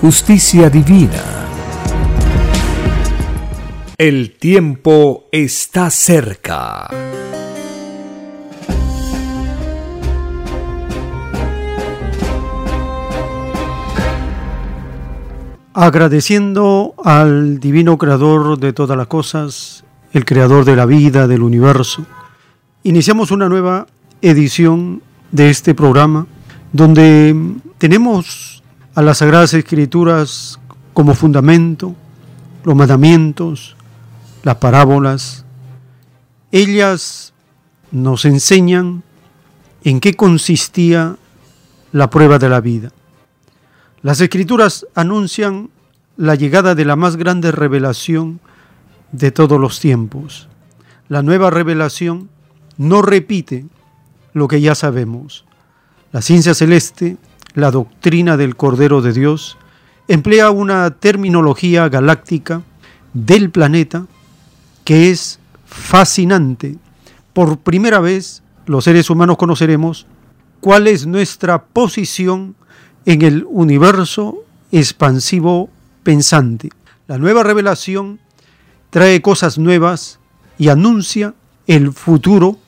justicia divina. El tiempo está cerca. Agradeciendo al divino creador de todas las cosas, el creador de la vida, del universo, iniciamos una nueva edición de este programa donde tenemos a las Sagradas Escrituras como fundamento, los mandamientos, las parábolas. Ellas nos enseñan en qué consistía la prueba de la vida. Las escrituras anuncian la llegada de la más grande revelación de todos los tiempos. La nueva revelación no repite lo que ya sabemos. La ciencia celeste la doctrina del Cordero de Dios, emplea una terminología galáctica del planeta que es fascinante. Por primera vez los seres humanos conoceremos cuál es nuestra posición en el universo expansivo pensante. La nueva revelación trae cosas nuevas y anuncia el futuro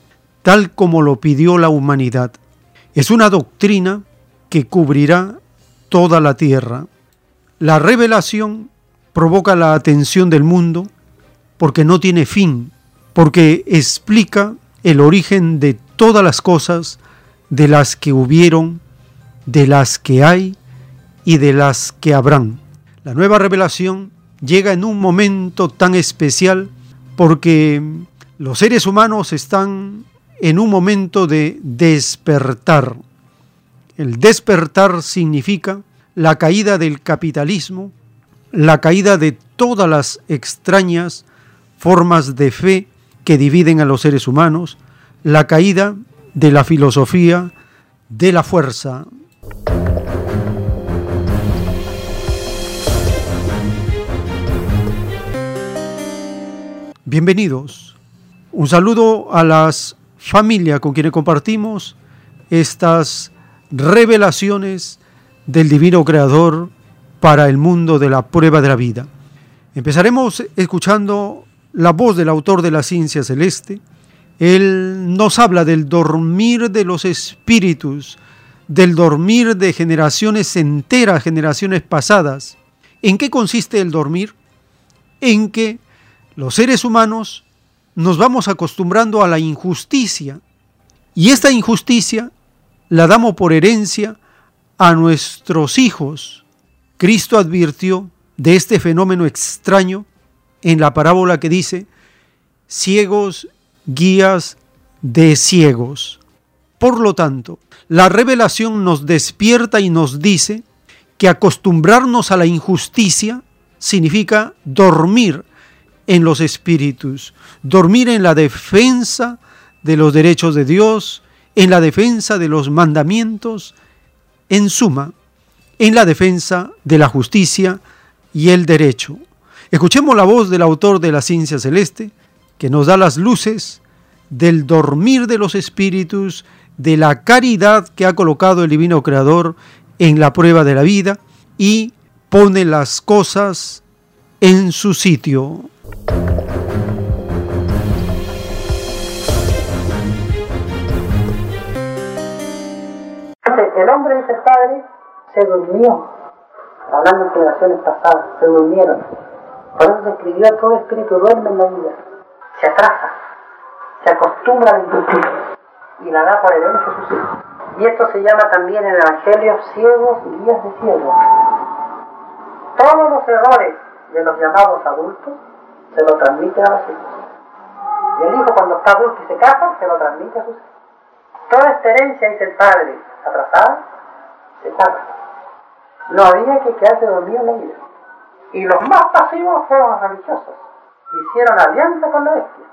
tal como lo pidió la humanidad. Es una doctrina que cubrirá toda la tierra. La revelación provoca la atención del mundo porque no tiene fin, porque explica el origen de todas las cosas, de las que hubieron, de las que hay y de las que habrán. La nueva revelación llega en un momento tan especial porque los seres humanos están en un momento de despertar. El despertar significa la caída del capitalismo, la caída de todas las extrañas formas de fe que dividen a los seres humanos, la caída de la filosofía de la fuerza. Bienvenidos. Un saludo a las familias con quienes compartimos estas revelaciones del divino creador para el mundo de la prueba de la vida. Empezaremos escuchando la voz del autor de la ciencia celeste. Él nos habla del dormir de los espíritus, del dormir de generaciones enteras, generaciones pasadas. ¿En qué consiste el dormir? En que los seres humanos nos vamos acostumbrando a la injusticia y esta injusticia la damos por herencia a nuestros hijos. Cristo advirtió de este fenómeno extraño en la parábola que dice, ciegos guías de ciegos. Por lo tanto, la revelación nos despierta y nos dice que acostumbrarnos a la injusticia significa dormir en los espíritus, dormir en la defensa de los derechos de Dios, en la defensa de los mandamientos, en suma, en la defensa de la justicia y el derecho. Escuchemos la voz del autor de la ciencia celeste, que nos da las luces del dormir de los espíritus, de la caridad que ha colocado el divino creador en la prueba de la vida y pone las cosas en su sitio. Padre se durmió, hablando en generaciones pasadas, se durmieron. Por eso se escribió todo espíritu duerme en la vida, se atrasa, se acostumbra a la y la da por herencia a sus hijos. Y esto se llama también en el Evangelio ciegos y guías de ciegos. Todos los errores de los llamados adultos se lo transmiten a los hijos. Y el hijo cuando está adulto y se casa, se lo transmite a sus hijos. Toda esta herencia, dice el padre, atrasada, se. No había que quedarse dormido en la vida. Y los más pasivos fueron los religiosos. Hicieron alianza con la bestia.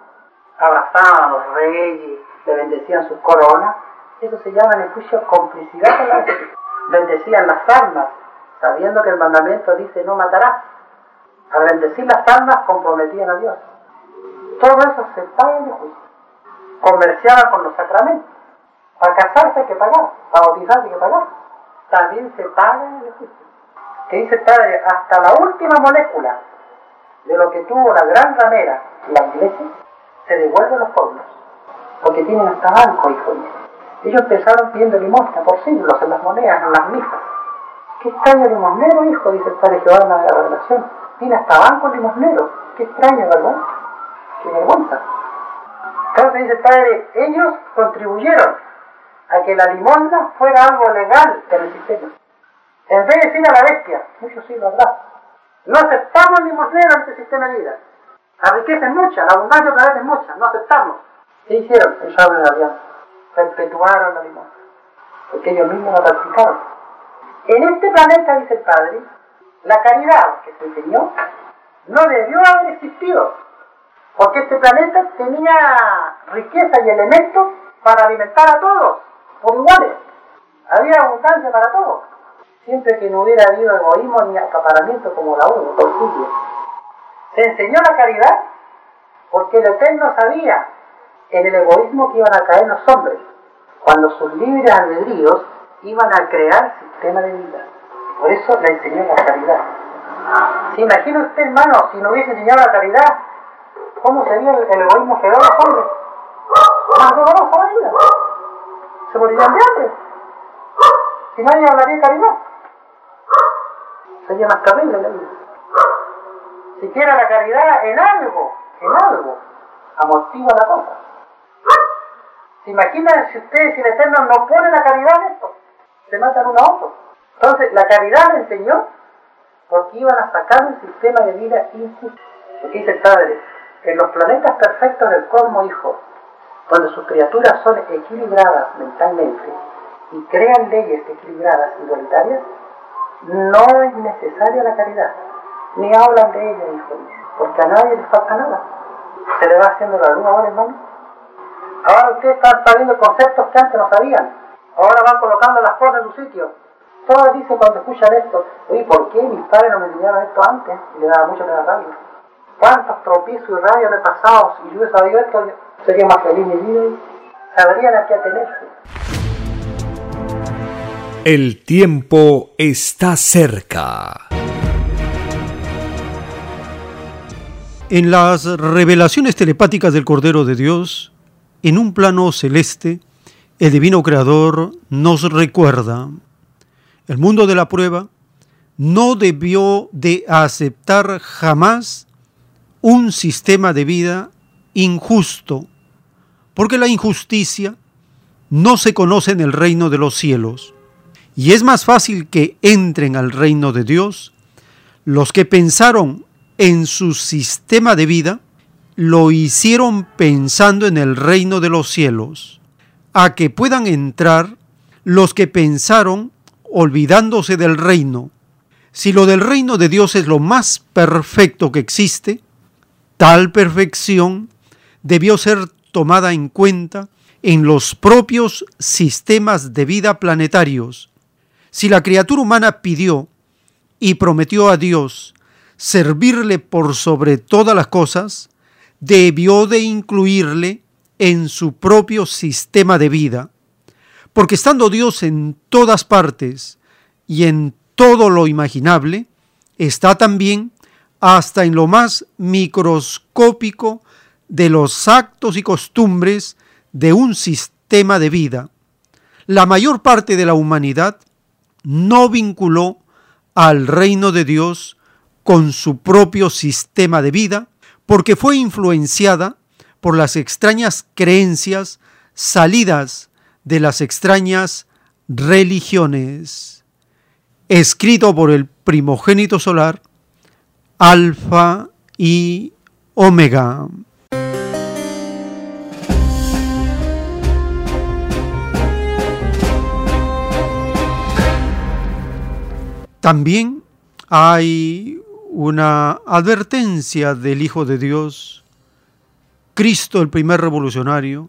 Abrazaban a los reyes, le bendecían sus coronas. Eso se llama en el juicio complicidad con la bestia. Bendecían las almas, sabiendo que el mandamiento dice no matarás. Al bendecir las almas comprometían a Dios. Todo eso se paga en el juicio. Comerciaban con los sacramentos. Para casarse hay que pagar, para bautizarse hay que pagar. También se paga el juicio. Que dice Padre, hasta la última molécula de lo que tuvo la gran ramera, la iglesia, se devuelve a los pueblos. Porque tienen hasta banco, hijo Ellos empezaron pidiendo limosna por siglos en las monedas, en las misas. ¿Qué extraño limosnero, hijo? Dice el Padre Jehová en la revelación. Tiene hasta banco limosnero. Qué extraño, ¿verdad? Qué vergüenza. Entonces dice el Padre, ellos contribuyeron a que la limosna fuera algo legal en el sistema. En vez de decir a la bestia, muchos siglos atrás, no aceptamos limosnero en este sistema de vida. La riqueza es mucha, la abundancia otra vez es mucha, no aceptamos. ¿Qué hicieron? Ellos hablan de alianza. Perpetuaron la limosna. Porque ellos mismos la practicaron. En este planeta, dice el Padre, la caridad que se enseñó no debió haber existido. Porque este planeta tenía riqueza y elementos para alimentar a todos por iguales. Había abundancia para todos. Siempre que no hubiera habido egoísmo ni acaparamiento como la uno, por Se enseñó la caridad porque el Eterno sabía en el egoísmo que iban a caer los hombres cuando sus libres albedríos iban a crear sistema de vida. Por eso le enseñó la caridad. ¿Se imagina usted, hermano, si no hubiese enseñado la caridad, cómo sería el, egoísmo feroz de los hombres? Más dolorosa la vida se morirían de hambre. Si nadie hablaría caridad. Sería más terrible la vida. Siquiera la caridad en algo, en algo, amortigua la cosa. ¿Se imaginan si ustedes, si el Eterno no pone la caridad en esto? Se matan uno a otro. Entonces, la caridad le enseñó porque iban a sacar un sistema de vida injusto. Porque dice el Padre, en los planetas perfectos del cosmos, hijo, cuando sus criaturas son equilibradas mentalmente y crean leyes equilibradas, igualitarias, no es necesaria la caridad, ni hablan de ella, hijo porque a nadie le falta nada. Se le va haciendo la luz ahora, hermano. Ahora ustedes están sabiendo conceptos que antes no sabían. Ahora van colocando las cosas en su sitio. Todos dicen cuando escuchan esto, oye, ¿por qué mis padres no me enseñaron esto antes? Y le daba mucho que rabia. ¿Cuántos tropiezos y rayos me he pasado? Si yo hubiera sabido esto, sería más feliz mi vida y sabrían a qué atenerse. El tiempo está cerca. En las revelaciones telepáticas del Cordero de Dios, en un plano celeste, el Divino Creador nos recuerda, el mundo de la prueba no debió de aceptar jamás un sistema de vida injusto porque la injusticia no se conoce en el reino de los cielos, y es más fácil que entren al reino de Dios los que pensaron en su sistema de vida, lo hicieron pensando en el reino de los cielos, a que puedan entrar los que pensaron olvidándose del reino. Si lo del reino de Dios es lo más perfecto que existe, tal perfección debió ser tomada en cuenta en los propios sistemas de vida planetarios. Si la criatura humana pidió y prometió a Dios servirle por sobre todas las cosas, debió de incluirle en su propio sistema de vida. Porque estando Dios en todas partes y en todo lo imaginable, está también hasta en lo más microscópico de los actos y costumbres de un sistema de vida. La mayor parte de la humanidad no vinculó al reino de Dios con su propio sistema de vida, porque fue influenciada por las extrañas creencias salidas de las extrañas religiones. Escrito por el primogénito solar, Alfa y Omega. También hay una advertencia del Hijo de Dios. Cristo, el primer revolucionario,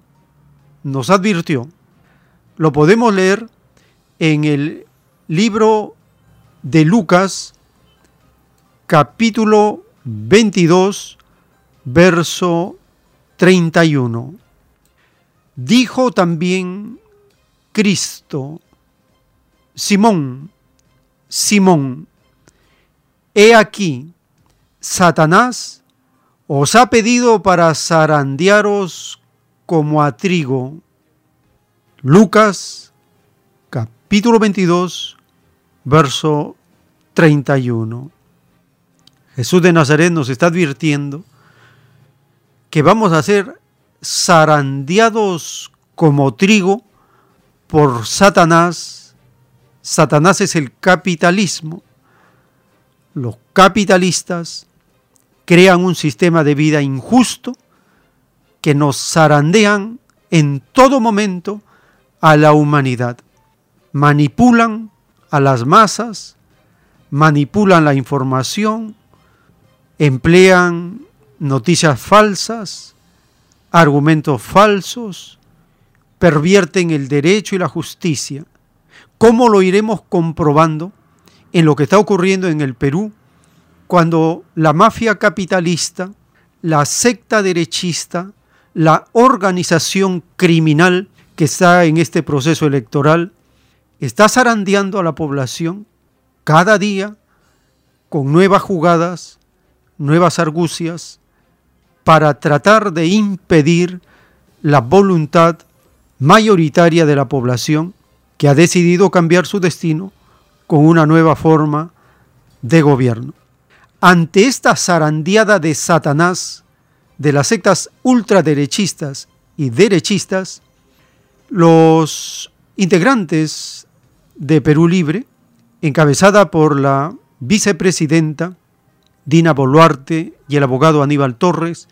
nos advirtió. Lo podemos leer en el libro de Lucas, capítulo 22, verso 31. Dijo también Cristo, Simón, Simón, he aquí, Satanás os ha pedido para zarandearos como a trigo. Lucas capítulo 22, verso 31. Jesús de Nazaret nos está advirtiendo que vamos a ser zarandeados como trigo por Satanás Satanás es el capitalismo. Los capitalistas crean un sistema de vida injusto que nos zarandean en todo momento a la humanidad. Manipulan a las masas, manipulan la información, emplean noticias falsas, argumentos falsos, pervierten el derecho y la justicia ¿Cómo lo iremos comprobando en lo que está ocurriendo en el Perú cuando la mafia capitalista, la secta derechista, la organización criminal que está en este proceso electoral está zarandeando a la población cada día con nuevas jugadas, nuevas argucias, para tratar de impedir la voluntad mayoritaria de la población que ha decidido cambiar su destino con una nueva forma de gobierno. Ante esta zarandeada de Satanás, de las sectas ultraderechistas y derechistas, los integrantes de Perú Libre, encabezada por la vicepresidenta Dina Boluarte y el abogado Aníbal Torres,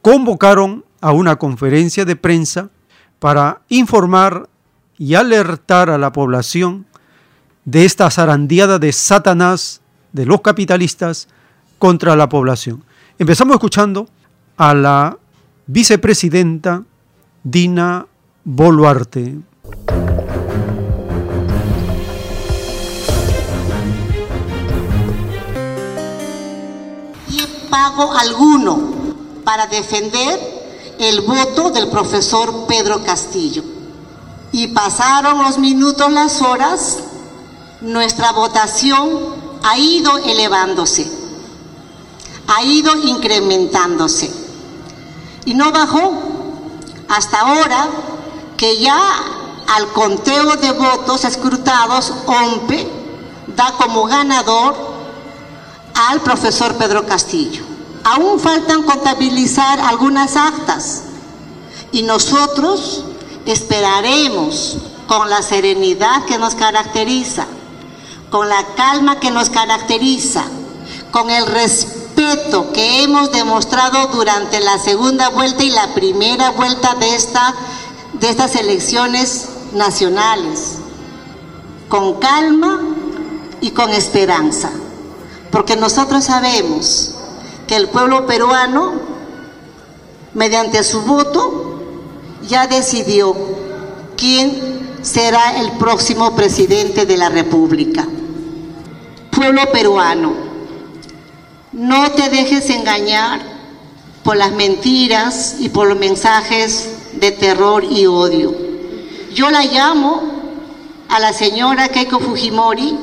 convocaron a una conferencia de prensa para informar y alertar a la población de esta zarandeada de Satanás, de los capitalistas, contra la población. Empezamos escuchando a la vicepresidenta Dina Boluarte. Pago alguno para defender el voto del profesor Pedro Castillo. Y pasaron los minutos, las horas, nuestra votación ha ido elevándose, ha ido incrementándose. Y no bajó hasta ahora que ya al conteo de votos escrutados, OMPE da como ganador al profesor Pedro Castillo. Aún faltan contabilizar algunas actas y nosotros esperaremos con la serenidad que nos caracteriza, con la calma que nos caracteriza, con el respeto que hemos demostrado durante la segunda vuelta y la primera vuelta de, esta, de estas elecciones nacionales, con calma y con esperanza, porque nosotros sabemos que el pueblo peruano, mediante su voto, ya decidió quién será el próximo presidente de la República. Pueblo peruano, no te dejes engañar por las mentiras y por los mensajes de terror y odio. Yo la llamo a la señora Keiko Fujimori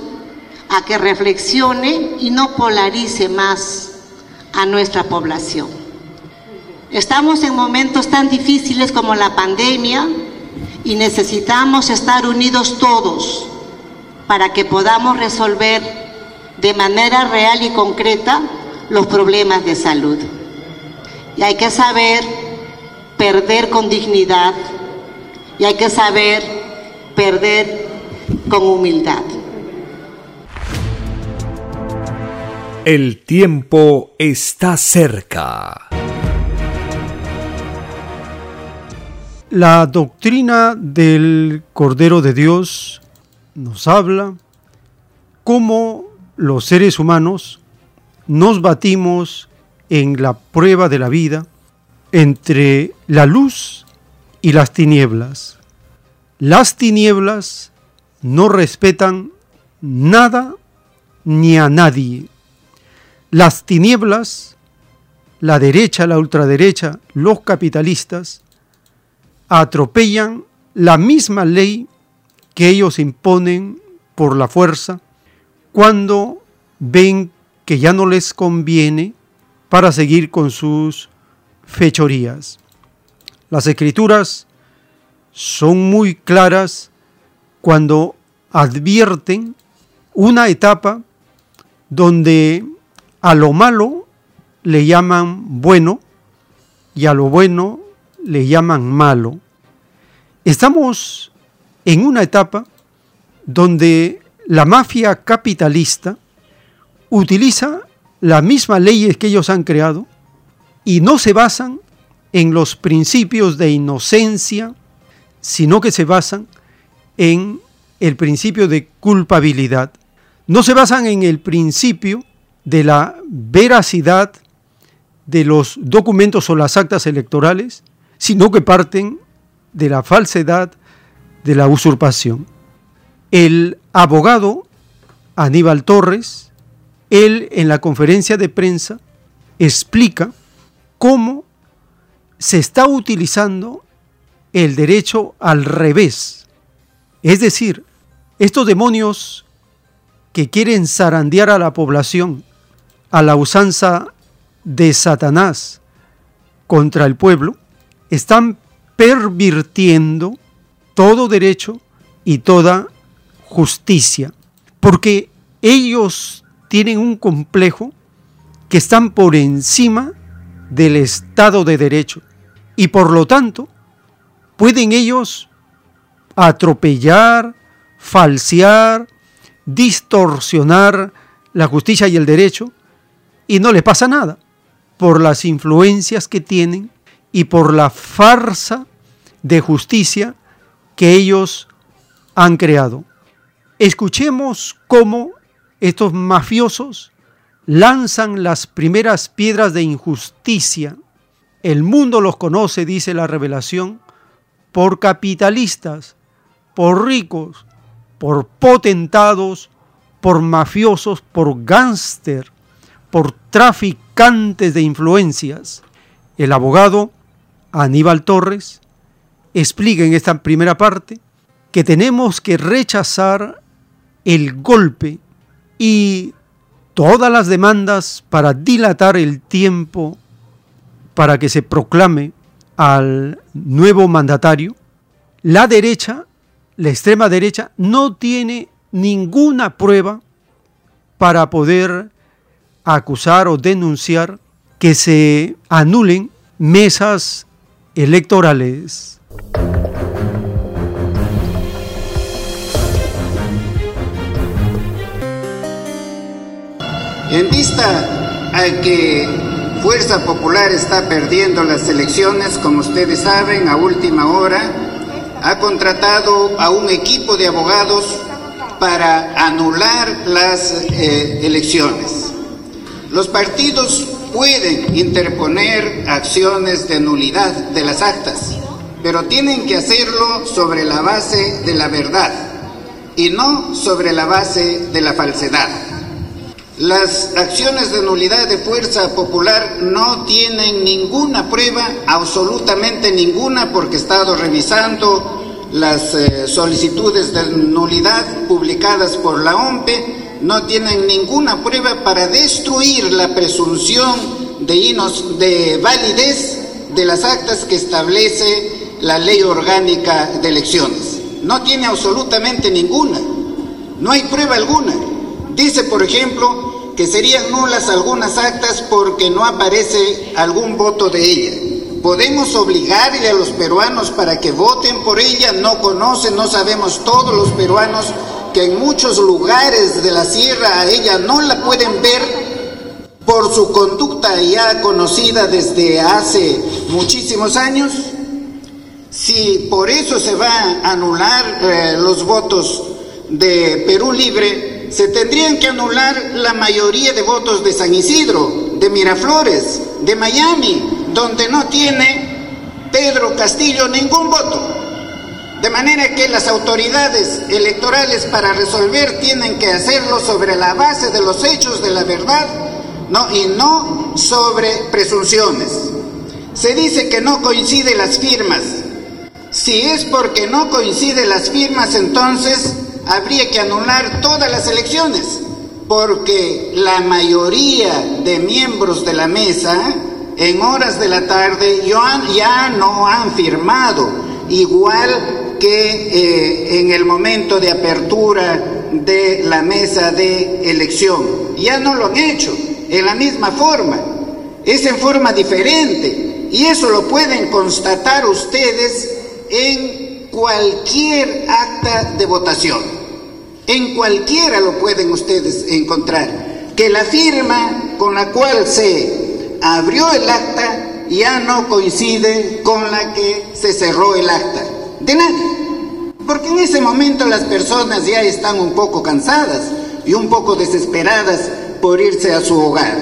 a que reflexione y no polarice más a nuestra población. Estamos en momentos tan difíciles como la pandemia y necesitamos estar unidos todos, para que podamos resolver de manera real y concreta los problemas de salud. Y hay que saber perder con dignidad y hay que saber perder con humildad. El tiempo está cerca. La doctrina del Cordero de Dios nos habla cómo los seres humanos nos batimos en la prueba de la vida entre la luz y las tinieblas. Las tinieblas no respetan nada ni a nadie. Las tinieblas, la derecha, la ultraderecha, los capitalistas, atropellan la misma ley que ellos imponen por la fuerza cuando ven que ya no les conviene para seguir con sus fechorías. Las escrituras son muy claras cuando advierten una etapa donde a lo malo le llaman bueno y a lo bueno le llaman malo. Estamos en una etapa donde la mafia capitalista utiliza las mismas leyes que ellos han creado y no se basan en los principios de inocencia, sino que se basan en el principio de culpabilidad. No se basan en el principio de la veracidad de los documentos o las actas electorales, sino que parten de la falsedad, de la usurpación. El abogado Aníbal Torres, él en la conferencia de prensa explica cómo se está utilizando el derecho al revés. Es decir, estos demonios que quieren zarandear a la población a la usanza de Satanás contra el pueblo, están pervirtiendo todo derecho y toda justicia, porque ellos tienen un complejo que están por encima del Estado de Derecho y por lo tanto pueden ellos atropellar, falsear, distorsionar la justicia y el derecho y no les pasa nada por las influencias que tienen y por la farsa de justicia que ellos han creado. Escuchemos cómo estos mafiosos lanzan las primeras piedras de injusticia. El mundo los conoce, dice la revelación, por capitalistas, por ricos, por potentados, por mafiosos, por gángster, por traficantes de influencias. El abogado Aníbal Torres explica en esta primera parte que tenemos que rechazar el golpe y todas las demandas para dilatar el tiempo para que se proclame al nuevo mandatario, la derecha, la extrema derecha, no tiene ninguna prueba para poder acusar o denunciar que se anulen mesas electorales. En vista a que Fuerza Popular está perdiendo las elecciones, como ustedes saben, a última hora, ha contratado a un equipo de abogados para anular las eh, elecciones. Los partidos pueden interponer acciones de nulidad de las actas, pero tienen que hacerlo sobre la base de la verdad y no sobre la base de la falsedad. Las acciones de nulidad de fuerza popular no tienen ninguna prueba, absolutamente ninguna, porque he estado revisando las eh, solicitudes de nulidad publicadas por la OMPE no tienen ninguna prueba para destruir la presunción de, de validez de las actas que establece la ley orgánica de elecciones. No tiene absolutamente ninguna. No hay prueba alguna. Dice, por ejemplo, que serían nulas algunas actas porque no aparece algún voto de ella. ¿Podemos obligarle a los peruanos para que voten por ella? No conocen, no sabemos todos los peruanos que en muchos lugares de la sierra a ella no la pueden ver por su conducta ya conocida desde hace muchísimos años. Si por eso se va a anular eh, los votos de Perú Libre, se tendrían que anular la mayoría de votos de San Isidro, de Miraflores, de Miami, donde no tiene Pedro Castillo ningún voto. De manera que las autoridades electorales para resolver tienen que hacerlo sobre la base de los hechos de la verdad no, y no sobre presunciones. Se dice que no coinciden las firmas. Si es porque no coinciden las firmas, entonces habría que anular todas las elecciones, porque la mayoría de miembros de la mesa en horas de la tarde ya no han firmado, igual que eh, en el momento de apertura de la mesa de elección. Ya no lo han hecho en la misma forma, es en forma diferente. Y eso lo pueden constatar ustedes en cualquier acta de votación. En cualquiera lo pueden ustedes encontrar. Que la firma con la cual se abrió el acta ya no coincide con la que se cerró el acta. De nadie. Porque en ese momento las personas ya están un poco cansadas y un poco desesperadas por irse a su hogar.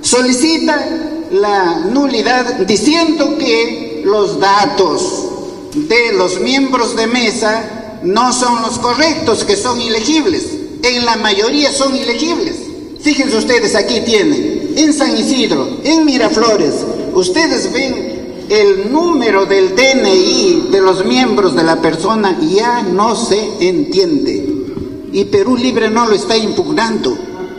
Solicita la nulidad diciendo que los datos de los miembros de mesa no son los correctos, que son ilegibles. En la mayoría son ilegibles. Fíjense ustedes, aquí tienen, en San Isidro, en Miraflores, ustedes ven el número del DNI de los miembros de la persona ya no se entiende. Y Perú Libre no lo está impugnando.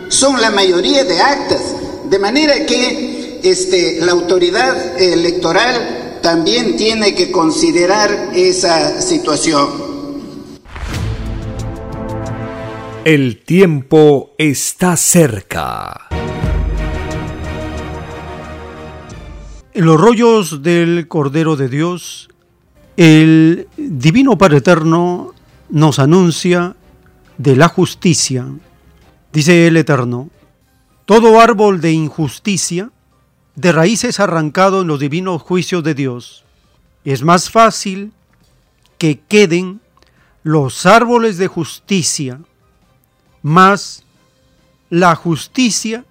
Son la mayoría de actas. De manera que este, la autoridad electoral también tiene que considerar esa situación. El tiempo está cerca. En los rollos del Cordero de Dios, el Divino Padre Eterno nos anuncia de la justicia. Dice el Eterno, todo árbol de injusticia de raíces arrancado en los divinos juicios de Dios. Es más fácil que queden los árboles de justicia, mas la justicia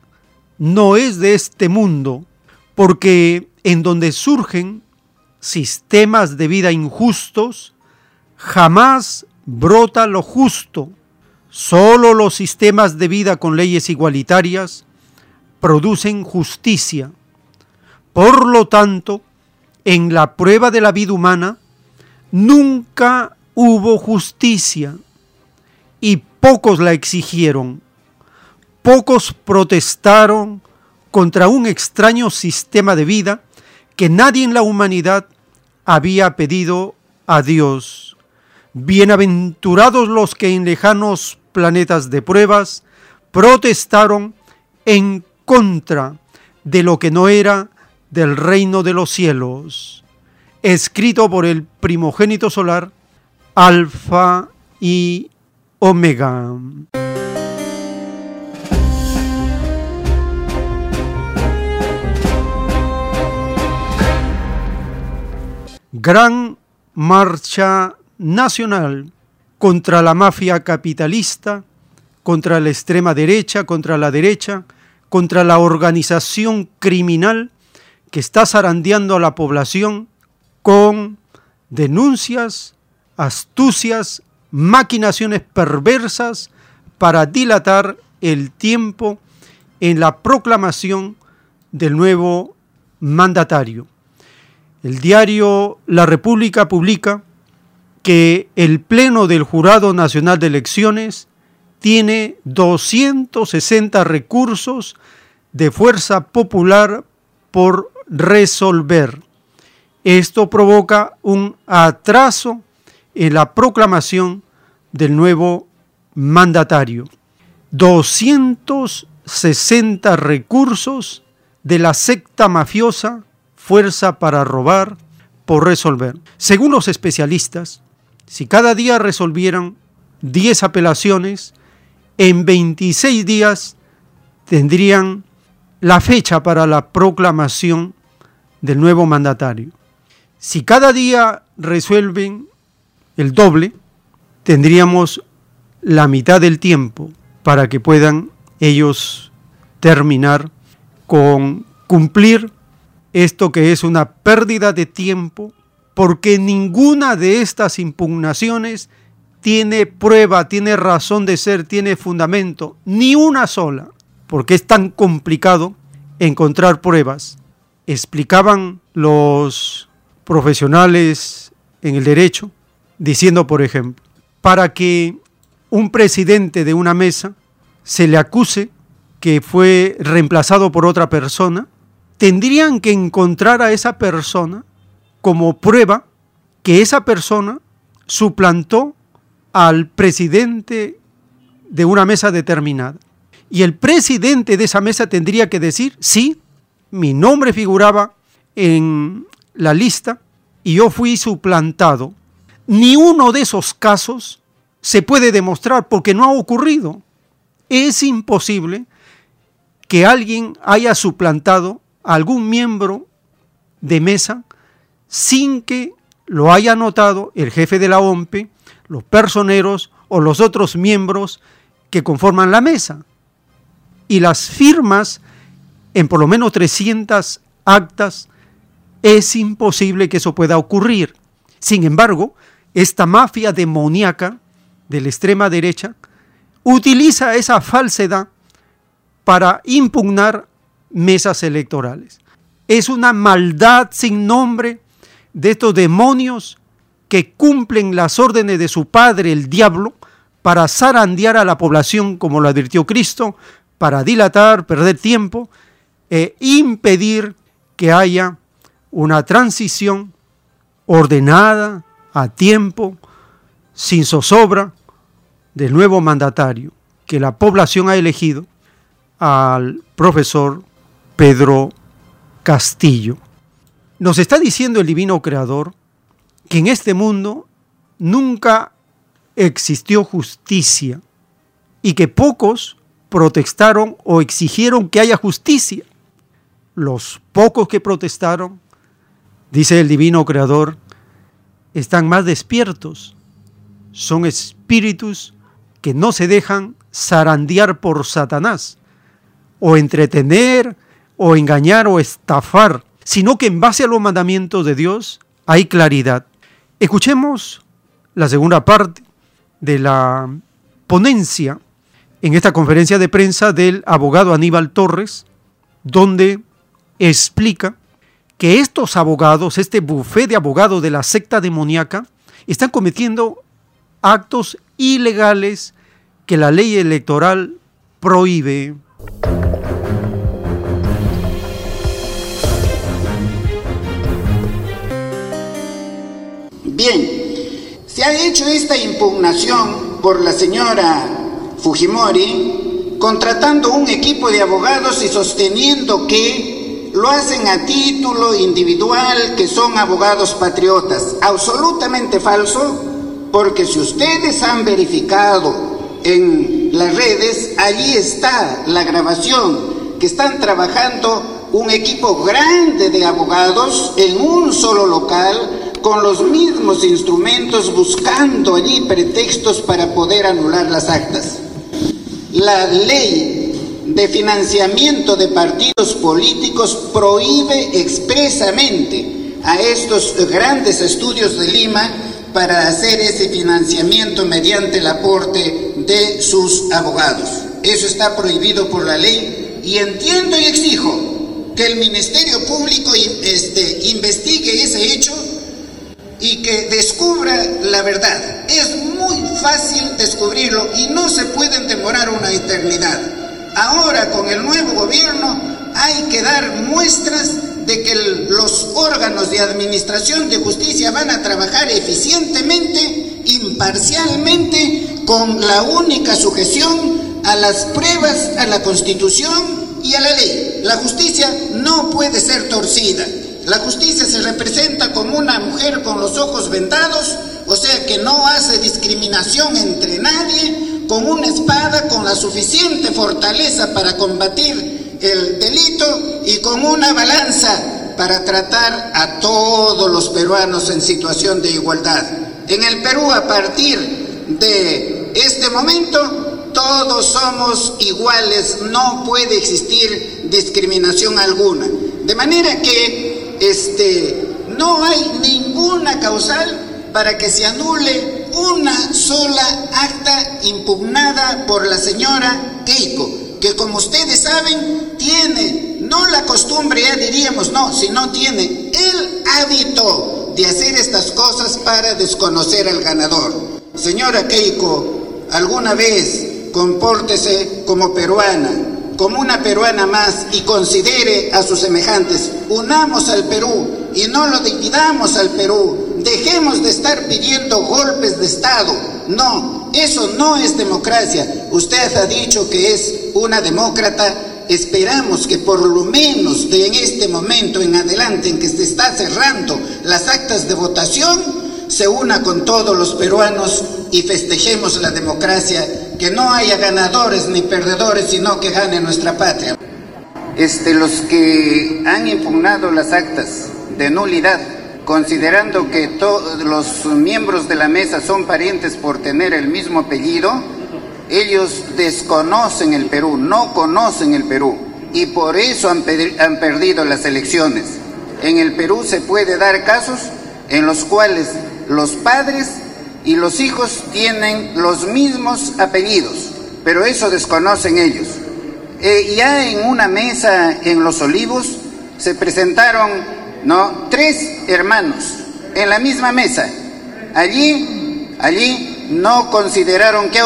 no es de este mundo, porque en donde surgen sistemas de vida injustos, jamás brota lo justo. Solo los sistemas de vida con leyes igualitarias producen justicia. Por lo tanto, en la prueba de la vida humana nunca hubo justicia y pocos la exigieron. Pocos protestaron contra un extraño sistema de vida que nadie en la humanidad había pedido a Dios. Bienaventurados los que en lejanos planetas de pruebas protestaron en contra de lo que no era del reino de los cielos, escrito por el primogénito solar, Alfa y Omega. Gran marcha nacional contra la mafia capitalista, contra la extrema derecha, contra la derecha, contra la organización criminal que está zarandeando a la población con denuncias, astucias, maquinaciones perversas para dilatar el tiempo en la proclamación del nuevo mandatario. El diario La República publica que el Pleno del Jurado Nacional de Elecciones tiene 260 recursos de fuerza popular por resolver. Esto provoca un atraso en la proclamación del nuevo mandatario. 260 recursos de la secta mafiosa Fuerza para robar por resolver. Según los especialistas, si cada día resolvieran 10 apelaciones, en 26 días tendrían la fecha para la proclamación del nuevo mandatario. Si cada día resuelven el doble, tendríamos la mitad del tiempo para que puedan ellos terminar con cumplir esto que es una pérdida de tiempo, porque ninguna de estas impugnaciones tiene prueba, tiene razón de ser, tiene fundamento, ni una sola, porque es tan complicado encontrar pruebas. Explicaban los profesionales en el derecho, diciendo, por ejemplo, para que un presidente de una mesa se le acuse que fue reemplazado por otra persona, tendrían que encontrar a esa persona como prueba que esa persona suplantó al presidente de una mesa determinada. Y el presidente de esa mesa tendría que decir, sí, mi nombre figuraba en la lista y yo fui suplantado. Ni uno de esos casos se puede demostrar porque no ha ocurrido. Es imposible que alguien haya suplantado a algún miembro de mesa sin que lo haya notado el jefe de la OMPE los personeros o los otros miembros que conforman la mesa. Y las firmas en por lo menos 300 actas, es imposible que eso pueda ocurrir. Sin embargo, esta mafia demoníaca de la extrema derecha utiliza esa falsedad para impugnar mesas electorales. Es una maldad sin nombre de estos demonios que cumplen las órdenes de su padre, el diablo, para zarandear a la población, como lo advirtió Cristo, para dilatar, perder tiempo e impedir que haya una transición ordenada, a tiempo, sin zozobra, del nuevo mandatario que la población ha elegido al profesor Pedro Castillo. Nos está diciendo el divino creador que en este mundo nunca existió justicia y que pocos protestaron o exigieron que haya justicia. Los pocos que protestaron, dice el divino creador, están más despiertos. Son espíritus que no se dejan zarandear por Satanás, o entretener, o engañar, o estafar, sino que en base a los mandamientos de Dios hay claridad. Escuchemos la segunda parte de la ponencia en esta conferencia de prensa del abogado Aníbal Torres, donde explica que estos abogados, este bufé de abogados de la secta demoníaca, están cometiendo actos ilegales que la ley electoral prohíbe. Ha hecho esta impugnación por la señora Fujimori contratando un equipo de abogados y sosteniendo que lo hacen a título individual, que son abogados patriotas. Absolutamente falso, porque si ustedes han verificado en las redes, allí está la grabación, que están trabajando un equipo grande de abogados en un solo local con los mismos instrumentos buscando allí pretextos para poder anular las actas. La ley de financiamiento de partidos políticos prohíbe expresamente a estos grandes estudios de Lima para hacer ese financiamiento mediante el aporte de sus abogados. Eso está prohibido por la ley y entiendo y exijo que el Ministerio Público este, investigue ese hecho y que descubra la verdad. Es muy fácil descubrirlo y no se pueden demorar una eternidad. Ahora con el nuevo gobierno hay que dar muestras de que los órganos de administración de justicia van a trabajar eficientemente, imparcialmente, con la única sujeción a las pruebas, a la constitución y a la ley. La justicia no puede ser torcida. La justicia se representa como una mujer con los ojos vendados, o sea que no hace discriminación entre nadie, con una espada con la suficiente fortaleza para combatir el delito y con una balanza para tratar a todos los peruanos en situación de igualdad. En el Perú, a partir de este momento, todos somos iguales, no puede existir discriminación alguna. De manera que este, no hay ninguna causal para que se anule una sola acta impugnada por la señora Keiko, que como ustedes saben tiene no la costumbre, ya diríamos, no, sino tiene el hábito de hacer estas cosas para desconocer al ganador. Señora Keiko, alguna vez compórtese como peruana, como una peruana más y considere a sus semejantes. Unamos al Perú y no lo dividamos al Perú. Dejemos de estar pidiendo golpes de Estado. No, eso no es democracia. Usted ha dicho que es una demócrata. Esperamos que por lo menos de en este momento en adelante en que se está cerrando las actas de votación, se una con todos los peruanos y festejemos la democracia, que no haya ganadores ni perdedores, sino que gane nuestra patria. Este, los que han impugnado las actas de nulidad, considerando que todos los miembros de la mesa son parientes por tener el mismo apellido, ellos desconocen el Perú, no conocen el Perú, y por eso han, han perdido las elecciones. En el Perú se puede dar casos en los cuales los padres y los hijos tienen los mismos apellidos, pero eso desconocen ellos. Eh, ya en una mesa en Los Olivos se presentaron ¿no? tres hermanos en la misma mesa. Allí, allí no consideraron que,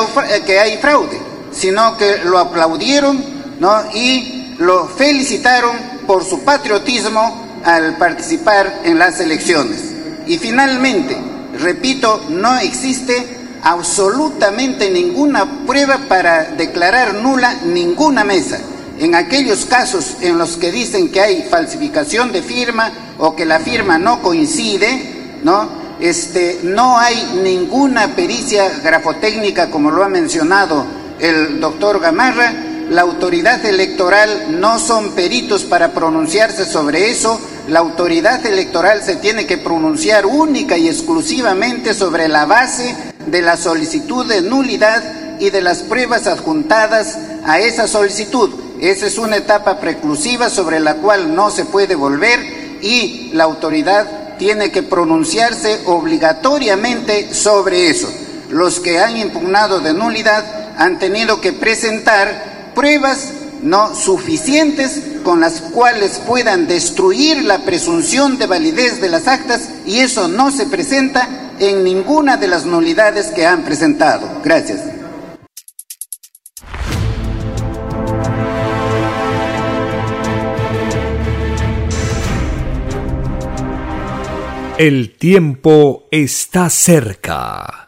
que hay fraude, sino que lo aplaudieron ¿no? y lo felicitaron por su patriotismo al participar en las elecciones. Y finalmente, repito, no existe absolutamente ninguna prueba para declarar nula ninguna mesa. En aquellos casos en los que dicen que hay falsificación de firma o que la firma no coincide, ¿no? Este, no hay ninguna pericia grafotécnica como lo ha mencionado el doctor Gamarra, la autoridad electoral no son peritos para pronunciarse sobre eso, la autoridad electoral se tiene que pronunciar única y exclusivamente sobre la base de la solicitud de nulidad y de las pruebas adjuntadas a esa solicitud. Esa es una etapa preclusiva sobre la cual no se puede volver y la autoridad tiene que pronunciarse obligatoriamente sobre eso. Los que han impugnado de nulidad han tenido que presentar pruebas no suficientes con las cuales puedan destruir la presunción de validez de las actas y eso no se presenta en ninguna de las nulidades que han presentado. Gracias. El tiempo está cerca.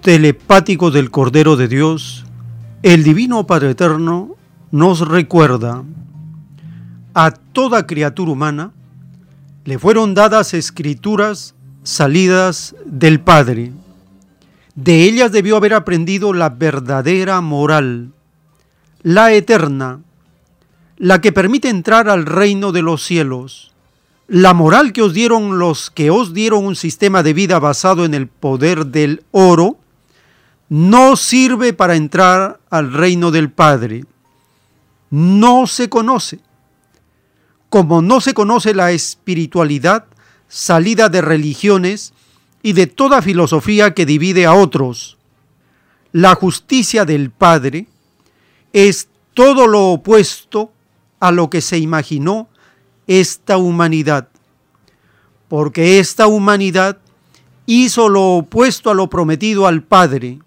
telepáticos del Cordero de Dios, el Divino Padre Eterno nos recuerda a toda criatura humana le fueron dadas escrituras salidas del Padre. De ellas debió haber aprendido la verdadera moral, la eterna, la que permite entrar al reino de los cielos. La moral que os dieron los que os dieron un sistema de vida basado en el poder del oro, no sirve para entrar al reino del Padre. No se conoce. Como no se conoce la espiritualidad salida de religiones y de toda filosofía que divide a otros, la justicia del Padre es todo lo opuesto a lo que se imaginó esta humanidad, porque esta humanidad hizo lo opuesto a lo prometido al Padre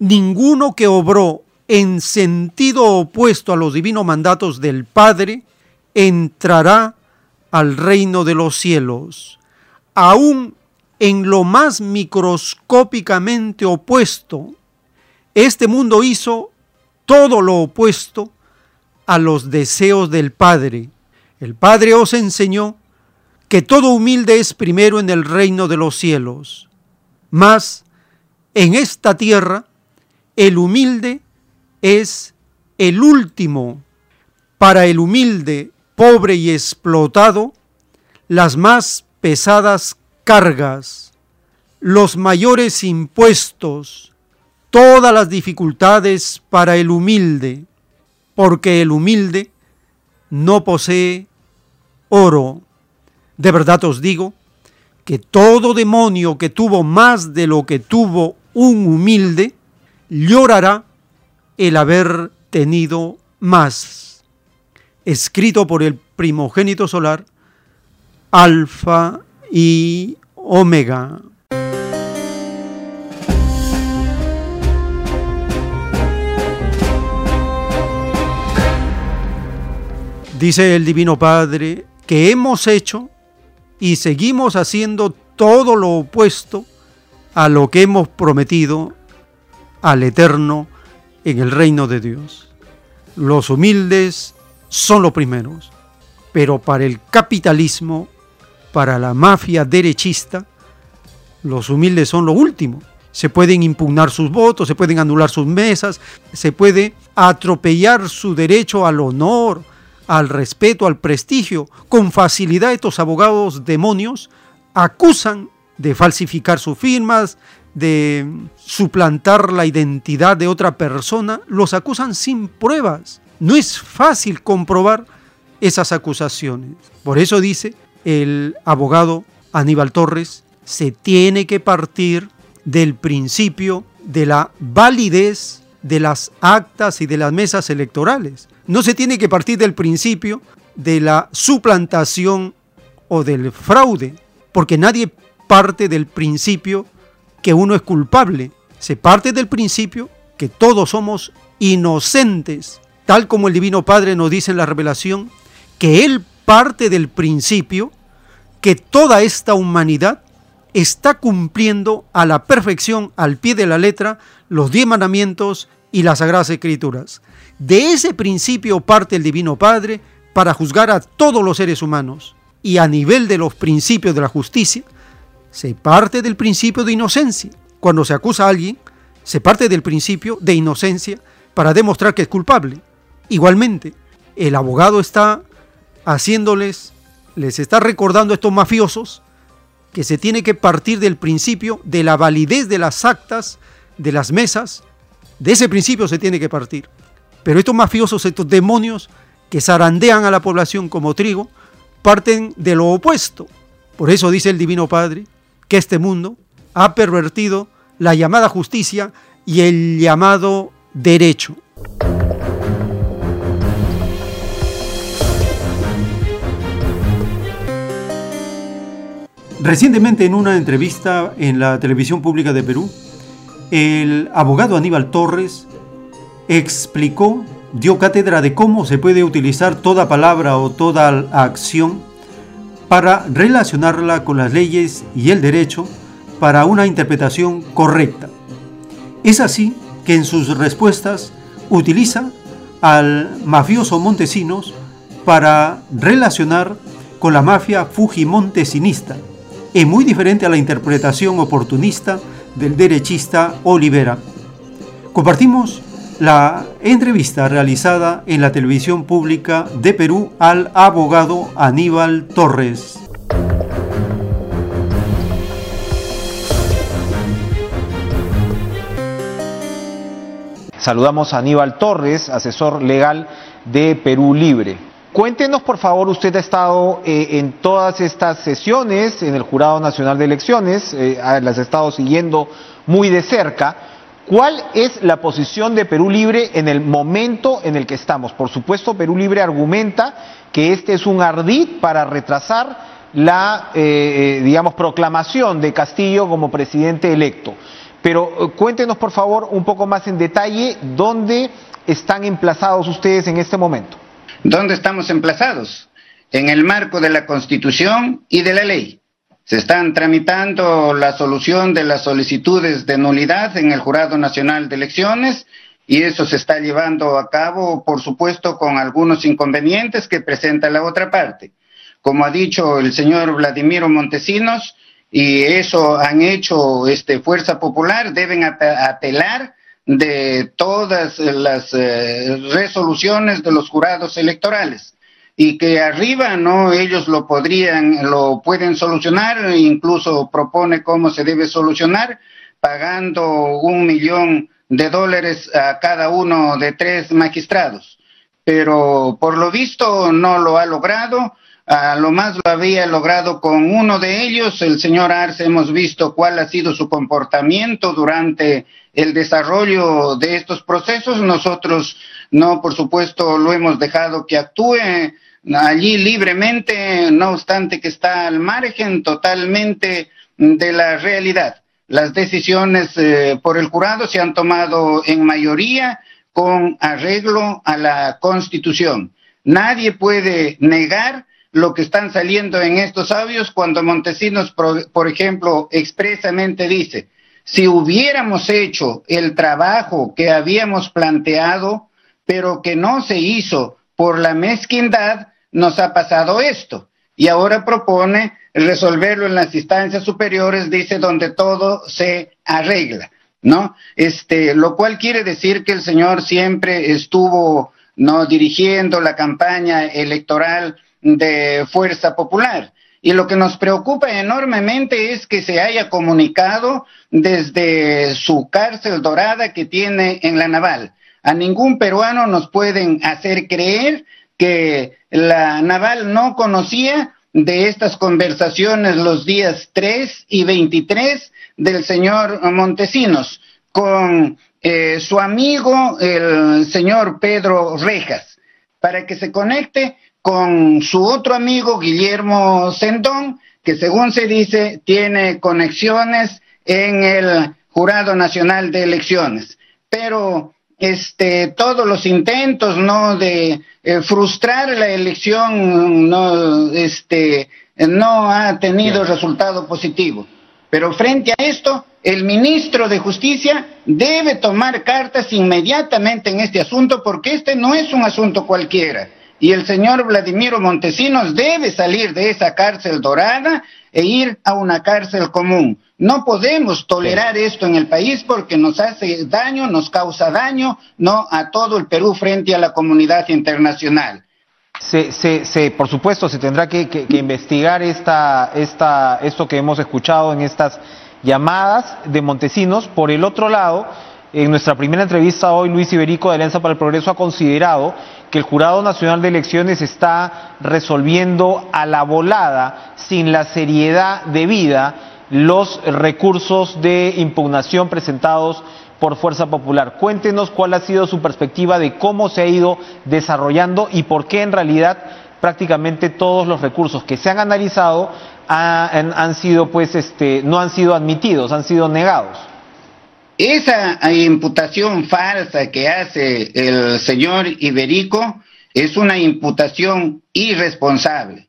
ninguno que obró en sentido opuesto a los divinos mandatos del Padre entrará al reino de los cielos. Aún en lo más microscópicamente opuesto, este mundo hizo todo lo opuesto a los deseos del Padre. El Padre os enseñó que todo humilde es primero en el reino de los cielos. Mas en esta tierra el humilde es el último. Para el humilde, pobre y explotado, las más pesadas cargas, los mayores impuestos, todas las dificultades para el humilde, porque el humilde no posee oro. De verdad os digo que todo demonio que tuvo más de lo que tuvo un humilde, llorará el haber tenido más. Escrito por el primogénito solar, Alfa y Omega. Dice el Divino Padre que hemos hecho y seguimos haciendo todo lo opuesto a lo que hemos prometido al eterno en el reino de Dios. Los humildes son los primeros, pero para el capitalismo, para la mafia derechista, los humildes son lo último. Se pueden impugnar sus votos, se pueden anular sus mesas, se puede atropellar su derecho al honor, al respeto, al prestigio. Con facilidad estos abogados demonios acusan de falsificar sus firmas, de suplantar la identidad de otra persona, los acusan sin pruebas. No es fácil comprobar esas acusaciones. Por eso dice el abogado Aníbal Torres, se tiene que partir del principio de la validez de las actas y de las mesas electorales. No se tiene que partir del principio de la suplantación o del fraude, porque nadie parte del principio que uno es culpable. Se parte del principio que todos somos inocentes, tal como el Divino Padre nos dice en la revelación, que Él parte del principio que toda esta humanidad está cumpliendo a la perfección, al pie de la letra, los diez mandamientos y las sagradas escrituras. De ese principio parte el Divino Padre para juzgar a todos los seres humanos. Y a nivel de los principios de la justicia, se parte del principio de inocencia. Cuando se acusa a alguien, se parte del principio de inocencia para demostrar que es culpable. Igualmente, el abogado está haciéndoles, les está recordando a estos mafiosos que se tiene que partir del principio de la validez de las actas, de las mesas, de ese principio se tiene que partir. Pero estos mafiosos, estos demonios que zarandean a la población como trigo, parten de lo opuesto. Por eso dice el Divino Padre, que este mundo ha pervertido la llamada justicia y el llamado derecho. Recientemente en una entrevista en la televisión pública de Perú, el abogado Aníbal Torres explicó, dio cátedra de cómo se puede utilizar toda palabra o toda acción para relacionarla con las leyes y el derecho para una interpretación correcta. Es así que en sus respuestas utiliza al mafioso Montesinos para relacionar con la mafia fujimontesinista, es muy diferente a la interpretación oportunista del derechista Olivera. Compartimos la entrevista realizada en la televisión pública de Perú al abogado Aníbal Torres. Saludamos a Aníbal Torres, asesor legal de Perú Libre. Cuéntenos, por favor, usted ha estado eh, en todas estas sesiones en el Jurado Nacional de Elecciones, eh, las ha estado siguiendo muy de cerca. ¿Cuál es la posición de Perú Libre en el momento en el que estamos? Por supuesto, Perú Libre argumenta que este es un ardid para retrasar la, eh, eh, digamos, proclamación de Castillo como presidente electo. Pero eh, cuéntenos, por favor, un poco más en detalle dónde están emplazados ustedes en este momento. ¿Dónde estamos emplazados? En el marco de la Constitución y de la ley. Se están tramitando la solución de las solicitudes de nulidad en el Jurado Nacional de Elecciones y eso se está llevando a cabo, por supuesto, con algunos inconvenientes que presenta la otra parte. Como ha dicho el señor Vladimiro Montesinos, y eso han hecho este, Fuerza Popular, deben apelar de todas las eh, resoluciones de los jurados electorales y que arriba no ellos lo podrían lo pueden solucionar incluso propone cómo se debe solucionar pagando un millón de dólares a cada uno de tres magistrados pero por lo visto no lo ha logrado a lo más lo había logrado con uno de ellos, el señor Arce, hemos visto cuál ha sido su comportamiento durante el desarrollo de estos procesos. Nosotros no, por supuesto, lo hemos dejado que actúe allí libremente, no obstante que está al margen totalmente de la realidad. Las decisiones eh, por el jurado se han tomado en mayoría con arreglo a la Constitución. Nadie puede negar lo que están saliendo en estos audios cuando Montesinos, por ejemplo, expresamente dice, si hubiéramos hecho el trabajo que habíamos planteado, pero que no se hizo por la mezquindad, nos ha pasado esto. Y ahora propone resolverlo en las instancias superiores, dice, donde todo se arregla, ¿no? Este, lo cual quiere decir que el señor siempre estuvo, ¿no? Dirigiendo la campaña electoral de Fuerza Popular. Y lo que nos preocupa enormemente es que se haya comunicado desde su cárcel dorada que tiene en la naval. A ningún peruano nos pueden hacer creer que la Naval no conocía de estas conversaciones los días 3 y 23 del señor Montesinos con eh, su amigo el señor Pedro Rejas para que se conecte con su otro amigo Guillermo Sendón, que según se dice tiene conexiones en el Jurado Nacional de Elecciones. Pero este, todos los intentos, ¿no? De eh, frustrar la elección, no, este, no ha tenido resultado positivo. Pero frente a esto, el ministro de Justicia debe tomar cartas inmediatamente en este asunto porque este no es un asunto cualquiera. Y el señor Vladimiro Montesinos debe salir de esa cárcel dorada e ir a una cárcel común. No podemos tolerar esto en el país porque nos hace daño, nos causa daño, no a todo el Perú frente a la comunidad internacional. Se, se, por supuesto, se tendrá que, investigar esta, esta, esto que hemos escuchado en estas llamadas de Montesinos. Por el otro lado, en nuestra primera entrevista hoy, Luis Iberico de Alianza para el Progreso ha considerado que el Jurado Nacional de Elecciones está resolviendo a la volada, sin la seriedad debida, los recursos de impugnación presentados por Fuerza Popular. Cuéntenos cuál ha sido su perspectiva de cómo se ha ido desarrollando y por qué en realidad prácticamente todos los recursos que se han analizado han, sido, pues, este, no han sido admitidos, han sido negados. Esa imputación falsa que hace el señor Iberico es una imputación irresponsable.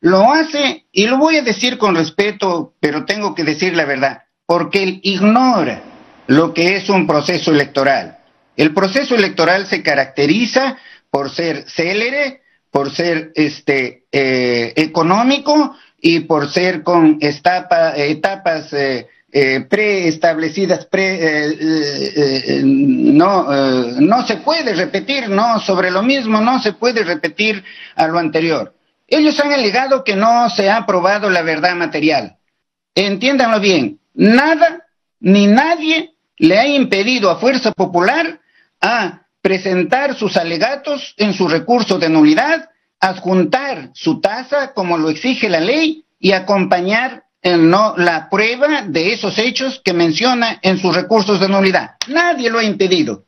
Lo hace, y lo voy a decir con respeto, pero tengo que decir la verdad, porque él ignora lo que es un proceso electoral. El proceso electoral se caracteriza por ser célere, por ser este, eh, económico y por ser con etapas eh, eh, preestablecidas, pre, no, no se puede repetir, no, sobre lo mismo no se puede repetir a lo anterior. Ellos han alegado que no se ha probado la verdad material. Entiéndanlo bien, nada ni nadie le ha impedido a Fuerza Popular a presentar sus alegatos en su recurso de nulidad, adjuntar su tasa como lo exige la ley y acompañar no, la prueba de esos hechos que menciona en sus recursos de nulidad. Nadie lo ha impedido.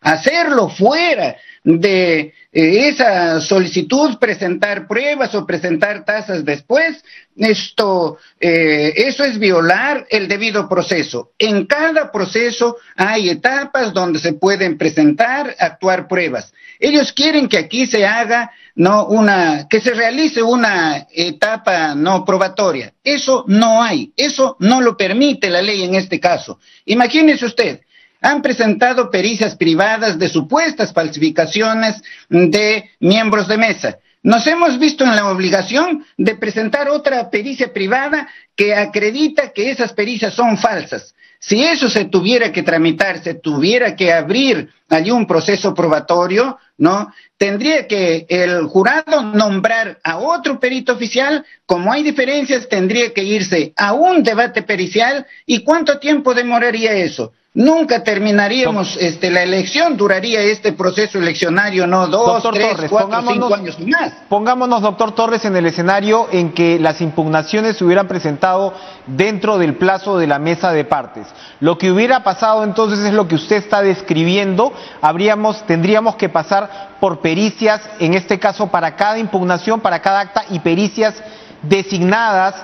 Hacerlo fuera de eh, esa solicitud, presentar pruebas o presentar tasas después, esto, eh, eso es violar el debido proceso. En cada proceso hay etapas donde se pueden presentar, actuar pruebas. Ellos quieren que aquí se haga, no una, que se realice una etapa no probatoria. Eso no hay, eso no lo permite la ley en este caso. Imagínese usted, han presentado pericias privadas de supuestas falsificaciones de miembros de mesa. Nos hemos visto en la obligación de presentar otra pericia privada que acredita que esas pericias son falsas. Si eso se tuviera que tramitar, se tuviera que abrir allí un proceso probatorio, ¿no? Tendría que el jurado nombrar a otro perito oficial, como hay diferencias, tendría que irse a un debate pericial, ¿y cuánto tiempo demoraría eso? Nunca terminaríamos este, la elección, duraría este proceso eleccionario, no dos, tres, cuatro, cinco años más. Pongámonos, doctor Torres, en el escenario en que las impugnaciones se hubieran presentado dentro del plazo de la mesa de partes. Lo que hubiera pasado entonces es lo que usted está describiendo. Habríamos, tendríamos que pasar por pericias, en este caso para cada impugnación, para cada acta y pericias designadas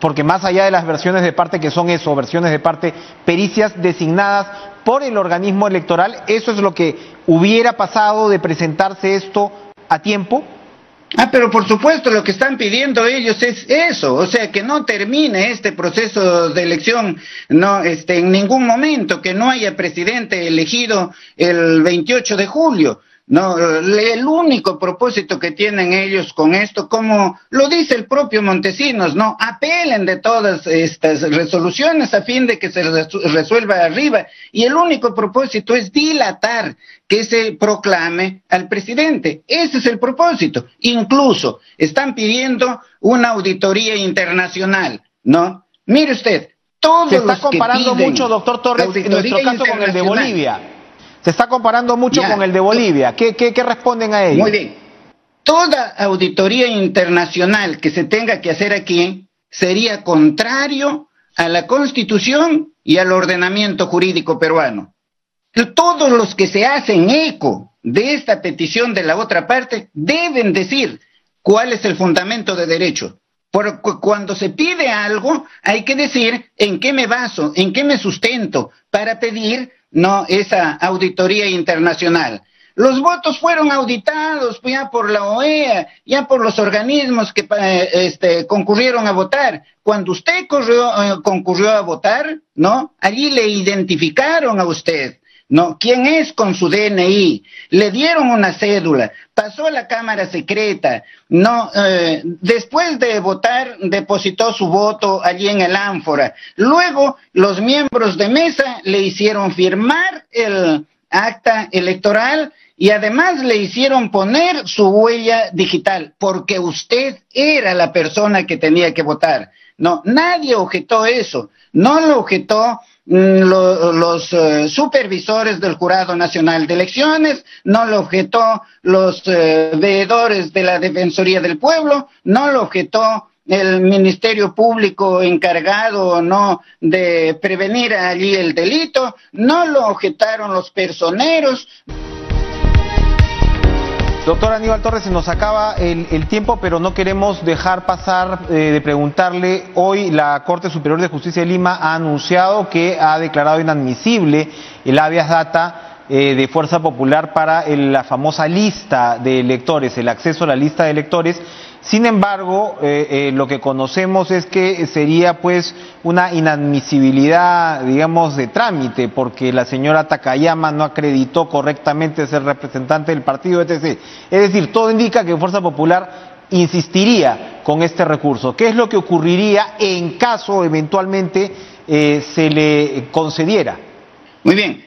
porque más allá de las versiones de parte que son eso, versiones de parte, pericias designadas por el organismo electoral, ¿eso es lo que hubiera pasado de presentarse esto a tiempo? Ah, pero por supuesto lo que están pidiendo ellos es eso, o sea, que no termine este proceso de elección, no, este, en ningún momento, que no haya presidente elegido el 28 de julio. No, el único propósito que tienen ellos con esto, como lo dice el propio Montesinos, no, apelen de todas estas resoluciones a fin de que se resuelva arriba. Y el único propósito es dilatar que se proclame al presidente. Ese es el propósito. Incluso están pidiendo una auditoría internacional, ¿no? Mire usted, todos se está comparando mucho, doctor Torres, en nuestro caso con el de Bolivia. Se está comparando mucho con el de Bolivia. ¿Qué, qué, responden a ello? Muy bien. Toda auditoría internacional que se tenga que hacer aquí sería contrario a la Constitución y al ordenamiento jurídico peruano. Todos los que se hacen eco de esta petición de la otra parte deben decir cuál es el fundamento de derecho. Porque cuando se pide algo, hay que decir en qué me baso, en qué me sustento para pedir no esa auditoría internacional. Los votos fueron auditados ya por la OEA, ya por los organismos que este, concurrieron a votar. Cuando usted eh, concurrió a votar, ¿no? Allí le identificaron a usted. ¿No? ¿Quién es con su DNI? Le dieron una cédula, pasó a la Cámara Secreta, ¿no? Eh, después de votar, depositó su voto allí en el ánfora. Luego, los miembros de mesa le hicieron firmar el acta electoral y además le hicieron poner su huella digital, porque usted era la persona que tenía que votar. No, nadie objetó eso. No lo objetó Mm, los eh, supervisores del Jurado Nacional de Elecciones, no lo objetó los eh, veedores de la Defensoría del Pueblo, no lo objetó el Ministerio Público encargado no de prevenir allí el delito, no lo objetaron los personeros. Doctor Aníbal Torres, se nos acaba el, tiempo, pero no queremos dejar pasar eh, de preguntarle. Hoy la Corte Superior de Justicia de Lima ha anunciado que ha declarado inadmisible el habeas data eh, de Fuerza Popular para la famosa lista de electores, el acceso a la lista de electores. Sin embargo, eh, eh, lo que conocemos es que sería pues una inadmisibilidad, digamos, de trámite, porque la señora Takayama no acreditó correctamente ser representante del partido, etc. Es decir, todo indica que Fuerza Popular insistiría con este recurso. ¿Qué es lo que ocurriría en caso eventualmente eh, se le concediera? Muy bien.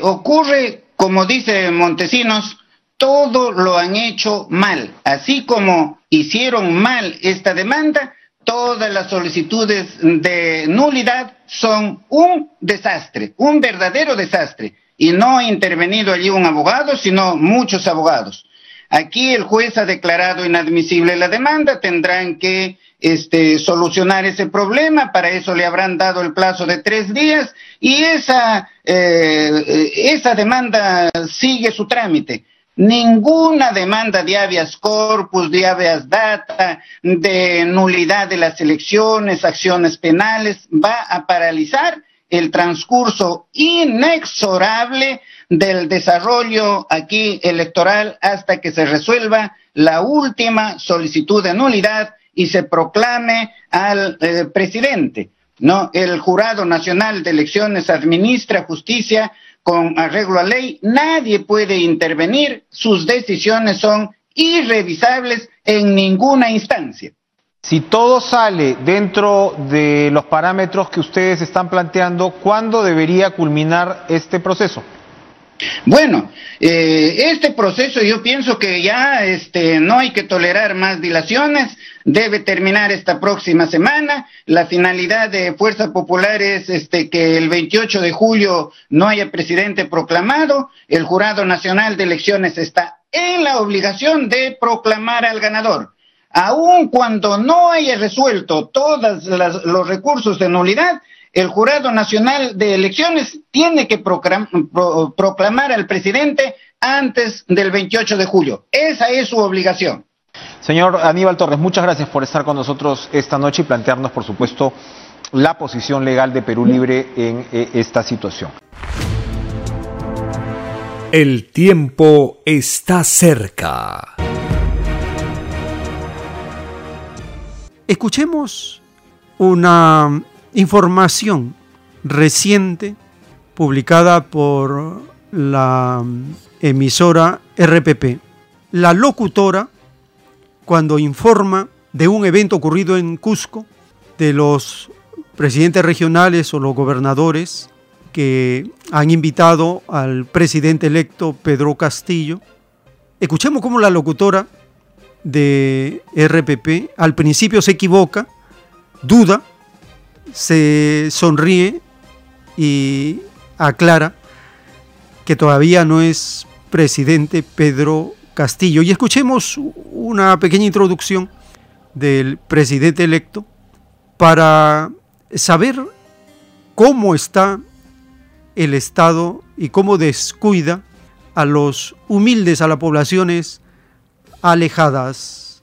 ocurre, como dice Montesinos, todo lo han hecho mal, así como hicieron mal esta demanda, todas las solicitudes de nulidad son un desastre, un verdadero desastre. Y no ha intervenido allí un abogado, sino muchos abogados. Aquí el juez ha declarado inadmisible la demanda, tendrán que este, solucionar ese problema, para eso le habrán dado el plazo de tres días y esa, eh, esa demanda sigue su trámite. Ninguna demanda de habeas corpus, de habeas data, de nulidad de las elecciones, acciones penales, va a paralizar el transcurso inexorable del desarrollo aquí electoral hasta que se resuelva la última solicitud de nulidad y se proclame al eh, presidente. No, el Jurado Nacional de Elecciones administra justicia con arreglo a ley, nadie puede intervenir, sus decisiones son irrevisables en ninguna instancia. Si todo sale dentro de los parámetros que ustedes están planteando, ¿cuándo debería culminar este proceso? Bueno, eh, este proceso yo pienso que ya este, no hay que tolerar más dilaciones, debe terminar esta próxima semana. La finalidad de Fuerza Popular es este, que el 28 de julio no haya presidente proclamado. El Jurado Nacional de Elecciones está en la obligación de proclamar al ganador. Aun cuando no haya resuelto todos los recursos de nulidad, el Jurado Nacional de Elecciones tiene que proclamar al presidente antes del 28 de julio. Esa es su obligación. Señor Aníbal Torres, muchas gracias por estar con nosotros esta noche y plantearnos, por supuesto, la posición legal de Perú Libre en eh, esta situación. El tiempo está cerca. Escuchemos una información reciente publicada por la emisora RPP. La locutora, cuando informa de un evento ocurrido en Cusco, de los presidentes regionales o los gobernadores que han invitado al presidente electo Pedro Castillo, escuchemos cómo la locutora de RPP al principio se equivoca, duda, se sonríe y aclara que todavía no es presidente Pedro Castillo. Y escuchemos una pequeña introducción del presidente electo para saber cómo está el Estado y cómo descuida a los humildes, a las poblaciones alejadas.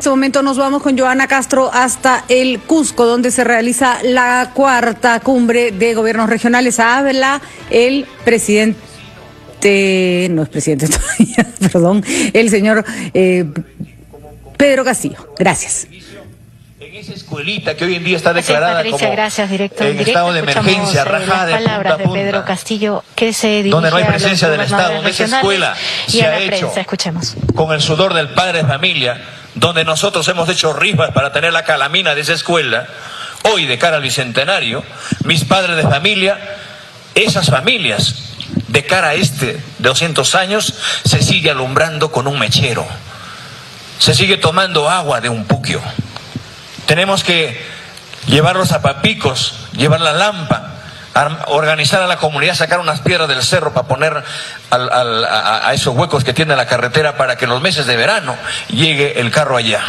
Este momento nos vamos con Joana Castro hasta el Cusco, donde se realiza la cuarta cumbre de gobiernos regionales. Habla el presidente, no es presidente todavía, perdón, el señor eh, Pedro Castillo. Gracias en esa escuelita que hoy en día está declarada Patricia, como gracias, director. en estado de emergencia, eh, rajada de palabras punta a de Pedro Castillo que se dirige donde no hay presencia del Estado, donde esa escuela y se a ha hecho. Escuchemos. con el sudor del padre de familia, donde nosotros hemos hecho rifas para tener la calamina de esa escuela, hoy de cara al bicentenario, mis padres de familia, esas familias, de cara a este de 200 años, se sigue alumbrando con un mechero, se sigue tomando agua de un puquio. Tenemos que llevar los zapapicos, llevar la lampa, ar- organizar a la comunidad, sacar unas piedras del cerro para poner a, a esos huecos que tiene la carretera para que en los meses de verano llegue el carro allá.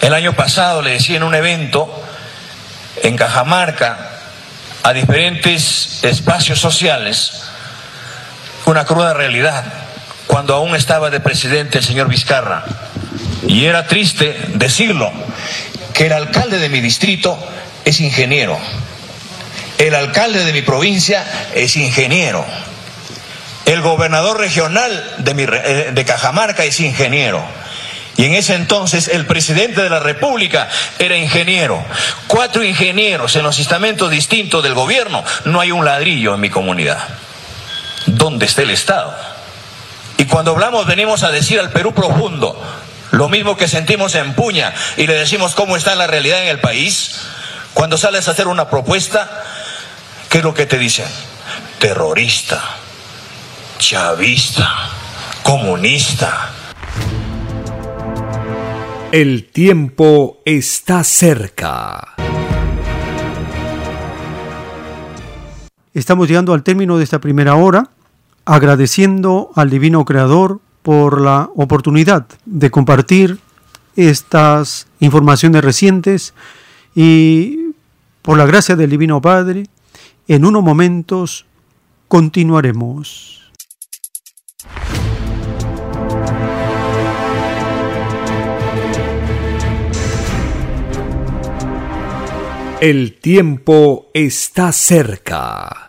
El año pasado le decía en un evento, en Cajamarca a diferentes espacios sociales una cruda realidad cuando aún estaba de presidente el señor Vizcarra. Y era triste decirlo, que el alcalde de mi distrito es ingeniero. El alcalde de mi provincia es ingeniero. El gobernador regional de, mi, eh, de Cajamarca es ingeniero. Y en ese entonces el presidente de la República era ingeniero. Cuatro ingenieros en los estamentos distintos del gobierno. No hay un ladrillo en mi comunidad. ¿Dónde está el Estado? Y cuando hablamos venimos a decir al Perú profundo, lo mismo que sentimos en Puña y le decimos cómo está la realidad en el país. Cuando sales a hacer una propuesta, ¿qué es lo que te dicen? Terrorista, chavista, comunista el tiempo está cerca. Estamos llegando al término de esta primera hora, agradeciendo al Divino Creador por la oportunidad de compartir estas informaciones recientes y por la gracia del Divino Padre, en unos momentos continuaremos. El tiempo está cerca.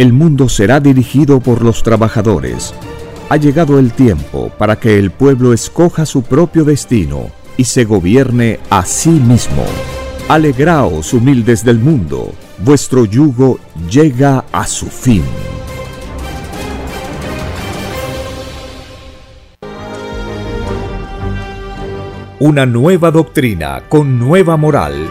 el mundo será dirigido por los trabajadores. Ha llegado el tiempo para que el pueblo escoja su propio destino y se gobierne a sí mismo. Alegraos humildes del mundo, vuestro yugo llega a su fin. Una nueva doctrina con nueva moral,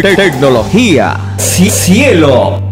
Tecnología. cielo.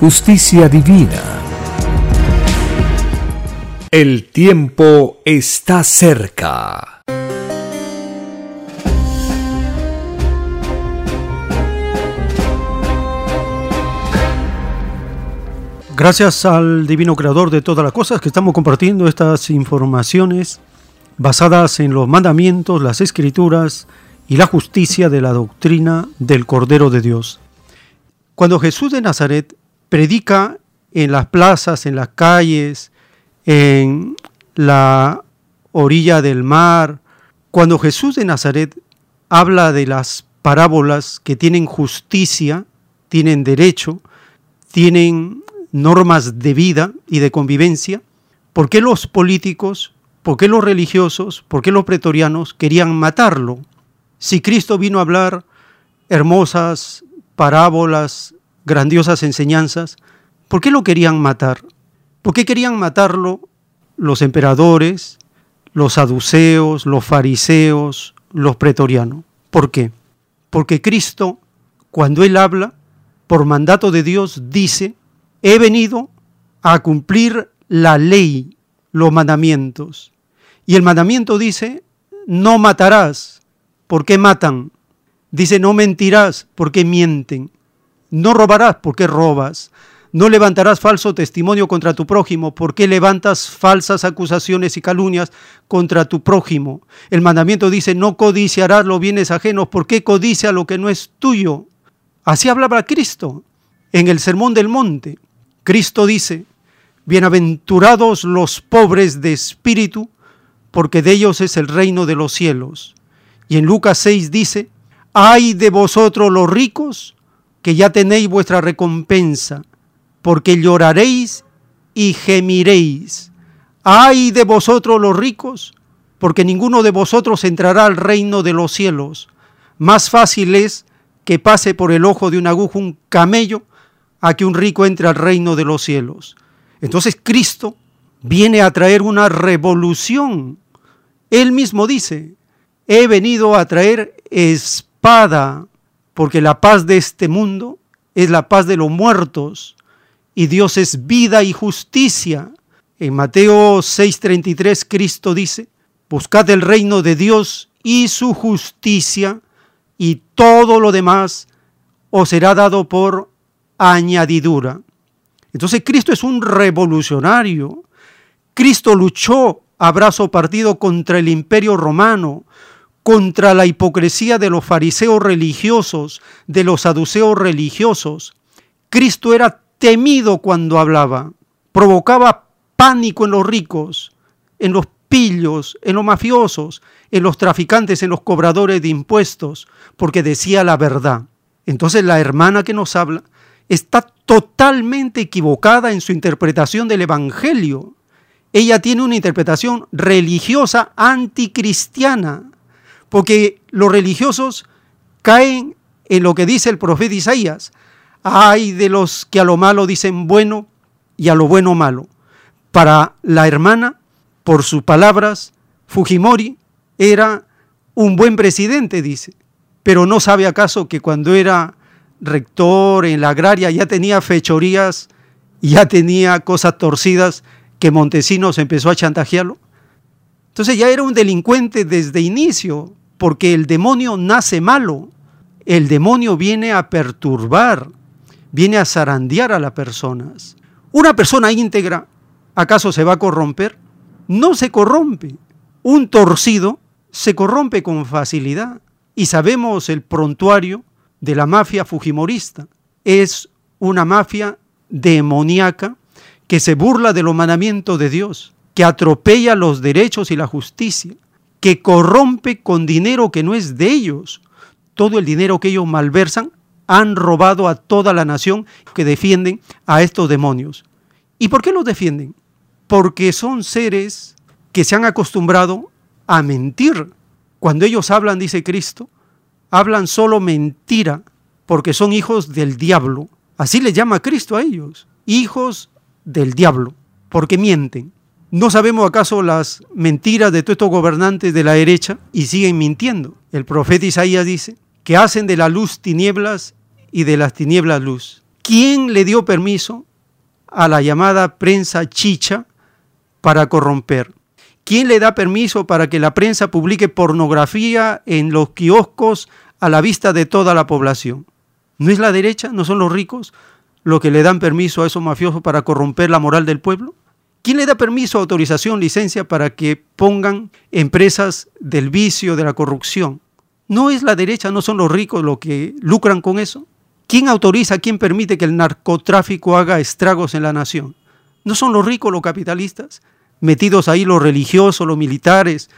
justicia divina. El tiempo está cerca. Gracias al Divino Creador de todas las cosas que estamos compartiendo estas informaciones basadas en los mandamientos, las escrituras y la justicia de la doctrina del Cordero de Dios. Cuando Jesús de Nazaret predica en las plazas, en las calles, en la orilla del mar. Cuando Jesús de Nazaret habla de las parábolas que tienen justicia, tienen derecho, tienen normas de vida y de convivencia, ¿por qué los políticos, por qué los religiosos, por qué los pretorianos querían matarlo? Si Cristo vino a hablar hermosas parábolas, grandiosas enseñanzas, ¿por qué lo querían matar? ¿Por qué querían matarlo los emperadores, los saduceos, los fariseos, los pretorianos? ¿Por qué? Porque Cristo, cuando Él habla, por mandato de Dios, dice, he venido a cumplir la ley, los mandamientos. Y el mandamiento dice, no matarás. ¿Por qué matan? Dice, no mentirás. ¿Por qué mienten? No robarás porque robas. No levantarás falso testimonio contra tu prójimo, porque levantas falsas acusaciones y calumnias contra tu prójimo. El mandamiento dice, no codiciarás los bienes ajenos, porque codicia lo que no es tuyo. Así hablaba Cristo en el Sermón del Monte. Cristo dice, bienaventurados los pobres de espíritu, porque de ellos es el reino de los cielos. Y en Lucas 6 dice, ay de vosotros los ricos, que ya tenéis vuestra recompensa, porque lloraréis y gemiréis. Ay de vosotros los ricos, porque ninguno de vosotros entrará al reino de los cielos. Más fácil es que pase por el ojo de un aguja un camello a que un rico entre al reino de los cielos. Entonces Cristo viene a traer una revolución. Él mismo dice, he venido a traer espada porque la paz de este mundo es la paz de los muertos y Dios es vida y justicia. En Mateo 6:33 Cristo dice, buscad el reino de Dios y su justicia y todo lo demás os será dado por añadidura. Entonces Cristo es un revolucionario. Cristo luchó a brazo partido contra el imperio romano, contra la hipocresía de los fariseos religiosos, de los saduceos religiosos. Cristo era temido cuando hablaba. provocaba pánico en los ricos, en los pillos, en los mafiosos, en los traficantes, en los cobradores de impuestos, porque decía la verdad. Entonces la hermana que nos habla está totalmente equivocada en su interpretación del Evangelio. Ella tiene una interpretación religiosa anticristiana, porque los religiosos caen en lo que dice el profeta Isaías. Hay de los que a lo malo dicen bueno y a lo bueno malo. Para la hermana, por sus palabras, Fujimori era un buen presidente, dice, pero no sabe acaso que cuando era rector en la agraria ya tenía fechorías, ya tenía cosas torcidas que Montesinos empezó a chantajearlo. Entonces ya era un delincuente desde inicio, porque el demonio nace malo, el demonio viene a perturbar, viene a zarandear a las personas. Una persona íntegra, ¿acaso se va a corromper? No se corrompe. Un torcido se corrompe con facilidad. Y sabemos el prontuario de la mafia fujimorista. Es una mafia demoníaca que se burla de los mandamientos de Dios, que atropella los derechos y la justicia, que corrompe con dinero que no es de ellos. Todo el dinero que ellos malversan han robado a toda la nación que defienden a estos demonios. ¿Y por qué los defienden? Porque son seres que se han acostumbrado a mentir. Cuando ellos hablan, dice Cristo, hablan solo mentira, porque son hijos del diablo. Así le llama Cristo a ellos, hijos del diablo, porque mienten. ¿No sabemos acaso las mentiras de todos estos gobernantes de la derecha y siguen mintiendo? El profeta Isaías dice que hacen de la luz tinieblas y de las tinieblas luz. ¿Quién le dio permiso a la llamada prensa chicha para corromper? ¿Quién le da permiso para que la prensa publique pornografía en los kioscos a la vista de toda la población? ¿No es la derecha? ¿No son los ricos los que le dan permiso a esos mafiosos para corromper la moral del pueblo? ¿Quién le da permiso, autorización, licencia para que pongan empresas del vicio, de la corrupción? ¿No es la derecha, no son los ricos los que lucran con eso? ¿Quién autoriza, quién permite que el narcotráfico haga estragos en la nación? ¿No son los ricos los capitalistas? Metidos ahí los religiosos, los militares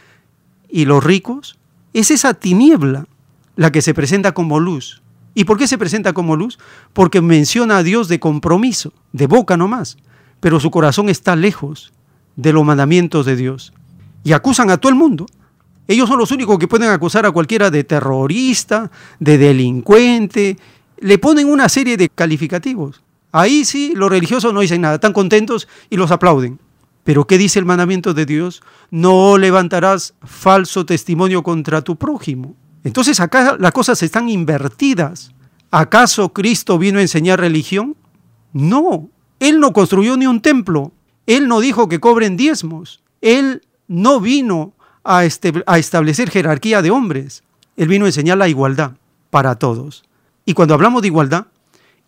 y los ricos. Es esa tiniebla la que se presenta como luz. ¿Y por qué se presenta como luz? Porque menciona a Dios de compromiso, de boca nomás, pero su corazón está lejos de los mandamientos de Dios. Y acusan a todo el mundo. Ellos son los únicos que pueden acusar a cualquiera de terrorista, de delincuente, le ponen una serie de calificativos. Ahí sí, los religiosos no dicen nada, están contentos y los aplauden. Pero ¿qué dice el mandamiento de Dios? No levantarás falso testimonio contra tu prójimo. Entonces acá las cosas están invertidas. ¿Acaso Cristo vino a enseñar religión? No, Él no construyó ni un templo. Él no dijo que cobren diezmos. Él no vino a, este, a establecer jerarquía de hombres. Él vino a enseñar la igualdad para todos. Y cuando hablamos de igualdad,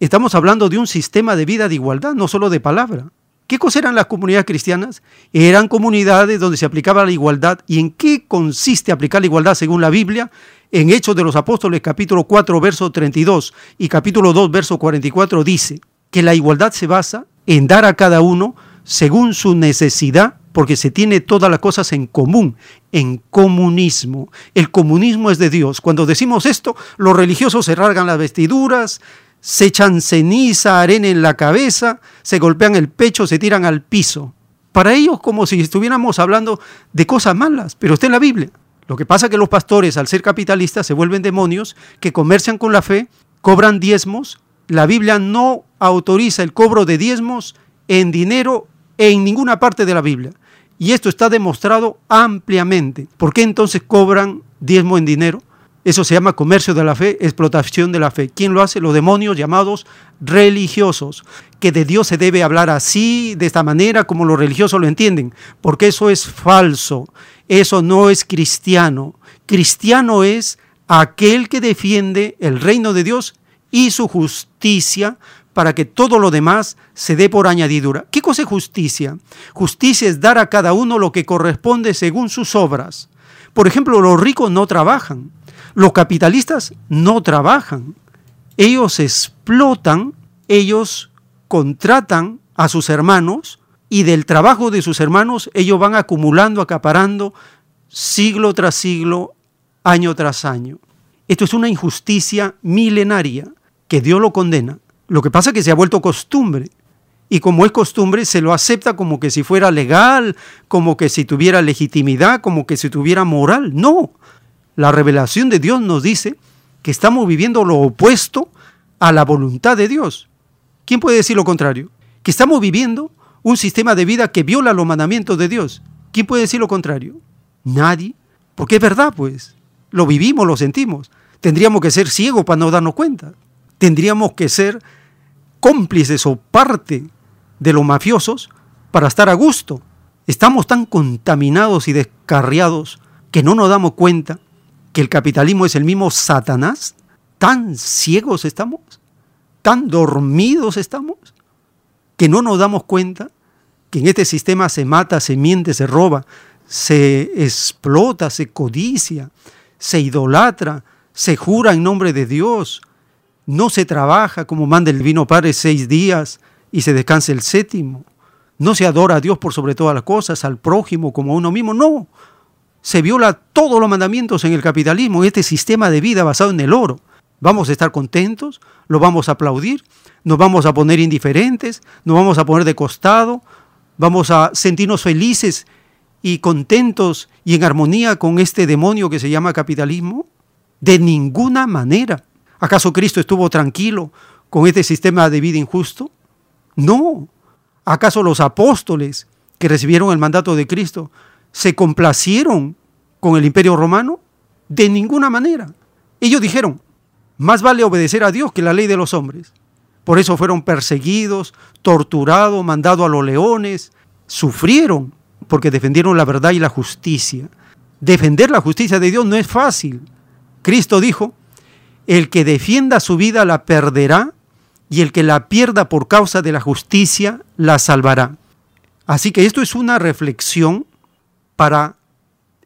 estamos hablando de un sistema de vida de igualdad, no solo de palabra. ¿Qué cosa eran las comunidades cristianas? Eran comunidades donde se aplicaba la igualdad. ¿Y en qué consiste aplicar la igualdad según la Biblia? En Hechos de los Apóstoles capítulo 4 verso 32 y capítulo 2 verso 44 dice que la igualdad se basa en dar a cada uno según su necesidad porque se tiene todas las cosas en común, en comunismo. El comunismo es de Dios. Cuando decimos esto, los religiosos se rasgan las vestiduras, se echan ceniza, arena en la cabeza, se golpean el pecho, se tiran al piso. Para ellos como si estuviéramos hablando de cosas malas, pero está en la Biblia. Lo que pasa es que los pastores, al ser capitalistas, se vuelven demonios que comercian con la fe, cobran diezmos. La Biblia no autoriza el cobro de diezmos en dinero en ninguna parte de la Biblia. Y esto está demostrado ampliamente. ¿Por qué entonces cobran diezmo en dinero? Eso se llama comercio de la fe, explotación de la fe. ¿Quién lo hace? Los demonios llamados religiosos. Que de Dios se debe hablar así, de esta manera, como los religiosos lo entienden. Porque eso es falso. Eso no es cristiano. Cristiano es aquel que defiende el reino de Dios y su justicia para que todo lo demás se dé por añadidura. ¿Qué cosa es justicia? Justicia es dar a cada uno lo que corresponde según sus obras. Por ejemplo, los ricos no trabajan, los capitalistas no trabajan. Ellos explotan, ellos contratan a sus hermanos y del trabajo de sus hermanos ellos van acumulando, acaparando siglo tras siglo, año tras año. Esto es una injusticia milenaria que Dios lo condena. Lo que pasa es que se ha vuelto costumbre. Y como es costumbre, se lo acepta como que si fuera legal, como que si tuviera legitimidad, como que si tuviera moral. No. La revelación de Dios nos dice que estamos viviendo lo opuesto a la voluntad de Dios. ¿Quién puede decir lo contrario? Que estamos viviendo un sistema de vida que viola los mandamientos de Dios. ¿Quién puede decir lo contrario? Nadie. Porque es verdad, pues. Lo vivimos, lo sentimos. Tendríamos que ser ciegos para no darnos cuenta. Tendríamos que ser cómplices o parte de los mafiosos para estar a gusto. Estamos tan contaminados y descarriados que no nos damos cuenta que el capitalismo es el mismo Satanás. Tan ciegos estamos, tan dormidos estamos, que no nos damos cuenta que en este sistema se mata, se miente, se roba, se explota, se codicia, se idolatra, se jura en nombre de Dios, no se trabaja como manda el Divino Padre seis días y se descansa el séptimo. No se adora a Dios por sobre todas las cosas, al prójimo como a uno mismo. No. Se viola todos los mandamientos en el capitalismo, este sistema de vida basado en el oro. Vamos a estar contentos, lo vamos a aplaudir, nos vamos a poner indiferentes, nos vamos a poner de costado, vamos a sentirnos felices y contentos y en armonía con este demonio que se llama capitalismo. De ninguna manera. ¿Acaso Cristo estuvo tranquilo con este sistema de vida injusto? No. ¿Acaso los apóstoles que recibieron el mandato de Cristo se complacieron con el imperio romano? De ninguna manera. Ellos dijeron, más vale obedecer a Dios que la ley de los hombres. Por eso fueron perseguidos, torturados, mandados a los leones, sufrieron porque defendieron la verdad y la justicia. Defender la justicia de Dios no es fácil. Cristo dijo, el que defienda su vida la perderá y el que la pierda por causa de la justicia la salvará. Así que esto es una reflexión para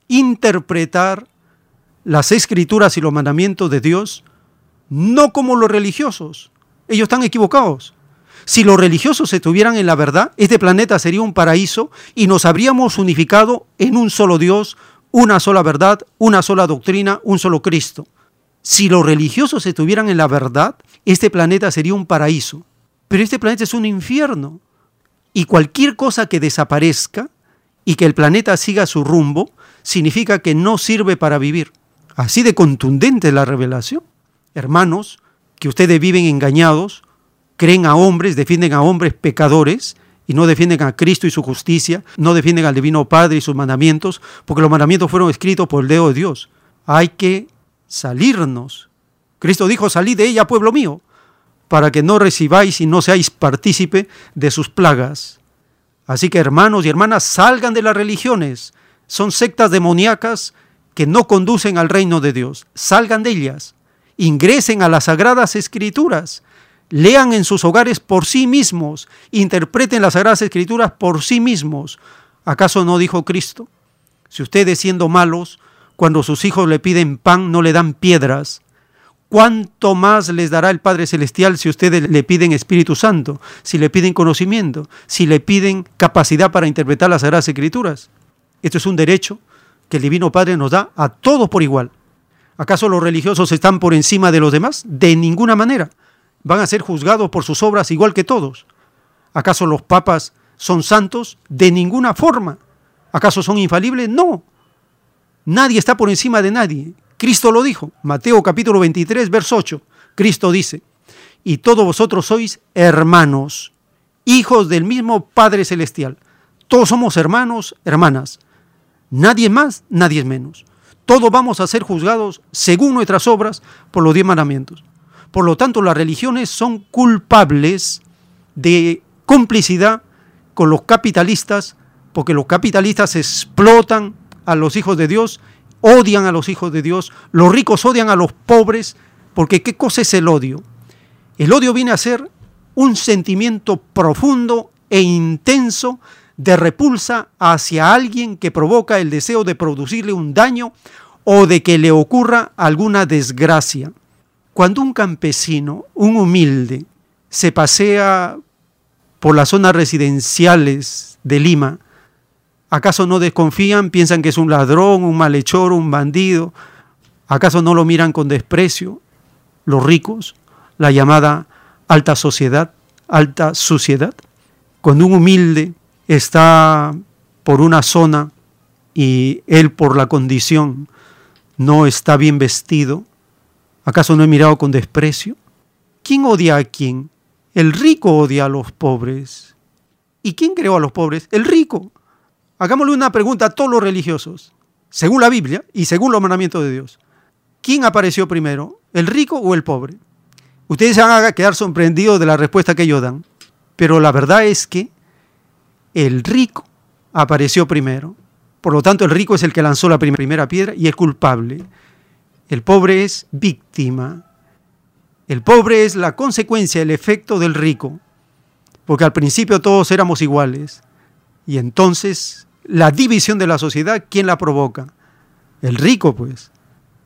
interpretar las escrituras y los mandamientos de Dios, no como los religiosos. Ellos están equivocados. Si los religiosos estuvieran en la verdad, este planeta sería un paraíso y nos habríamos unificado en un solo Dios, una sola verdad, una sola doctrina, un solo Cristo. Si los religiosos estuvieran en la verdad, este planeta sería un paraíso. Pero este planeta es un infierno. Y cualquier cosa que desaparezca y que el planeta siga su rumbo, significa que no sirve para vivir. Así de contundente la revelación. Hermanos, que ustedes viven engañados, creen a hombres, defienden a hombres pecadores y no defienden a Cristo y su justicia, no defienden al Divino Padre y sus mandamientos, porque los mandamientos fueron escritos por el dedo de Dios. Hay que salirnos. Cristo dijo, salid de ella, pueblo mío, para que no recibáis y no seáis partícipe de sus plagas. Así que hermanos y hermanas, salgan de las religiones. Son sectas demoníacas que no conducen al reino de Dios. Salgan de ellas. Ingresen a las sagradas escrituras. Lean en sus hogares por sí mismos. Interpreten las sagradas escrituras por sí mismos. ¿Acaso no dijo Cristo? Si ustedes siendo malos cuando sus hijos le piden pan, no le dan piedras. ¿Cuánto más les dará el Padre Celestial si ustedes le piden Espíritu Santo, si le piden conocimiento, si le piden capacidad para interpretar las Sagradas Escrituras? Esto es un derecho que el Divino Padre nos da a todos por igual. ¿Acaso los religiosos están por encima de los demás? De ninguna manera. Van a ser juzgados por sus obras igual que todos. ¿Acaso los papas son santos? De ninguna forma. ¿Acaso son infalibles? No. Nadie está por encima de nadie. Cristo lo dijo. Mateo capítulo 23, verso 8. Cristo dice, y todos vosotros sois hermanos, hijos del mismo Padre Celestial. Todos somos hermanos, hermanas. Nadie más, nadie menos. Todos vamos a ser juzgados según nuestras obras por los diez mandamientos. Por lo tanto, las religiones son culpables de complicidad con los capitalistas, porque los capitalistas explotan a los hijos de Dios, odian a los hijos de Dios, los ricos odian a los pobres, porque ¿qué cosa es el odio? El odio viene a ser un sentimiento profundo e intenso de repulsa hacia alguien que provoca el deseo de producirle un daño o de que le ocurra alguna desgracia. Cuando un campesino, un humilde, se pasea por las zonas residenciales de Lima, ¿acaso no desconfían? ¿Piensan que es un ladrón, un malhechor, un bandido? ¿Acaso no lo miran con desprecio los ricos, la llamada alta sociedad, alta suciedad? Cuando un humilde está por una zona y él por la condición no está bien vestido, ¿acaso no he mirado con desprecio? ¿Quién odia a quién? El rico odia a los pobres. ¿Y quién creó a los pobres? El rico. Hagámosle una pregunta a todos los religiosos, según la Biblia y según los mandamientos de Dios. ¿Quién apareció primero, el rico o el pobre? Ustedes se van a quedar sorprendidos de la respuesta que ellos dan, pero la verdad es que el rico apareció primero. Por lo tanto, el rico es el que lanzó la primera piedra y es culpable. El pobre es víctima. El pobre es la consecuencia, el efecto del rico. Porque al principio todos éramos iguales. Y entonces la división de la sociedad, ¿quién la provoca? El rico, pues.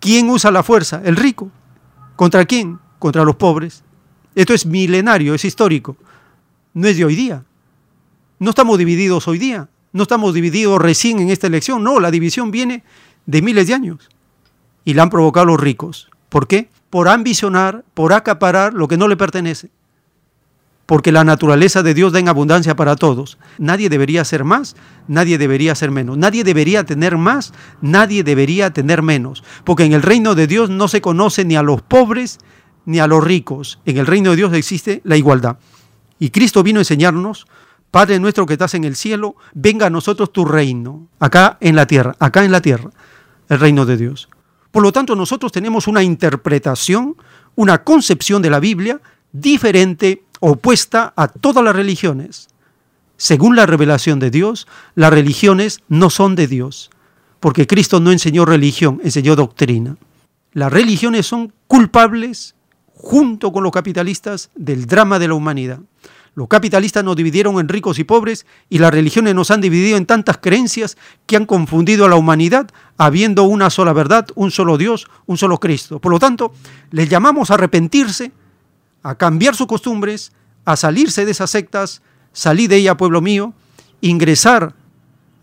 ¿Quién usa la fuerza? El rico. ¿Contra quién? Contra los pobres. Esto es milenario, es histórico. No es de hoy día. No estamos divididos hoy día. No estamos divididos recién en esta elección. No, la división viene de miles de años. Y la han provocado los ricos. ¿Por qué? Por ambicionar, por acaparar lo que no le pertenece. Porque la naturaleza de Dios da en abundancia para todos. Nadie debería ser más, nadie debería ser menos. Nadie debería tener más, nadie debería tener menos. Porque en el reino de Dios no se conoce ni a los pobres ni a los ricos. En el reino de Dios existe la igualdad. Y Cristo vino a enseñarnos Padre nuestro que estás en el cielo, venga a nosotros tu reino, acá en la tierra, acá en la tierra, el reino de Dios. Por lo tanto, nosotros tenemos una interpretación, una concepción de la Biblia diferente, opuesta a todas las religiones. Según la revelación de Dios, las religiones no son de Dios, porque Cristo no enseñó religión, enseñó doctrina. Las religiones son culpables, junto con los capitalistas, del drama de la humanidad. Los capitalistas nos dividieron en ricos y pobres y las religiones nos han dividido en tantas creencias que han confundido a la humanidad habiendo una sola verdad, un solo Dios, un solo Cristo. Por lo tanto, les llamamos a arrepentirse, a cambiar sus costumbres, a salirse de esas sectas, salir de ella, pueblo mío, ingresar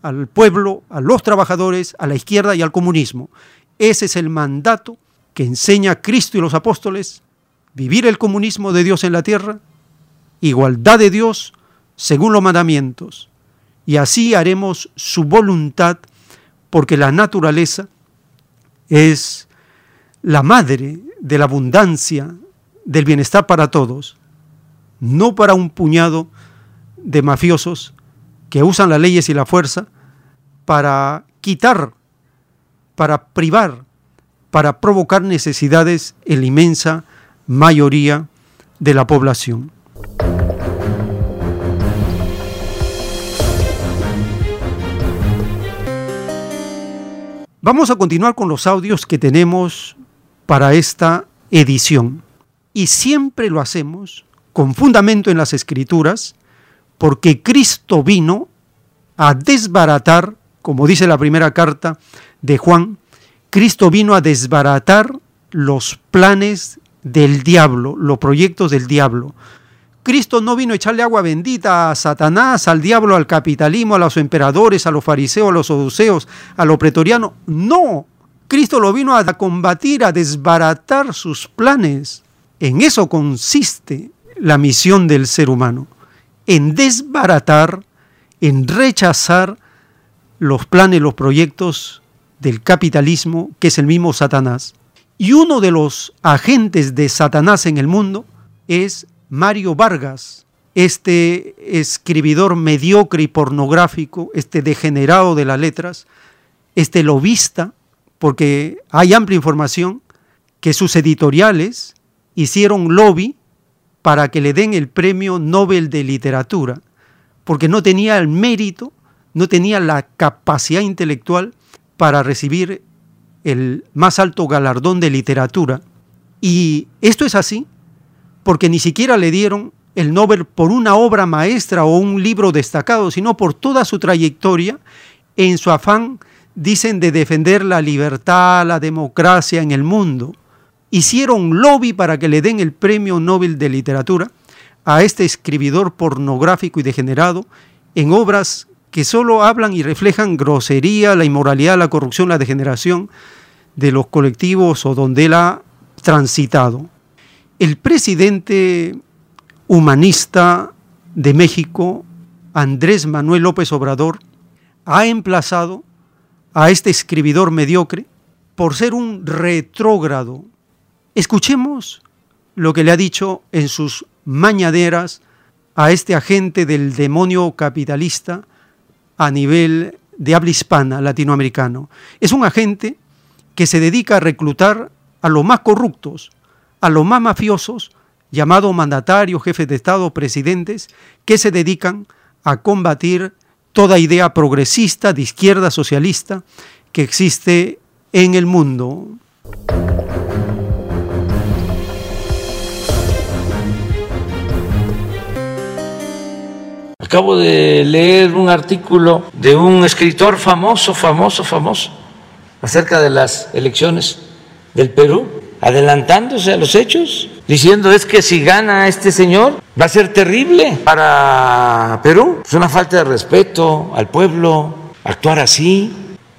al pueblo, a los trabajadores, a la izquierda y al comunismo. Ese es el mandato que enseña Cristo y los apóstoles, vivir el comunismo de Dios en la tierra, igualdad de Dios según los mandamientos. Y así haremos su voluntad porque la naturaleza es la madre de la abundancia, del bienestar para todos, no para un puñado de mafiosos que usan las leyes y la fuerza para quitar, para privar, para provocar necesidades en la inmensa mayoría de la población. Vamos a continuar con los audios que tenemos para esta edición. Y siempre lo hacemos con fundamento en las escrituras, porque Cristo vino a desbaratar, como dice la primera carta de Juan, Cristo vino a desbaratar los planes del diablo, los proyectos del diablo. Cristo no vino a echarle agua bendita a Satanás, al diablo, al capitalismo, a los emperadores, a los fariseos, a los saduceos, a los pretorianos. No, Cristo lo vino a combatir, a desbaratar sus planes. En eso consiste la misión del ser humano, en desbaratar, en rechazar los planes, los proyectos del capitalismo, que es el mismo Satanás. Y uno de los agentes de Satanás en el mundo es Mario Vargas, este escribidor mediocre y pornográfico, este degenerado de las letras, este lobista, porque hay amplia información que sus editoriales hicieron lobby para que le den el premio Nobel de Literatura, porque no tenía el mérito, no tenía la capacidad intelectual para recibir el más alto galardón de literatura. Y esto es así porque ni siquiera le dieron el Nobel por una obra maestra o un libro destacado, sino por toda su trayectoria en su afán, dicen, de defender la libertad, la democracia en el mundo. Hicieron lobby para que le den el premio Nobel de Literatura a este escribidor pornográfico y degenerado en obras que solo hablan y reflejan grosería, la inmoralidad, la corrupción, la degeneración de los colectivos o donde él ha transitado. El presidente humanista de México, Andrés Manuel López Obrador, ha emplazado a este escribidor mediocre por ser un retrógrado. Escuchemos lo que le ha dicho en sus mañaderas a este agente del demonio capitalista a nivel de habla hispana latinoamericano. Es un agente que se dedica a reclutar a los más corruptos, a los más mafiosos, llamados mandatarios, jefes de Estado, presidentes, que se dedican a combatir toda idea progresista, de izquierda, socialista, que existe en el mundo. Acabo de leer un artículo de un escritor famoso, famoso, famoso, acerca de las elecciones del Perú, adelantándose a los hechos, diciendo es que si gana este señor va a ser terrible para Perú. Es una falta de respeto al pueblo actuar así.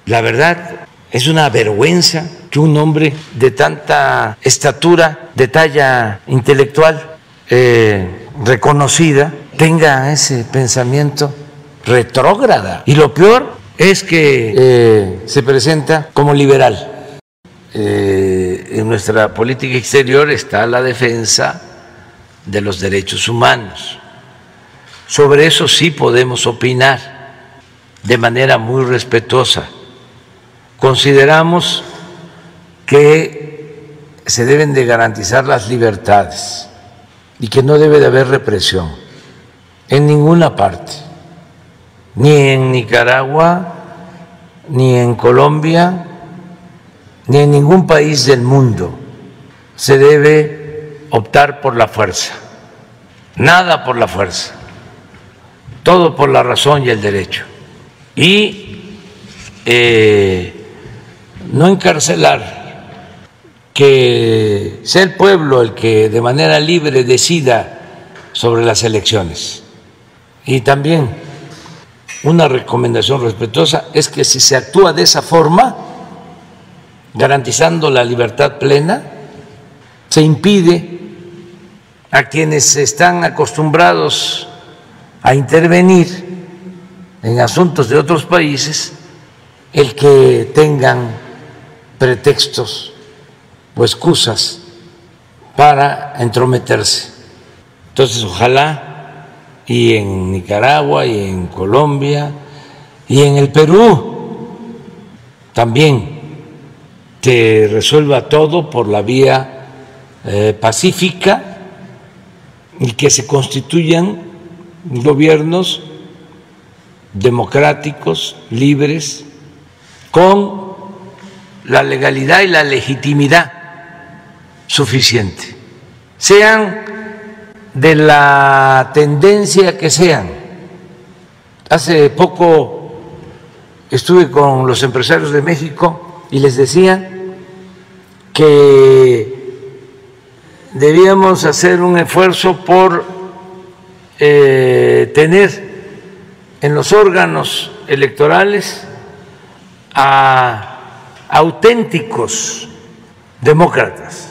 La verdad es una vergüenza que un hombre de tanta estatura, de talla intelectual eh, reconocida, tenga ese pensamiento retrógrada. Y lo peor es que eh, se presenta como liberal. Eh, en nuestra política exterior está la defensa de los derechos humanos. Sobre eso sí podemos opinar de manera muy respetuosa. Consideramos que se deben de garantizar las libertades y que no debe de haber represión en ninguna parte, ni en Nicaragua, ni en Colombia, ni en ningún país del mundo se debe optar por la fuerza, nada por la fuerza, todo por la razón y el derecho. Y eh, no encarcelar, que sea el pueblo el que de manera libre decida sobre las elecciones. Y también una recomendación respetuosa es que si se actúa de esa forma, garantizando la libertad plena, se impide a quienes están acostumbrados a intervenir en asuntos de otros países el que tengan pretextos o excusas para entrometerse. Entonces, ojalá y en Nicaragua y en Colombia y en el Perú también se resuelva todo por la vía eh, pacífica y que se constituyan gobiernos democráticos, libres, con la legalidad y la legitimidad suficiente, sean de la tendencia que sean. Hace poco estuve con los empresarios de México y les decía que debíamos hacer un esfuerzo por eh, tener en los órganos electorales a auténticos demócratas,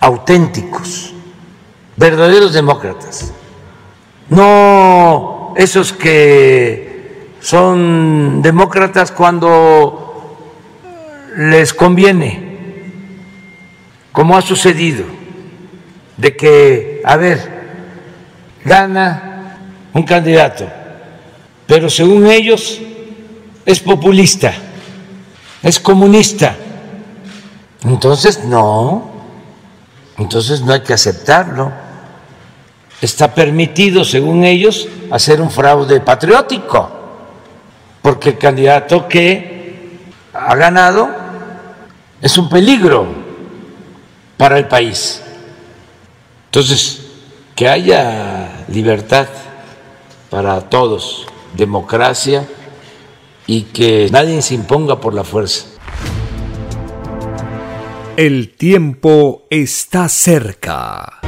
auténticos, verdaderos demócratas, no esos que son demócratas cuando les conviene como ha sucedido, de que, a ver, gana un candidato, pero según ellos es populista, es comunista. Entonces, no, entonces no hay que aceptarlo. Está permitido, según ellos, hacer un fraude patriótico, porque el candidato que ha ganado es un peligro para el país. Entonces, que haya libertad para todos, democracia y que nadie se imponga por la fuerza. El tiempo está cerca.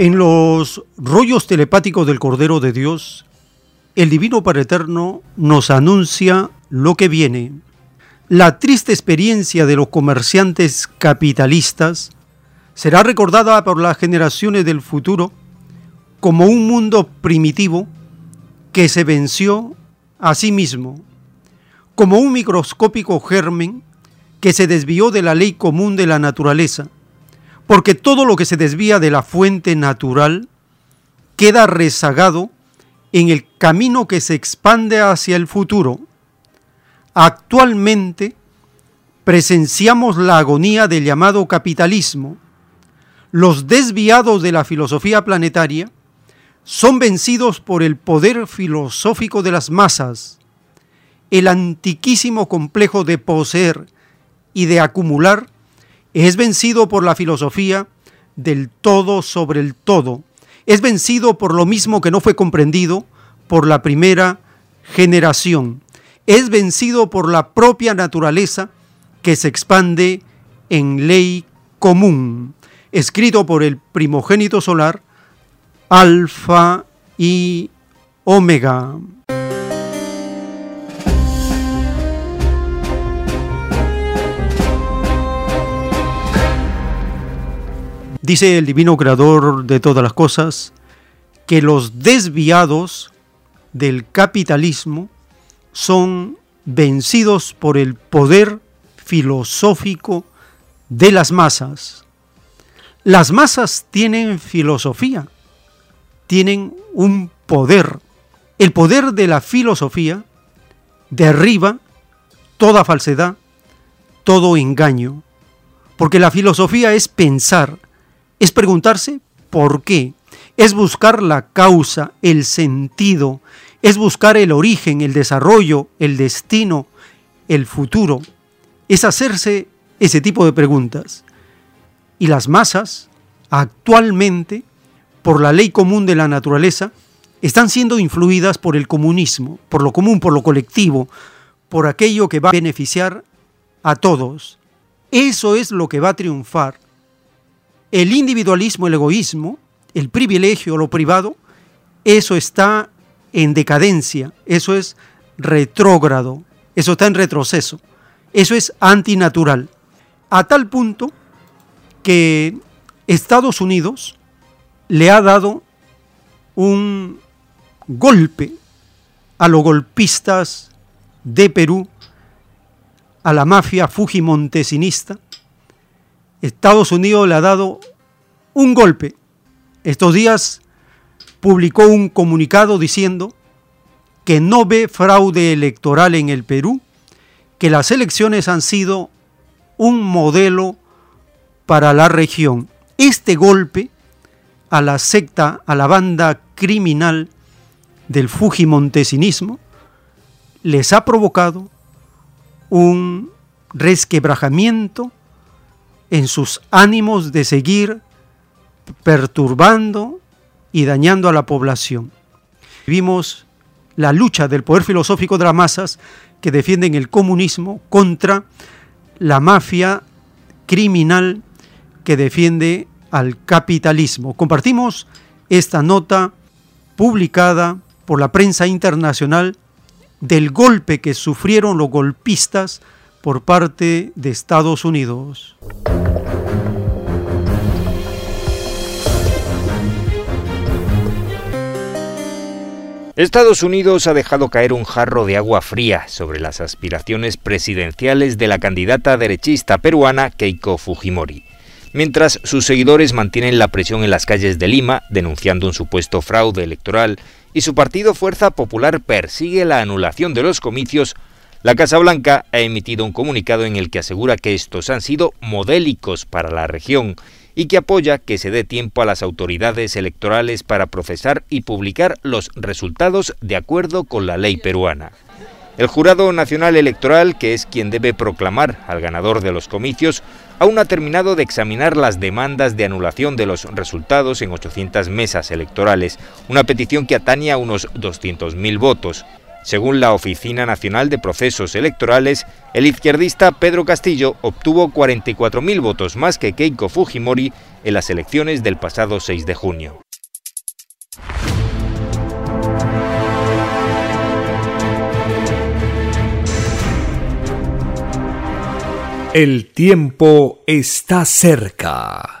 En los rollos telepáticos del Cordero de Dios, el Divino Padre Eterno nos anuncia lo que viene. La triste experiencia de los comerciantes capitalistas será recordada por las generaciones del futuro como un mundo primitivo que se venció a sí mismo, como un microscópico germen que se desvió de la ley común de la naturaleza, porque todo lo que se desvía de la fuente natural queda rezagado en el camino que se expande hacia el futuro. Actualmente presenciamos la agonía del llamado capitalismo. Los desviados de la filosofía planetaria son vencidos por el poder filosófico de las masas. El antiquísimo complejo de poseer y de acumular es vencido por la filosofía del todo sobre el todo. Es vencido por lo mismo que no fue comprendido por la primera generación. Es vencido por la propia naturaleza que se expande en ley común, escrito por el primogénito solar, Alfa y Omega. Dice el divino creador de todas las cosas que los desviados del capitalismo son vencidos por el poder filosófico de las masas. Las masas tienen filosofía, tienen un poder. El poder de la filosofía derriba toda falsedad, todo engaño, porque la filosofía es pensar, es preguntarse por qué, es buscar la causa, el sentido, es buscar el origen, el desarrollo, el destino, el futuro, es hacerse ese tipo de preguntas. Y las masas, actualmente, por la ley común de la naturaleza, están siendo influidas por el comunismo, por lo común, por lo colectivo, por aquello que va a beneficiar a todos. Eso es lo que va a triunfar el individualismo, el egoísmo, el privilegio, lo privado, eso está en decadencia, eso es retrógrado, eso está en retroceso, eso es antinatural. A tal punto que Estados Unidos le ha dado un golpe a los golpistas de Perú, a la mafia fujimontesinista, Estados Unidos le ha dado un golpe. Estos días publicó un comunicado diciendo que no ve fraude electoral en el Perú, que las elecciones han sido un modelo para la región. Este golpe a la secta, a la banda criminal del Fujimontesinismo, les ha provocado un resquebrajamiento en sus ánimos de seguir perturbando y dañando a la población. Vimos la lucha del poder filosófico de las masas que defienden el comunismo contra la mafia criminal que defiende al capitalismo. Compartimos esta nota publicada por la prensa internacional del golpe que sufrieron los golpistas por parte de Estados Unidos. Estados Unidos ha dejado caer un jarro de agua fría sobre las aspiraciones presidenciales de la candidata derechista peruana Keiko Fujimori, mientras sus seguidores mantienen la presión en las calles de Lima denunciando un supuesto fraude electoral y su partido Fuerza Popular persigue la anulación de los comicios la Casa Blanca ha emitido un comunicado en el que asegura que estos han sido modélicos para la región y que apoya que se dé tiempo a las autoridades electorales para procesar y publicar los resultados de acuerdo con la ley peruana. El Jurado Nacional Electoral, que es quien debe proclamar al ganador de los comicios, aún ha terminado de examinar las demandas de anulación de los resultados en 800 mesas electorales, una petición que atañe a unos 200.000 votos Según la Oficina Nacional de Procesos Electorales, el izquierdista Pedro Castillo obtuvo 44.000 votos más que Keiko Fujimori en las elecciones del pasado 6 de junio. El tiempo está cerca.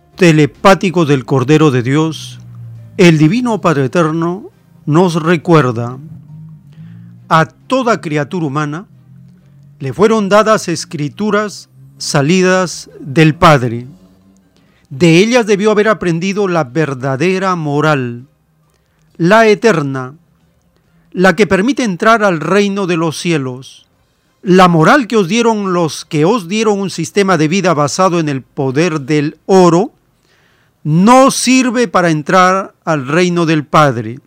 telepáticos del Cordero de Dios, el Divino Padre Eterno nos recuerda a toda criatura humana le fueron dadas escrituras salidas del Padre. De ellas debió haber aprendido la verdadera moral, la eterna, la que permite entrar al reino de los cielos. La moral que os dieron los que os dieron un sistema de vida basado en el poder del oro, no sirve para entrar al reino del Padre.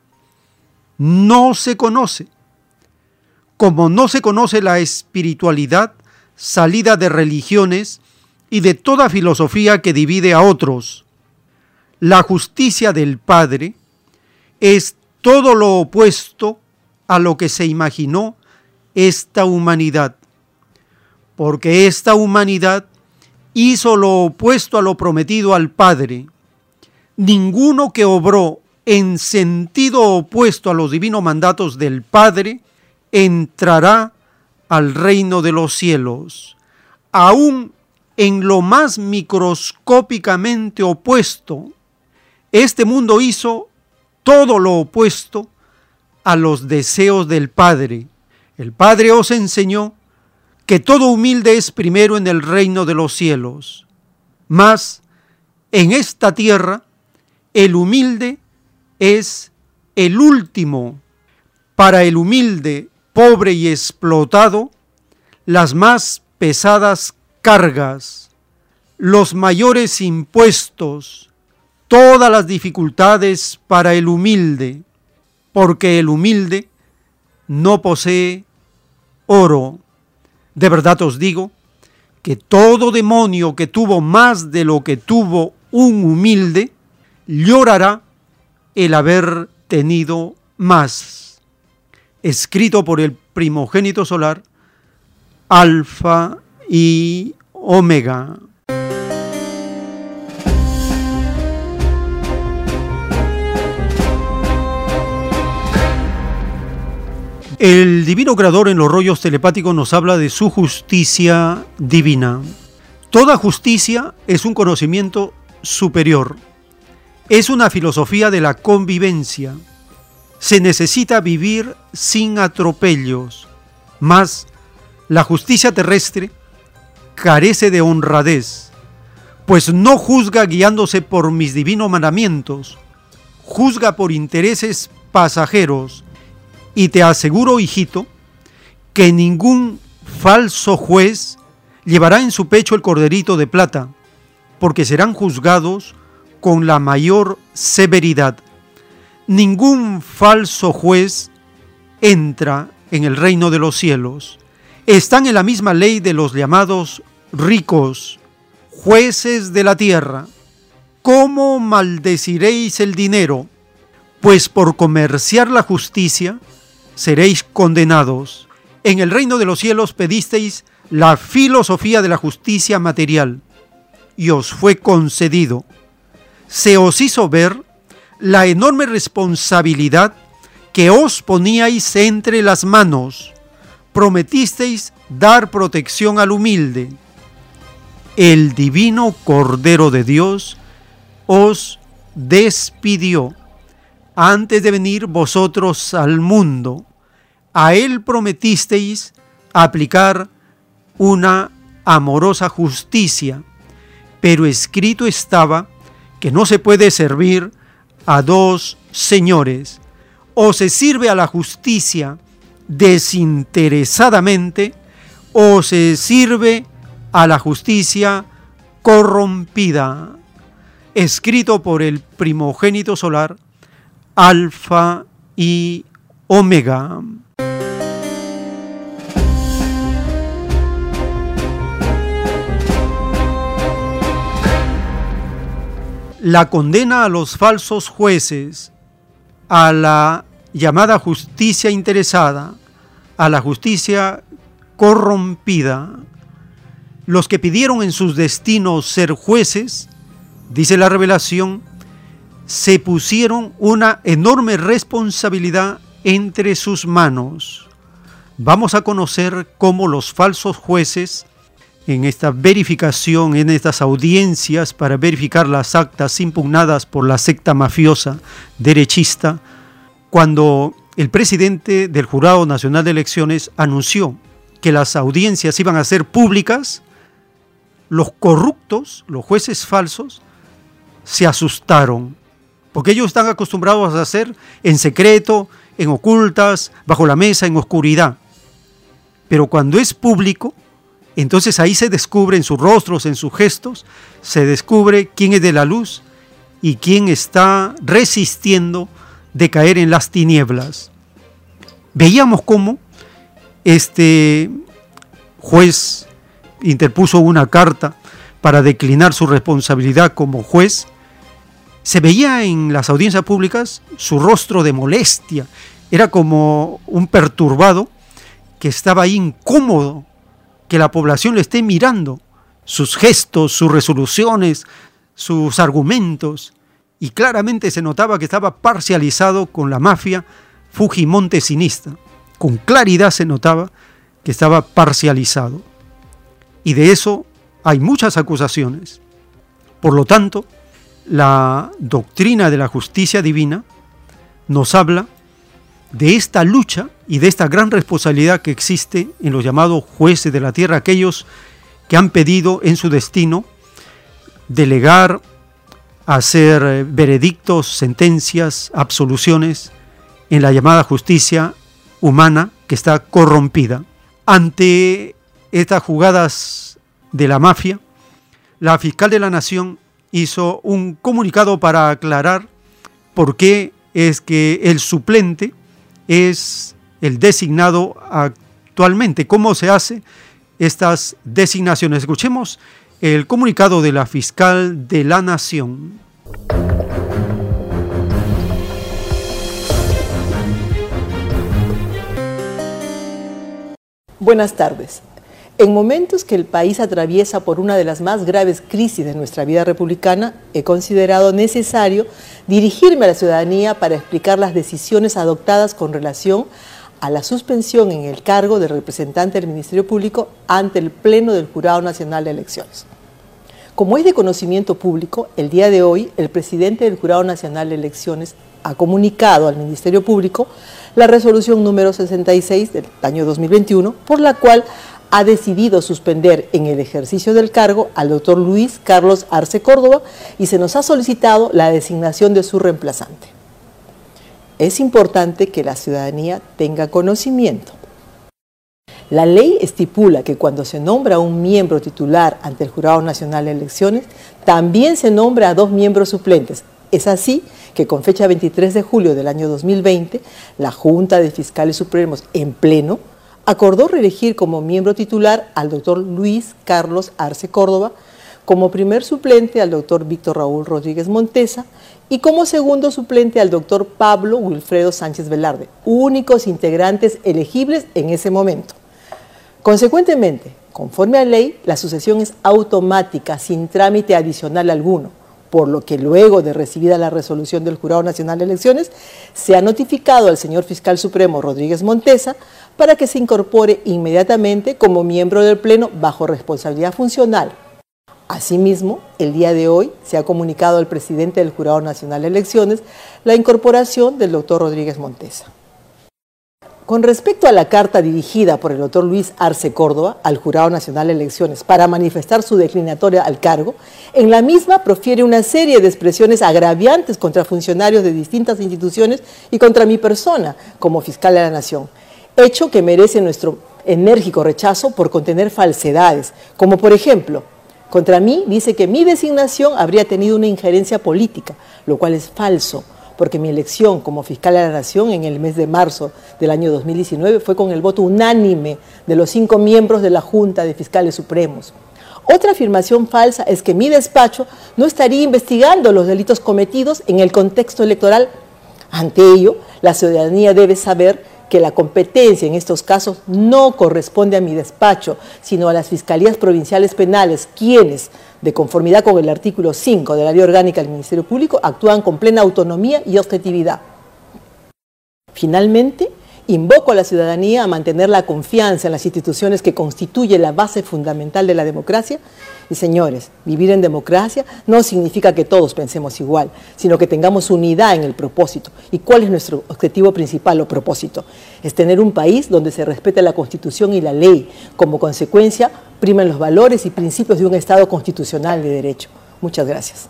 No se conoce como no se conoce la espiritualidad salida de religiones y de toda filosofía que divide a otros. La justicia del Padre es todo lo opuesto a lo que se imaginó esta humanidad, porque esta humanidad hizo lo opuesto a lo prometido al Padre. Ninguno que obró en sentido opuesto a los divinos mandatos del Padre entrará al reino de los cielos. Aún en lo más microscópicamente opuesto, este mundo hizo todo lo opuesto a los deseos del Padre. El Padre os enseñó que todo humilde es primero en el reino de los cielos. Mas en esta tierra el humilde es el último. Para el humilde pobre y explotado, las más pesadas cargas, los mayores impuestos, todas las dificultades para el humilde, porque el humilde no posee oro. De verdad os digo que todo demonio que tuvo más de lo que tuvo un humilde, llorará el haber tenido más escrito por el primogénito solar, Alfa y Omega. El divino creador en los rollos telepáticos nos habla de su justicia divina. Toda justicia es un conocimiento superior. Es una filosofía de la convivencia. Se necesita vivir sin atropellos, mas la justicia terrestre carece de honradez, pues no juzga guiándose por mis divinos mandamientos, juzga por intereses pasajeros, y te aseguro, hijito, que ningún falso juez llevará en su pecho el corderito de plata, porque serán juzgados con la mayor severidad. Ningún falso juez entra en el reino de los cielos. Están en la misma ley de los llamados ricos, jueces de la tierra. ¿Cómo maldeciréis el dinero? Pues por comerciar la justicia seréis condenados. En el reino de los cielos pedisteis la filosofía de la justicia material y os fue concedido. Se os hizo ver la enorme responsabilidad que os poníais entre las manos. Prometisteis dar protección al humilde. El divino Cordero de Dios os despidió antes de venir vosotros al mundo. A él prometisteis aplicar una amorosa justicia, pero escrito estaba que no se puede servir a dos señores. O se sirve a la justicia desinteresadamente, o se sirve a la justicia corrompida. Escrito por el primogénito solar, Alfa y Omega. La condena a los falsos jueces, a la llamada justicia interesada, a la justicia corrompida, los que pidieron en sus destinos ser jueces, dice la revelación, se pusieron una enorme responsabilidad entre sus manos. Vamos a conocer cómo los falsos jueces en esta verificación, en estas audiencias para verificar las actas impugnadas por la secta mafiosa derechista, cuando el presidente del Jurado Nacional de Elecciones anunció que las audiencias iban a ser públicas, los corruptos, los jueces falsos, se asustaron, porque ellos están acostumbrados a hacer en secreto, en ocultas, bajo la mesa, en oscuridad. Pero cuando es público, entonces ahí se descubre en sus rostros, en sus gestos, se descubre quién es de la luz y quién está resistiendo de caer en las tinieblas. Veíamos cómo este juez interpuso una carta para declinar su responsabilidad como juez. Se veía en las audiencias públicas su rostro de molestia. Era como un perturbado que estaba incómodo que la población le esté mirando sus gestos, sus resoluciones, sus argumentos, y claramente se notaba que estaba parcializado con la mafia fujimontesinista. Con claridad se notaba que estaba parcializado. Y de eso hay muchas acusaciones. Por lo tanto, la doctrina de la justicia divina nos habla de esta lucha y de esta gran responsabilidad que existe en los llamados jueces de la tierra, aquellos que han pedido en su destino delegar, hacer eh, veredictos, sentencias, absoluciones en la llamada justicia humana que está corrompida. Ante estas jugadas de la mafia, la fiscal de la nación hizo un comunicado para aclarar por qué es que el suplente es el designado actualmente. ¿Cómo se hace estas designaciones? Escuchemos el comunicado de la fiscal de la Nación. Buenas tardes. En momentos que el país atraviesa por una de las más graves crisis de nuestra vida republicana, he considerado necesario dirigirme a la ciudadanía para explicar las decisiones adoptadas con relación a la suspensión en el cargo de representante del Ministerio Público ante el Pleno del Jurado Nacional de Elecciones. Como es de conocimiento público, el día de hoy el presidente del Jurado Nacional de Elecciones ha comunicado al Ministerio Público la resolución número 66 del año 2021, por la cual ha decidido suspender en el ejercicio del cargo al doctor Luis Carlos Arce Córdoba y se nos ha solicitado la designación de su reemplazante. Es importante que la ciudadanía tenga conocimiento. La ley estipula que cuando se nombra un miembro titular ante el Jurado Nacional de Elecciones, también se nombra a dos miembros suplentes. Es así que con fecha 23 de julio del año 2020, la Junta de Fiscales Supremos en pleno acordó reelegir como miembro titular al doctor Luis Carlos Arce Córdoba, como primer suplente al doctor Víctor Raúl Rodríguez Montesa y como segundo suplente al doctor Pablo Wilfredo Sánchez Velarde, únicos integrantes elegibles en ese momento. Consecuentemente, conforme a ley, la sucesión es automática, sin trámite adicional alguno, por lo que luego de recibida la resolución del Jurado Nacional de Elecciones, se ha notificado al señor fiscal supremo Rodríguez Montesa para que se incorpore inmediatamente como miembro del Pleno bajo responsabilidad funcional Asimismo, el día de hoy se ha comunicado al presidente del Jurado Nacional de Elecciones la incorporación del doctor Rodríguez Montesa. Con respecto a la carta dirigida por el doctor Luis Arce Córdoba al Jurado Nacional de Elecciones para manifestar su declinatoria al cargo, en la misma profiere una serie de expresiones agraviantes contra funcionarios de distintas instituciones y contra mi persona como fiscal de la Nación, hecho que merece nuestro enérgico rechazo por contener falsedades, como por ejemplo contra mí dice que mi designación habría tenido una injerencia política, lo cual es falso, porque mi elección como fiscal de la Nación en el mes de marzo del año 2019 fue con el voto unánime de los cinco miembros de la Junta de Fiscales Supremos. Otra afirmación falsa es que mi despacho no estaría investigando los delitos cometidos en el contexto electoral. Ante ello, la ciudadanía debe saber que la competencia en estos casos no corresponde a mi despacho, sino a las fiscalías provinciales penales, quienes, de conformidad con el artículo 5 de la Ley Orgánica del Ministerio Público, actúan con plena autonomía y objetividad. Finalmente, Invoco a la ciudadanía a mantener la confianza en las instituciones que constituye la base fundamental de la democracia. Y señores, vivir en democracia no significa que todos pensemos igual, sino que tengamos unidad en el propósito. ¿Y cuál es nuestro objetivo principal o propósito? Es tener un país donde se respete la constitución y la ley. Como consecuencia, primen los valores y principios de un Estado constitucional de derecho. Muchas gracias.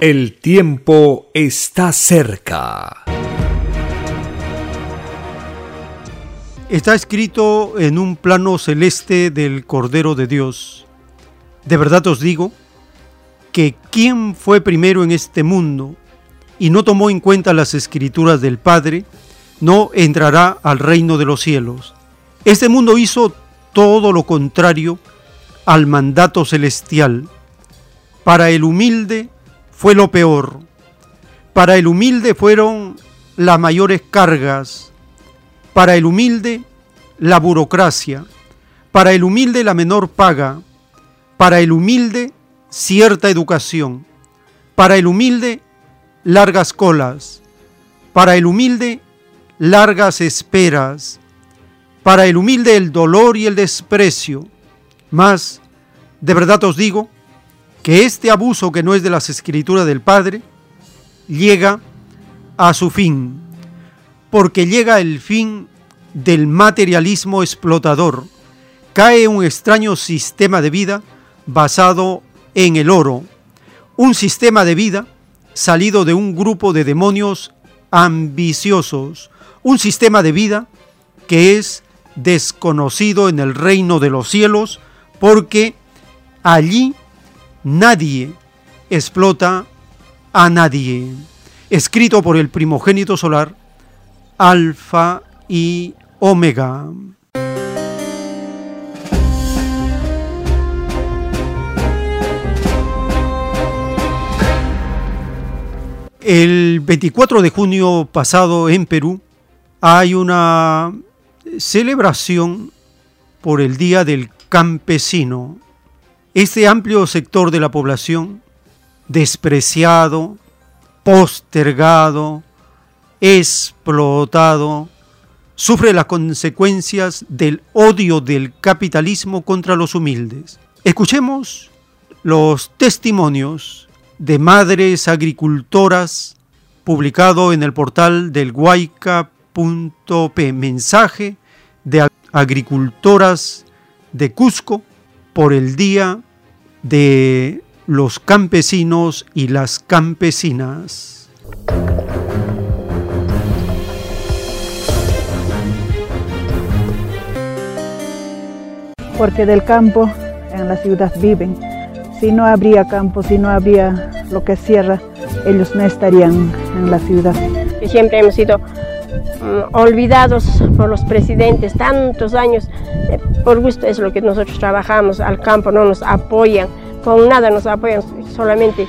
El tiempo está cerca. Está escrito en un plano celeste del Cordero de Dios. De verdad os digo que quien fue primero en este mundo y no tomó en cuenta las escrituras del Padre, no entrará al reino de los cielos. Este mundo hizo todo lo contrario al mandato celestial. Para el humilde fue lo peor. Para el humilde fueron las mayores cargas, para el humilde, la burocracia. Para el humilde, la menor paga. Para el humilde, cierta educación. Para el humilde, largas colas. Para el humilde, largas esperas. Para el humilde, el dolor y el desprecio. Mas, de verdad os digo, que este abuso que no es de las escrituras del Padre, llega a su fin porque llega el fin del materialismo explotador. Cae un extraño sistema de vida basado en el oro, un sistema de vida salido de un grupo de demonios ambiciosos, un sistema de vida que es desconocido en el reino de los cielos porque allí nadie explota a nadie. Escrito por el primogénito solar, Alfa y Omega. El 24 de junio pasado en Perú hay una celebración por el Día del Campesino. Este amplio sector de la población, despreciado, postergado, explotado, sufre las consecuencias del odio del capitalismo contra los humildes. Escuchemos los testimonios de madres agricultoras publicado en el portal del guayca.p, mensaje de agricultoras de Cusco por el Día de los Campesinos y las Campesinas. Porque del campo en la ciudad viven. Si no habría campo, si no habría lo que cierra, ellos no estarían en la ciudad. Siempre hemos sido mm, olvidados por los presidentes tantos años. Eh, por gusto es lo que nosotros trabajamos al campo, no nos apoyan, con nada nos apoyan, solamente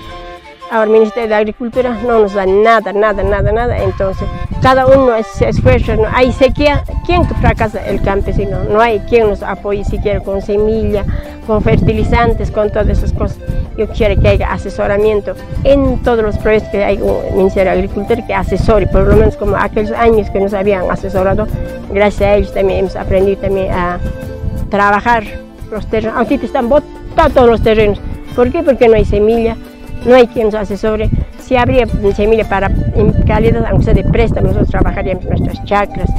Ahora el Ministerio de Agricultura no nos da nada, nada, nada, nada. Entonces, cada uno se esfuerza. ¿no? Hay sequía, ¿quién fracasa? El campesino. No hay quien nos apoye siquiera con semilla, con fertilizantes, con todas esas cosas. Yo quiero que haya asesoramiento en todos los proyectos que hay un Ministerio de Agricultura que asesore, por lo menos como aquellos años que nos habían asesorado. Gracias a ellos también hemos aprendido también a trabajar los terrenos. Ahorita están botados todos los terrenos. ¿Por qué? Porque no hay semilla no hay quien nos asesore. Si habría semilla para en calidad, aunque sea de préstamo, nosotros trabajaríamos nuestras chacras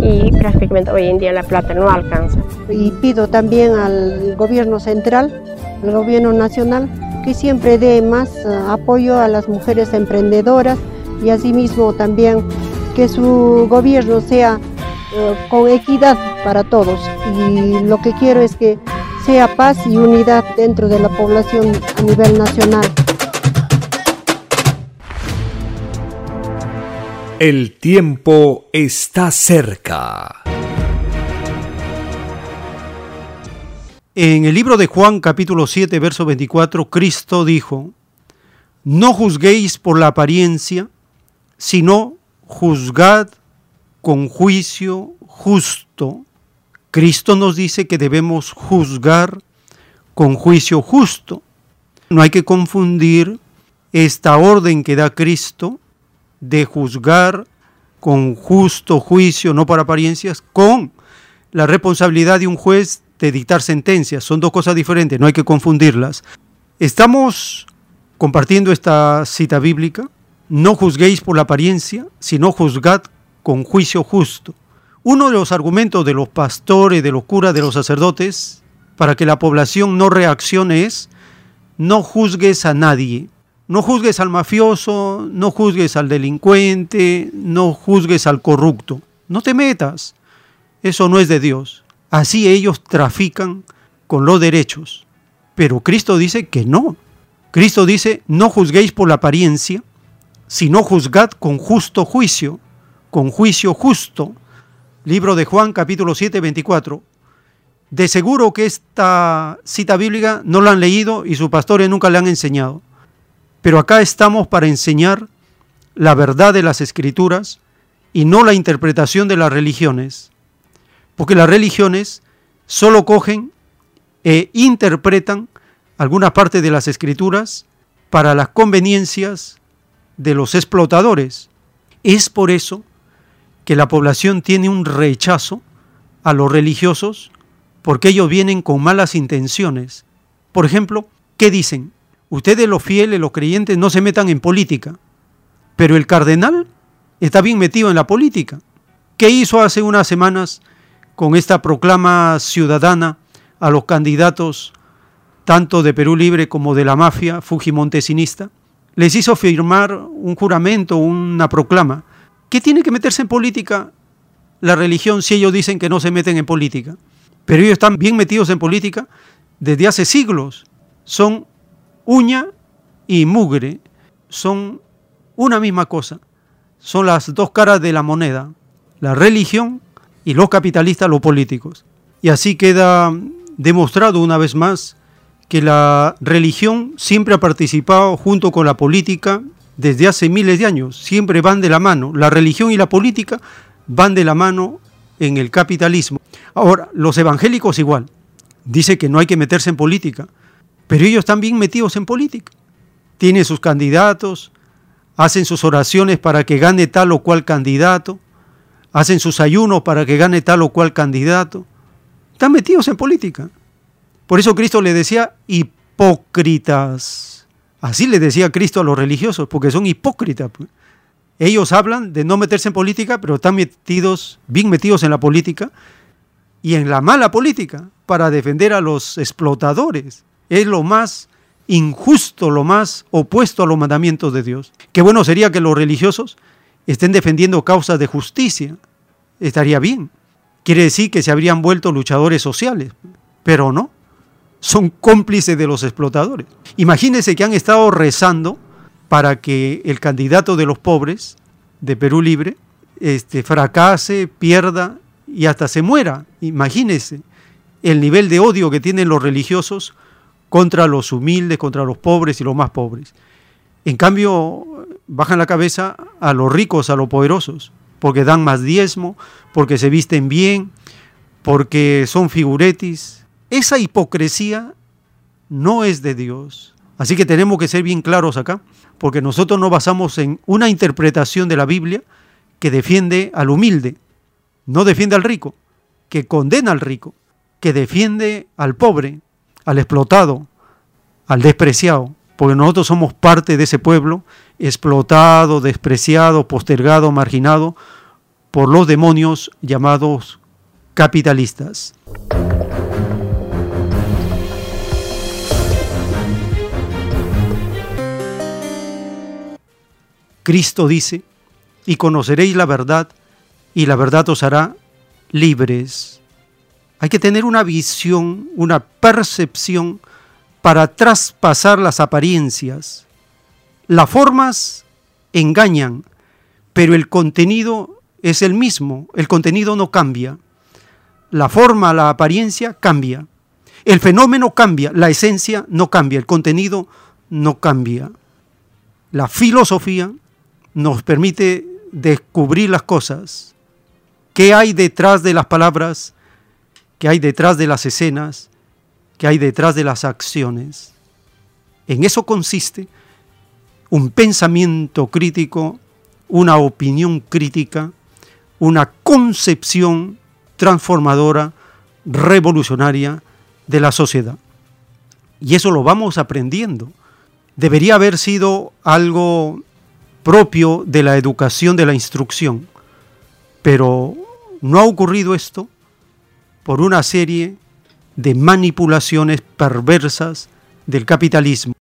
y prácticamente hoy en día la plata no alcanza. Y pido también al gobierno central, al gobierno nacional, que siempre dé más eh, apoyo a las mujeres emprendedoras y asimismo también que su gobierno sea eh, con equidad para todos. Y lo que quiero es que sea paz y unidad dentro de la población a nivel nacional. El tiempo está cerca. En el libro de Juan capítulo 7 verso 24, Cristo dijo, no juzguéis por la apariencia, sino juzgad con juicio justo Cristo nos dice que debemos juzgar con juicio justo. No hay que confundir esta orden que da Cristo de juzgar con justo juicio, no por apariencias, con la responsabilidad de un juez de dictar sentencias. Son dos cosas diferentes, no hay que confundirlas. Estamos compartiendo esta cita bíblica. No juzguéis por la apariencia, sino juzgad con juicio justo. Uno de los argumentos de los pastores, de los curas, de los sacerdotes, para que la población no reaccione es, no juzgues a nadie. No juzgues al mafioso, no juzgues al delincuente, no juzgues al corrupto. No te metas. Eso no es de Dios. Así ellos trafican con los derechos. Pero Cristo dice que no. Cristo dice, no juzguéis por la apariencia, sino juzgad con justo juicio, con juicio justo Libro de Juan, capítulo 7, 24. De seguro que esta cita bíblica no la han leído y sus pastores nunca le han enseñado. Pero acá estamos para enseñar la verdad de las escrituras y no la interpretación de las religiones. Porque las religiones solo cogen e interpretan algunas partes de las escrituras para las conveniencias de los explotadores. Es por eso que la población tiene un rechazo a los religiosos porque ellos vienen con malas intenciones. Por ejemplo, ¿qué dicen? Ustedes los fieles, los creyentes, no se metan en política, pero el cardenal está bien metido en la política. ¿Qué hizo hace unas semanas con esta proclama ciudadana a los candidatos tanto de Perú Libre como de la mafia fujimontesinista? Les hizo firmar un juramento, una proclama, ¿Qué tiene que meterse en política la religión si ellos dicen que no se meten en política? Pero ellos están bien metidos en política desde hace siglos. Son uña y mugre. Son una misma cosa. Son las dos caras de la moneda. La religión y los capitalistas, los políticos. Y así queda demostrado una vez más que la religión siempre ha participado junto con la política desde hace miles de años, siempre van de la mano. La religión y la política van de la mano en el capitalismo. Ahora, los evangélicos igual. Dice que no hay que meterse en política, pero ellos están bien metidos en política. Tienen sus candidatos, hacen sus oraciones para que gane tal o cual candidato, hacen sus ayunos para que gane tal o cual candidato. Están metidos en política. Por eso Cristo le decía hipócritas. Así le decía Cristo a los religiosos, porque son hipócritas. Pues. Ellos hablan de no meterse en política, pero están metidos, bien metidos en la política y en la mala política para defender a los explotadores. Es lo más injusto, lo más opuesto a los mandamientos de Dios. Qué bueno sería que los religiosos estén defendiendo causas de justicia. Estaría bien. Quiere decir que se habrían vuelto luchadores sociales. pero no, son cómplices de los explotadores. Imagínense que han estado rezando para que el candidato de los pobres de Perú Libre este, fracase, pierda y hasta se muera. Imagínense el nivel de odio que tienen los religiosos contra los humildes, contra los pobres y los más pobres. En cambio, bajan la cabeza a los ricos, a los poderosos, porque dan más diezmo, porque se visten bien, porque son figuretis. Esa hipocresía no es de Dios. Así que tenemos que ser bien claros acá, porque nosotros nos basamos en una interpretación de la Biblia que defiende al humilde, no defiende al rico, que condena al rico, que defiende al pobre, al explotado, al despreciado, porque nosotros somos parte de ese pueblo explotado, despreciado, postergado, marginado por los demonios llamados capitalistas. Cristo dice, y conoceréis la verdad, y la verdad os hará libres. Hay que tener una visión, una percepción para traspasar las apariencias. Las formas engañan, pero el contenido es el mismo, el contenido no cambia. La forma, la apariencia cambia. El fenómeno cambia, la esencia no cambia, el contenido no cambia. La filosofía nos permite descubrir las cosas, qué hay detrás de las palabras, qué hay detrás de las escenas, qué hay detrás de las acciones. En eso consiste un pensamiento crítico, una opinión crítica, una concepción transformadora, revolucionaria de la sociedad. Y eso lo vamos aprendiendo. Debería haber sido algo propio de la educación, de la instrucción. Pero no ha ocurrido esto por una serie de manipulaciones perversas del capitalismo.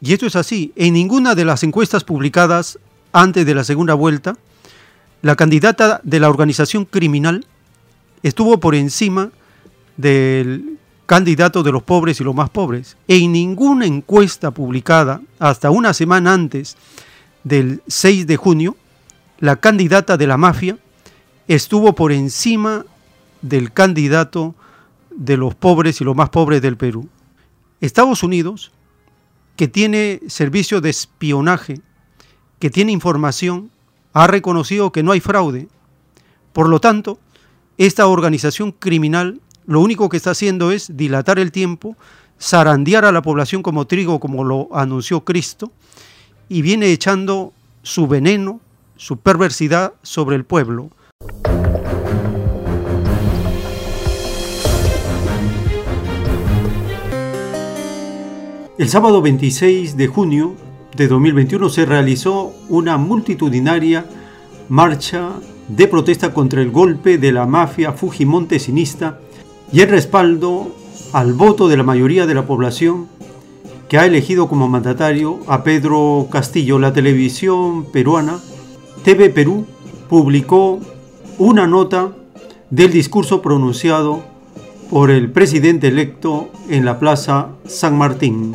Y esto es así. En ninguna de las encuestas publicadas antes de la segunda vuelta, la candidata de la organización criminal estuvo por encima del candidato de los pobres y los más pobres. En ninguna encuesta publicada hasta una semana antes del 6 de junio, la candidata de la mafia estuvo por encima del candidato de los pobres y los más pobres del Perú. Estados Unidos, que tiene servicio de espionaje, que tiene información, ha reconocido que no hay fraude. Por lo tanto, esta organización criminal lo único que está haciendo es dilatar el tiempo, zarandear a la población como trigo, como lo anunció Cristo, y viene echando su veneno, su perversidad sobre el pueblo. El sábado 26 de junio de 2021 se realizó una multitudinaria marcha de protesta contra el golpe de la mafia fujimontesinista y el respaldo al voto de la mayoría de la población que ha elegido como mandatario a Pedro Castillo. La televisión peruana TV Perú publicó una nota del discurso pronunciado por el presidente electo en la Plaza San Martín.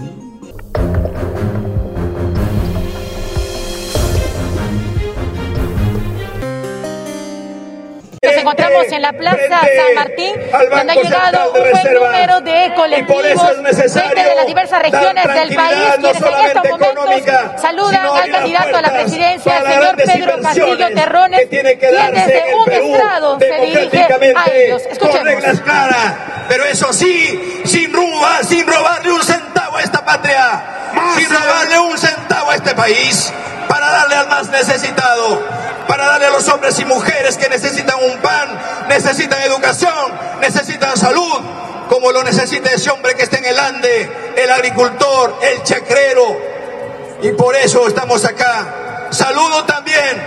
Encontramos en la Plaza San Martín, donde ha llegado un buen número de colectivos de las diversas regiones del país, quienes en estos momentos saludan al candidato a la presidencia, el señor Pedro Castillo Terrones, quien desde un estrado se dirige a ellos. Escuchemos. pero eso sí, sin robar, sin robarle un centavo a esta patria, sin robarle un centavo a este país, para darle al más necesitado para darle a los hombres y mujeres que necesitan un pan, necesitan educación, necesitan salud, como lo necesita ese hombre que está en el Ande, el agricultor, el chacrero. Y por eso estamos acá. Saludo también,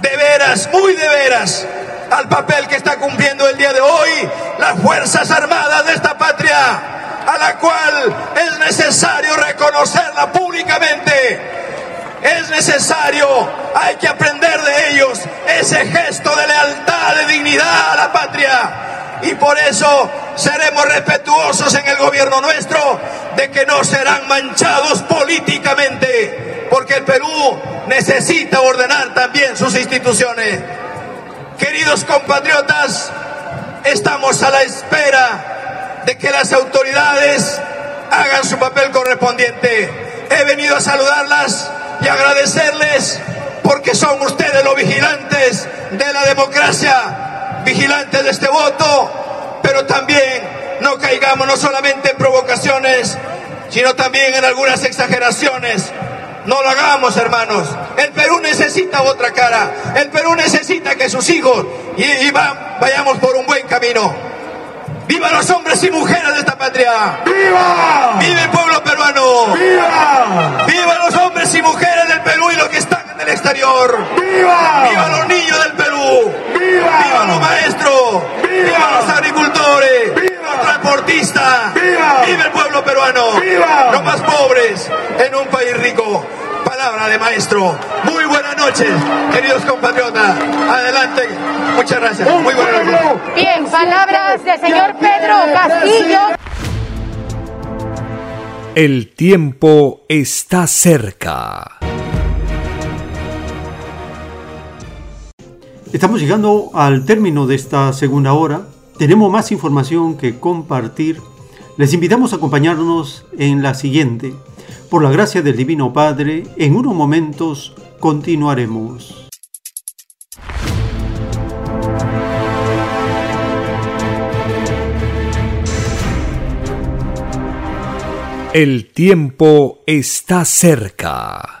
de veras, muy de veras, al papel que está cumpliendo el día de hoy las Fuerzas Armadas de esta patria, a la cual es necesario reconocerla públicamente es necesario, hay que aprender de ellos ese gesto de lealtad, de dignidad a la patria. Y por eso seremos respetuosos en el gobierno nuestro de que no serán manchados políticamente, porque el Perú necesita ordenar también sus instituciones. Queridos compatriotas, estamos a la espera de que las autoridades hagan su papel correspondiente. He venido a saludarlas y agradecerles porque son ustedes los vigilantes de la democracia, vigilantes de este voto, pero también no caigamos no solamente en provocaciones, sino también en algunas exageraciones. No lo hagamos, hermanos. El Perú necesita otra cara. El Perú necesita que sus hijos y, y va- vayamos por un buen camino. ¡Viva los hombres y mujeres de esta patria! ¡Viva! ¡Viva el pueblo peruano! ¡Viva! ¡Viva los hombres y mujeres del Perú y los que están en el exterior! ¡Viva! ¡Viva los niños del Perú! ¡Viva! ¡Viva los maestros! ¡Viva, los agricultores! ¡Viva los transportistas! ¡Viva! ¡Viva el pueblo peruano! ¡Viva! Los más pobres en un país rico. Palabra de maestro. Muy buenas noches, queridos compatriotas. Adelante. Muchas gracias. Muy buenas noches. Bien, palabras del señor Pedro Castillo. El tiempo está cerca. Estamos llegando al término de esta segunda hora. Tenemos más información que compartir. Les invitamos a acompañarnos en la siguiente. Por la gracia del Divino Padre, en unos momentos continuaremos. El tiempo está cerca.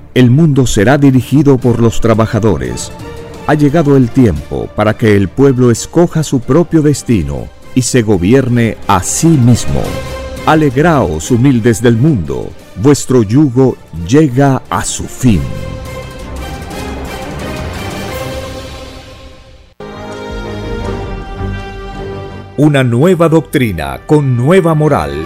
el mundo será dirigido por los trabajadores. Ha llegado el tiempo para que el pueblo escoja su propio destino y se gobierne a sí mismo. Alegraos, humildes del mundo, vuestro yugo llega a su fin. Una nueva doctrina con nueva moral,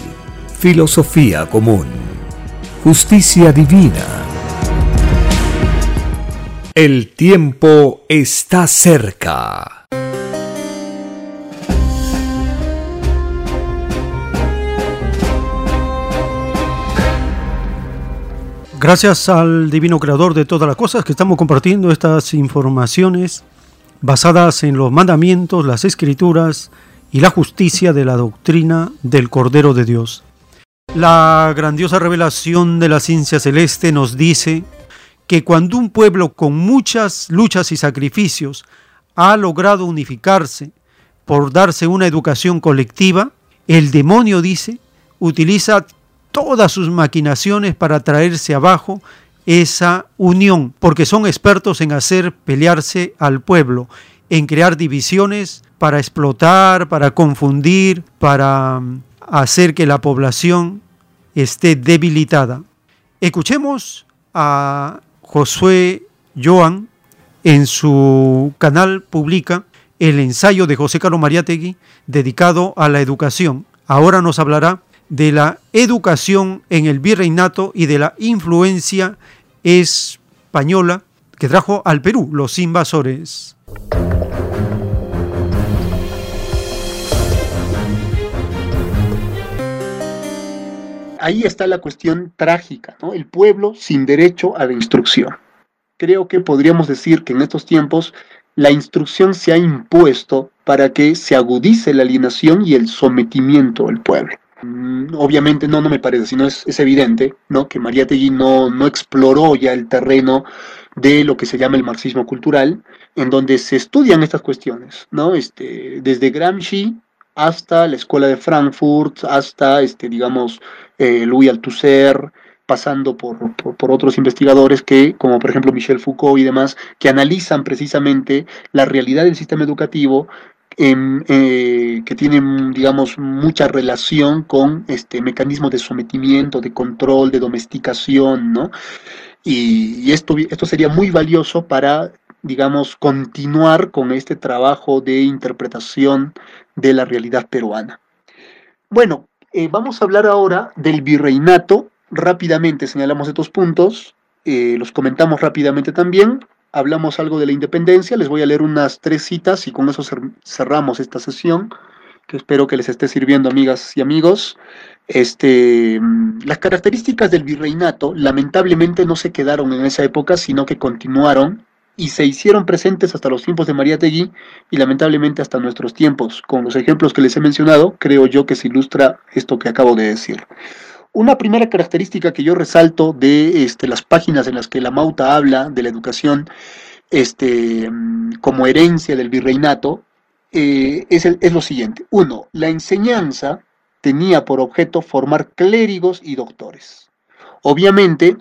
filosofía común, justicia divina. El tiempo está cerca. Gracias al Divino Creador de todas las cosas que estamos compartiendo estas informaciones basadas en los mandamientos, las escrituras y la justicia de la doctrina del Cordero de Dios. La grandiosa revelación de la ciencia celeste nos dice que cuando un pueblo con muchas luchas y sacrificios ha logrado unificarse por darse una educación colectiva, el demonio dice, utiliza todas sus maquinaciones para traerse abajo esa unión, porque son expertos en hacer pelearse al pueblo, en crear divisiones para explotar, para confundir, para hacer que la población esté debilitada. Escuchemos a Josué Joan en su canal publica el ensayo de José Carlos Mariategui dedicado a la educación. Ahora nos hablará de la educación en el virreinato y de la influencia española que trajo al Perú los invasores. Ahí está la cuestión trágica, ¿no? El pueblo sin derecho a la instrucción. Creo que podríamos decir que en estos tiempos la instrucción se ha impuesto para que se agudice la alienación y el sometimiento del pueblo. Mm, obviamente no, no me parece, sino es, es evidente, ¿no? Que María Tegui no, no exploró ya el terreno de lo que se llama el marxismo cultural, en donde se estudian estas cuestiones, ¿no? Este, desde Gramsci hasta la Escuela de Frankfurt, hasta, este, digamos, eh, Louis Althusser, pasando por, otros investigadores que, como por ejemplo Michel Foucault y demás, que analizan precisamente la realidad del sistema educativo eh, que tienen, digamos, mucha relación con este mecanismos de sometimiento, de control, de domesticación, ¿no? Y, esto, esto sería muy valioso para, digamos, continuar con este trabajo de interpretación de la realidad peruana. Bueno, eh, vamos a hablar ahora del virreinato. Rápidamente señalamos estos puntos, eh, los comentamos rápidamente también. Hablamos algo de la independencia, les voy a leer unas tres citas y con eso cerramos esta sesión, que espero que les esté sirviendo, amigas y amigos. Este, mm, las características del virreinato lamentablemente no se quedaron en esa época, sino que continuaron y se hicieron presentes hasta los tiempos de María Tegui y lamentablemente hasta nuestros tiempos. Con los ejemplos que les he mencionado, creo yo que se ilustra esto que acabo de decir. Una primera característica que yo resalto de este, las páginas en las que la Mauta habla de la educación este, como herencia del virreinato eh, es, es lo siguiente. Uno, la enseñanza tenía por objeto formar clérigos y doctores. Obviamente,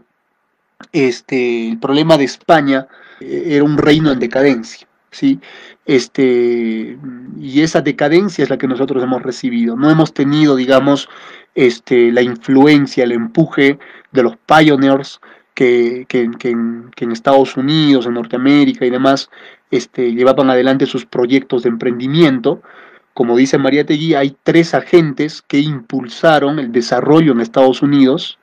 este, el problema de España eh, era un reino en decadencia, ¿sí? Este, y esa decadencia es la que nosotros hemos recibido. No hemos tenido, digamos, este, la influencia, el empuje de los pioneers que, que, que, en, Estados Unidos, en Norteamérica y demás, este, llevaban adelante sus proyectos de emprendimiento. Como dice María Tegui, hay tres agentes que impulsaron el desarrollo en Estados Unidos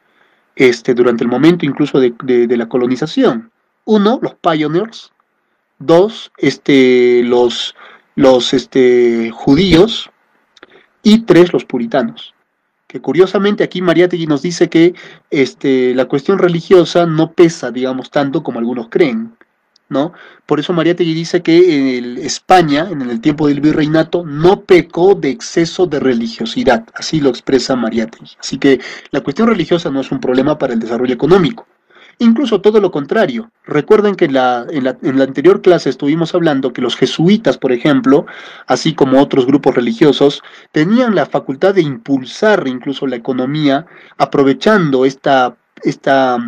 este, durante el momento incluso de, la colonización. Uno, los pioneers. Dos, este, los, los este, judíos. Y tres, los puritanos. Que curiosamente aquí Mariátegui nos dice que este, la cuestión religiosa no pesa, digamos, tanto como algunos creen. Por eso Mariátegui dice que en España, en el tiempo del virreinato, no pecó de exceso de religiosidad, así lo expresa Mariátegui. Así que la cuestión religiosa no es un problema para el desarrollo económico. Incluso todo lo contrario. Recuerden que la, en, la, en la anterior clase estuvimos hablando que los jesuitas, por ejemplo, así como otros grupos religiosos, tenían la facultad de impulsar incluso la economía aprovechando esta, esta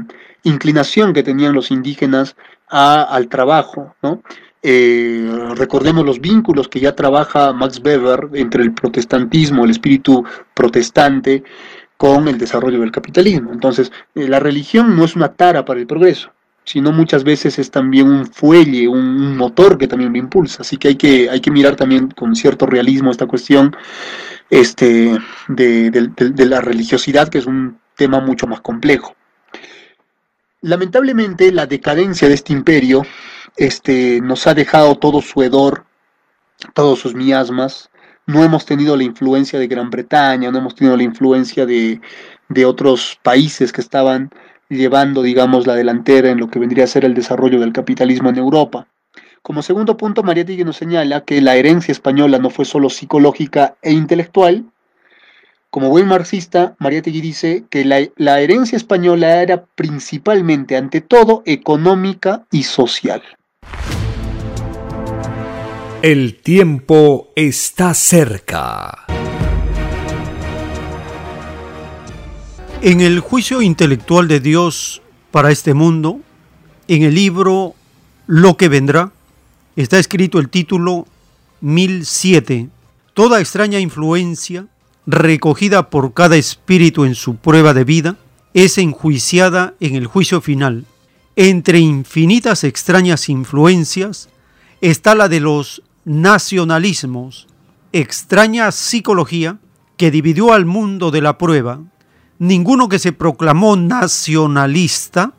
inclinación que tenían los indígenas al trabajo, ¿no? Eh, recordemos los vínculos que ya trabaja Max Weber entre el protestantismo, el espíritu protestante, con el desarrollo del capitalismo. Entonces, eh, la religión no es una tara para el progreso, sino muchas veces es también un fuelle, un motor que también lo impulsa. Así que hay que, mirar también con cierto realismo esta cuestión este, de la religiosidad, que es un tema mucho más complejo. Lamentablemente la decadencia de este imperio este, nos ha dejado todo su hedor, todos sus miasmas. No hemos tenido la influencia de Gran Bretaña, no hemos tenido la influencia de, de otros países que estaban llevando, digamos, la delantera en lo que vendría a ser el desarrollo del capitalismo en Europa. Como segundo punto, María Tigre nos señala que la herencia española no fue solo psicológica e intelectual, como buen marxista, Mariátegui dice que la, herencia española era principalmente, ante todo, económica y social. El tiempo está cerca. En el juicio intelectual de Dios para este mundo, en el libro Lo que vendrá, está escrito el título 1007, Toda extraña influencia recogida por cada espíritu en su prueba de vida, es enjuiciada en el juicio final. Entre infinitas extrañas influencias está la de los nacionalismos, extraña psicología que dividió al mundo de la prueba. Ninguno que se proclamó nacionalista,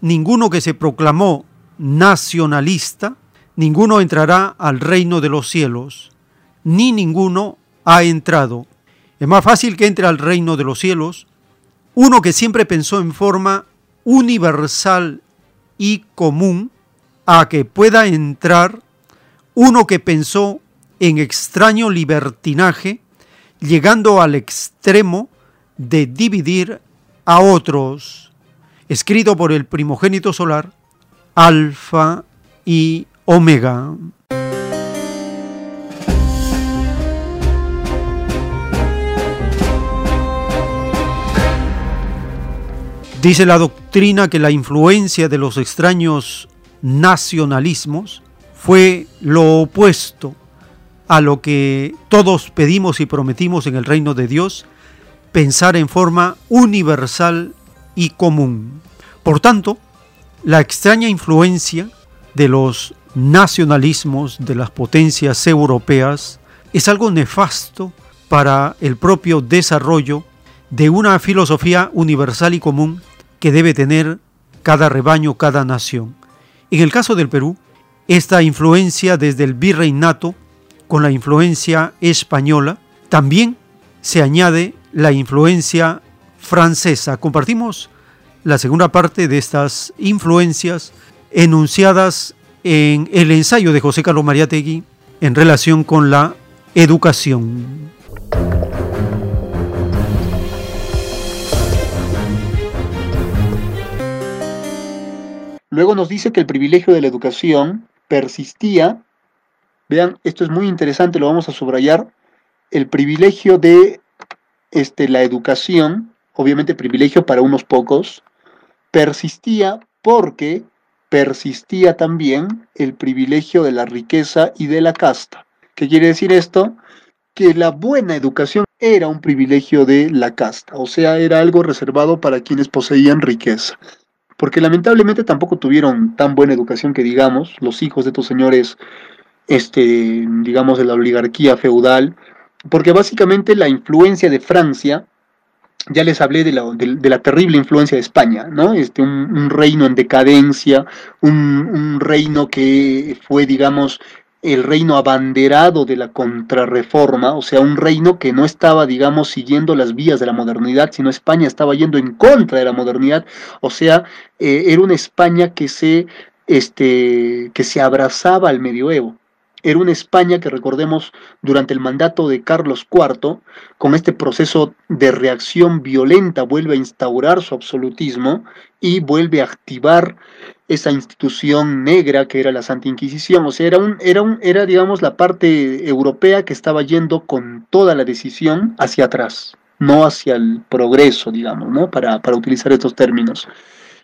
ninguno que se proclamó nacionalista, ninguno entrará al reino de los cielos, ni ninguno ha entrado. Es más fácil que entre al reino de los cielos uno que siempre pensó en forma universal y común a que pueda entrar uno que pensó en extraño libertinaje, llegando al extremo de dividir a otros, escrito por el primogénito solar, Alfa y Omega. Dice la doctrina que la influencia de los extraños nacionalismos fue lo opuesto a lo que todos pedimos y prometimos en el reino de Dios, pensar en forma universal y común. Por tanto, la extraña influencia de los nacionalismos de las potencias europeas es algo nefasto para el propio desarrollo de una filosofía universal y común que debe tener cada rebaño, cada nación. En el caso del Perú, esta influencia desde el virreinato con la influencia española, también se añade la influencia francesa. Compartimos la segunda parte de estas influencias enunciadas en el ensayo de José Carlos Mariátegui en relación con la educación. Luego nos dice que el privilegio de la educación persistía, vean, esto es muy interesante, lo vamos a subrayar, el privilegio de este, la educación, obviamente privilegio para unos pocos, persistía porque persistía también el privilegio de la riqueza y de la casta. ¿Qué quiere decir esto? Que la buena educación era un privilegio de la casta, o sea, era algo reservado para quienes poseían riqueza. Porque lamentablemente tampoco tuvieron tan buena educación que digamos, los hijos de estos señores, este, digamos, de la oligarquía feudal, porque básicamente la influencia de Francia ya les hablé de la, de, la, terrible influencia de España, ¿no? Este, un, reino en decadencia, un, un, reino que fue, digamos, el reino abanderado de la contrarreforma, o sea, un reino que no estaba, digamos, siguiendo las vías de la modernidad, sino España estaba yendo en contra de la modernidad, o sea, eh, era una España que se, este, que se abrazaba al medioevo. Era una España que recordemos durante el mandato de Carlos IV, con este proceso de reacción violenta, vuelve a instaurar su absolutismo y vuelve a activar esa institución negra que era la Santa Inquisición. O sea, era, un, era, un, era digamos, la parte europea que estaba yendo con toda la decisión hacia atrás, no hacia el progreso, digamos, ¿no? Para, para utilizar estos términos.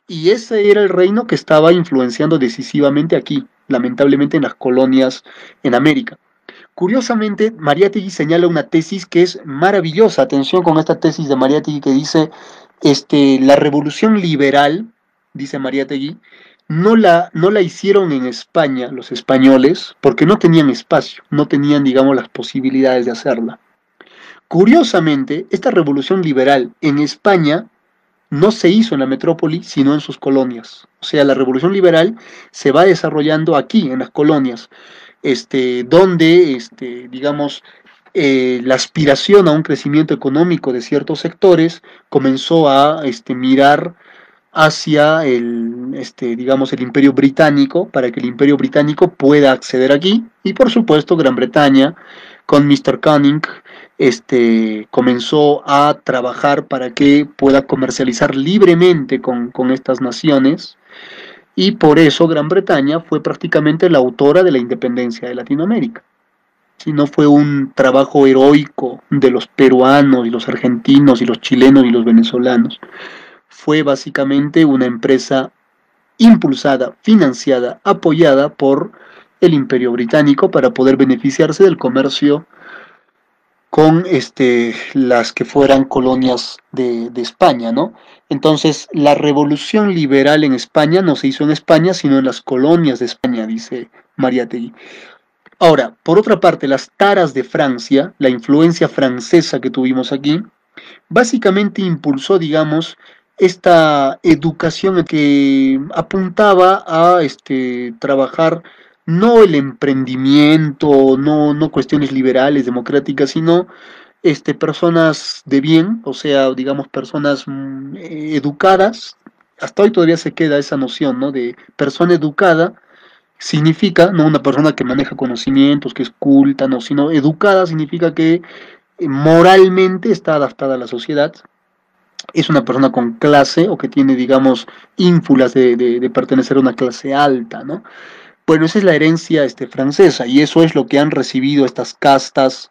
Y ese era el reino que estaba influenciando decisivamente aquí, lamentablemente en las colonias en América. Curiosamente, Mariátegui señala una tesis que es maravillosa. Atención con esta tesis de Mariátegui que dice, este, la revolución liberal, dice Mariátegui, no la, no la hicieron en España los españoles porque no tenían espacio, no tenían, digamos, las posibilidades de hacerla. Curiosamente, esta revolución liberal en España no se hizo en la metrópoli, sino en sus colonias. O sea, la revolución liberal se va desarrollando aquí, en las colonias, este, donde, este, digamos, eh, la aspiración a un crecimiento económico de ciertos sectores comenzó a este, mirar hacia el, este, digamos, el imperio británico, para que el imperio británico pueda acceder aquí, y por supuesto Gran Bretaña, con Mr. Cunning, este, comenzó a trabajar para que pueda comercializar libremente con, estas naciones y por eso Gran Bretaña fue prácticamente la autora de la independencia de Latinoamérica. Si no fue un trabajo heroico de los peruanos y los argentinos y los chilenos y los venezolanos. Fue básicamente una empresa impulsada, financiada, apoyada por el imperio británico para poder beneficiarse del comercio con este, las que fueran colonias de, España, ¿no? Entonces, la revolución liberal en España no se hizo en España, sino en las colonias de España, dice Mariátegui. Ahora, por otra parte, las taras de Francia, la influencia francesa que tuvimos aquí, básicamente impulsó, digamos, esta educación que apuntaba a este, trabajar no el emprendimiento, no, no cuestiones liberales, democráticas, sino este, personas de bien, o sea, digamos, personas mm, educadas. Hasta hoy todavía se queda esa noción, ¿no? De persona educada significa, no una persona que maneja conocimientos, que es culta, no, sino educada significa que eh, moralmente está adaptada a la sociedad, es una persona con clase o que tiene, digamos, ínfulas de, de, pertenecer a una clase alta, ¿no? Bueno, esa es la herencia este, francesa y eso es lo que han recibido estas castas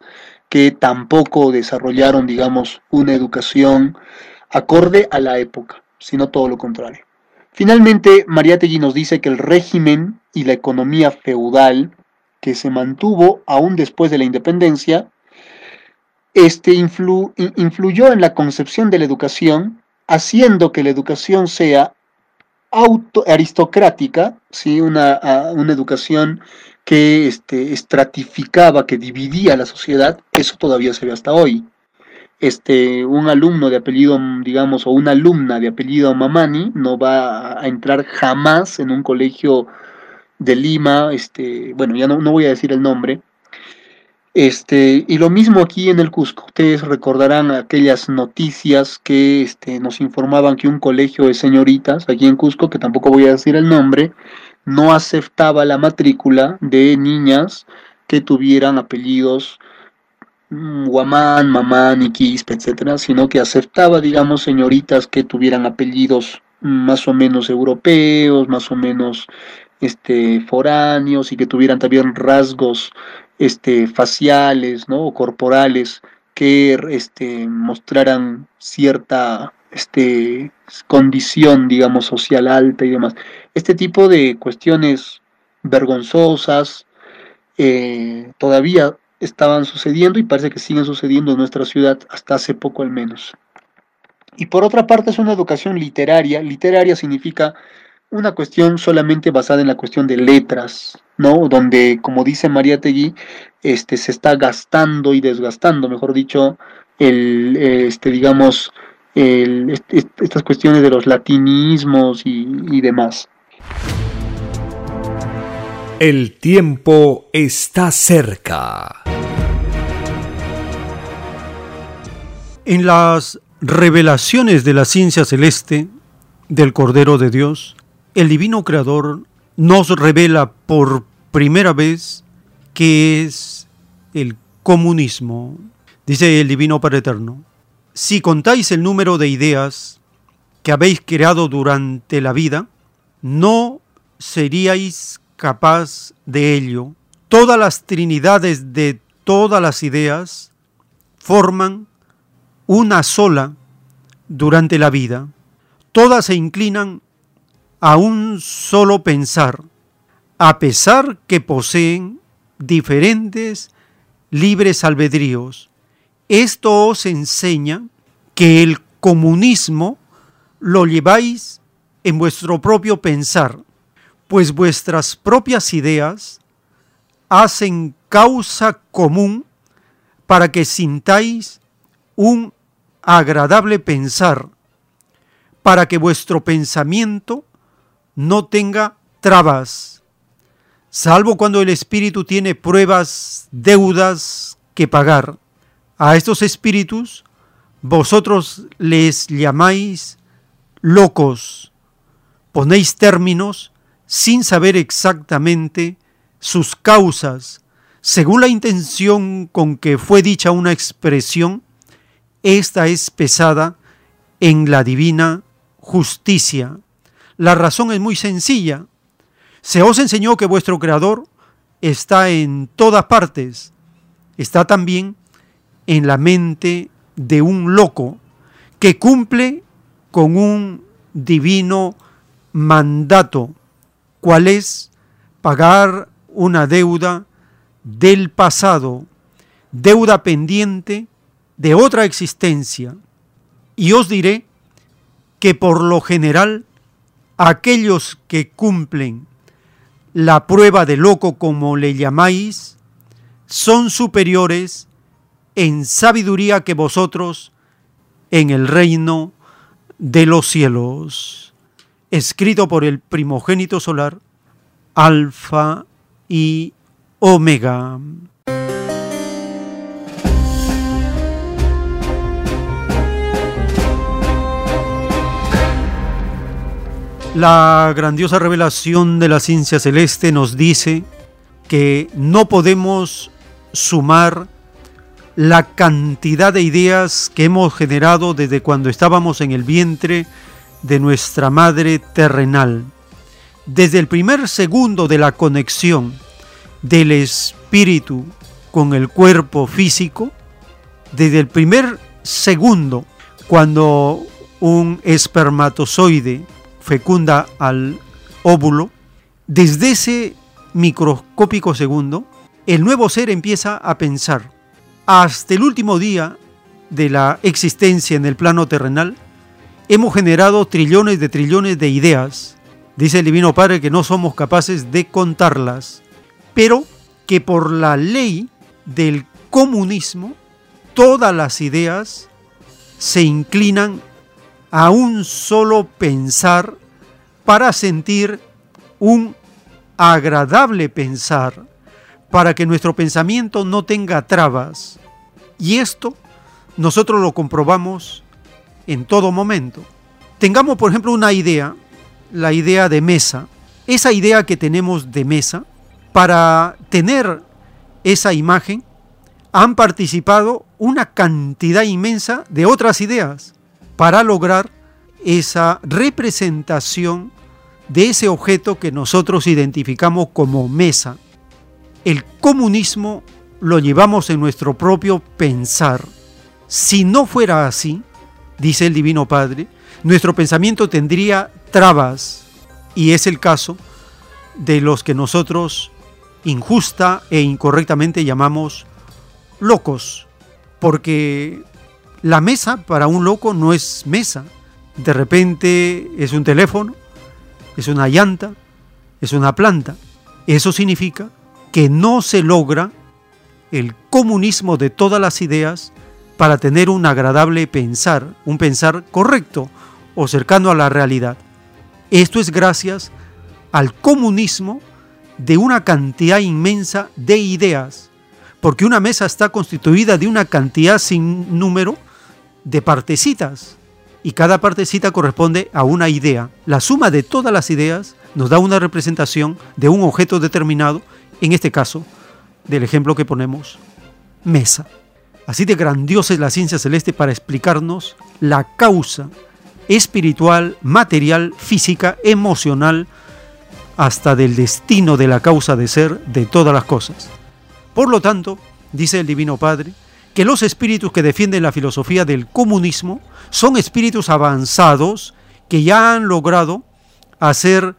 que tampoco desarrollaron, digamos, una educación acorde a la época, sino todo lo contrario. Finalmente, Mariátegui nos dice que el régimen y la economía feudal que se mantuvo aún después de la independencia, este influyó en la concepción de la educación, haciendo que la educación sea auto aristocrática, ¿sí? una, una educación que este, estratificaba, que dividía la sociedad, eso todavía se ve hasta hoy. Este, un alumno de apellido, digamos, o una alumna de apellido Mamani no va a entrar jamás en un colegio de Lima, este, bueno, ya no, no voy a decir el nombre, este, y lo mismo aquí en el Cusco. Ustedes recordarán aquellas noticias que este, nos informaban que un colegio de señoritas aquí en Cusco, que tampoco voy a decir el nombre, no aceptaba la matrícula de niñas que tuvieran apellidos mm, Guamán, Mamán, Quispe, etcétera, sino que aceptaba, digamos, señoritas que tuvieran apellidos más o menos europeos, más o menos este, foráneos y que tuvieran también rasgos este, faciales ¿no? o corporales que este, mostraran cierta este, condición, digamos, social alta y demás. Este tipo de cuestiones vergonzosas eh, todavía estaban sucediendo y parece que siguen sucediendo en nuestra ciudad hasta hace poco al menos. Y por otra parte es una educación literaria. Literaria significa una cuestión solamente basada en la cuestión de letras, ¿no? Donde, como dice María Tegui, este, se está gastando y desgastando, mejor dicho, el, este, digamos, estas cuestiones de los latinismos y demás. El tiempo está cerca. En las revelaciones de la ciencia celeste del Cordero de Dios, el Divino Creador nos revela por primera vez qué es el comunismo. Dice el Divino Padre Eterno, si contáis el número de ideas que habéis creado durante la vida, no seríais capaz de ello. Todas las trinidades de todas las ideas forman una sola durante la vida. Todas se inclinan a un solo pensar, a pesar que poseen diferentes libres albedríos. Esto os enseña que el comunismo lo lleváis en vuestro propio pensar, pues vuestras propias ideas hacen causa común para que sintáis un agradable pensar, para que vuestro pensamiento no tenga trabas, salvo cuando el espíritu tiene pruebas, deudas que pagar. A estos espíritus vosotros les llamáis locos, ponéis términos sin saber exactamente sus causas, según la intención con que fue dicha una expresión, esta es pesada en la divina justicia. La razón es muy sencilla. Se os enseñó que vuestro Creador está en todas partes. Está también en la mente de un loco que cumple con un divino mandato, cual es pagar una deuda del pasado, deuda pendiente de otra existencia. Y os diré que por lo general aquellos que cumplen la prueba de loco como le llamáis, son superiores en sabiduría que vosotros en el reino de los cielos. Escrito por el primogénito solar, Alfa y Omega. La grandiosa revelación de la ciencia celeste nos dice que no podemos sumar la cantidad de ideas que hemos generado desde cuando estábamos en el vientre de nuestra madre terrenal. Desde el primer segundo de la conexión del espíritu con el cuerpo físico, desde el primer segundo cuando un espermatozoide fecunda al óvulo, desde ese microscópico segundo, el nuevo ser empieza a pensar. Hasta el último día de la existencia en el plano terrenal, hemos generado trillones de trillones de ideas. Dice el Divino Padre que no somos capaces de contarlas, pero que por la ley del comunismo, todas las ideas se inclinan a un solo pensar para sentir un agradable pensar, para que nuestro pensamiento no tenga trabas. Y esto nosotros lo comprobamos en todo momento. Tengamos, por ejemplo, una idea, la idea de mesa. Esa idea que tenemos de mesa, para tener esa imagen, han participado una cantidad inmensa de otras ideas para lograr esa representación de ese objeto que nosotros identificamos como mesa. El comunismo lo llevamos en nuestro propio pensar. Si no fuera así, dice el Divino Padre, nuestro pensamiento tendría trabas, y es el caso de los que nosotros injusta e incorrectamente llamamos locos, porque la mesa para un loco no es mesa, de repente es un teléfono, es una llanta, es una planta. Eso significa que no se logra el comunismo de todas las ideas para tener un agradable pensar, un pensar correcto o cercano a la realidad. Esto es gracias al comunismo de una cantidad inmensa de ideas, porque una mesa está constituida de una cantidad sin número de partecitas, y cada partecita corresponde a una idea. La suma de todas las ideas nos da una representación de un objeto determinado, en este caso, del ejemplo que ponemos, mesa. Así de grandiosa es la ciencia celeste para explicarnos la causa espiritual, material, física, emocional, hasta del destino de la causa de ser de todas las cosas. Por lo tanto, dice el Divino Padre, que los espíritus que defienden la filosofía del comunismo son espíritus avanzados que ya han logrado hacer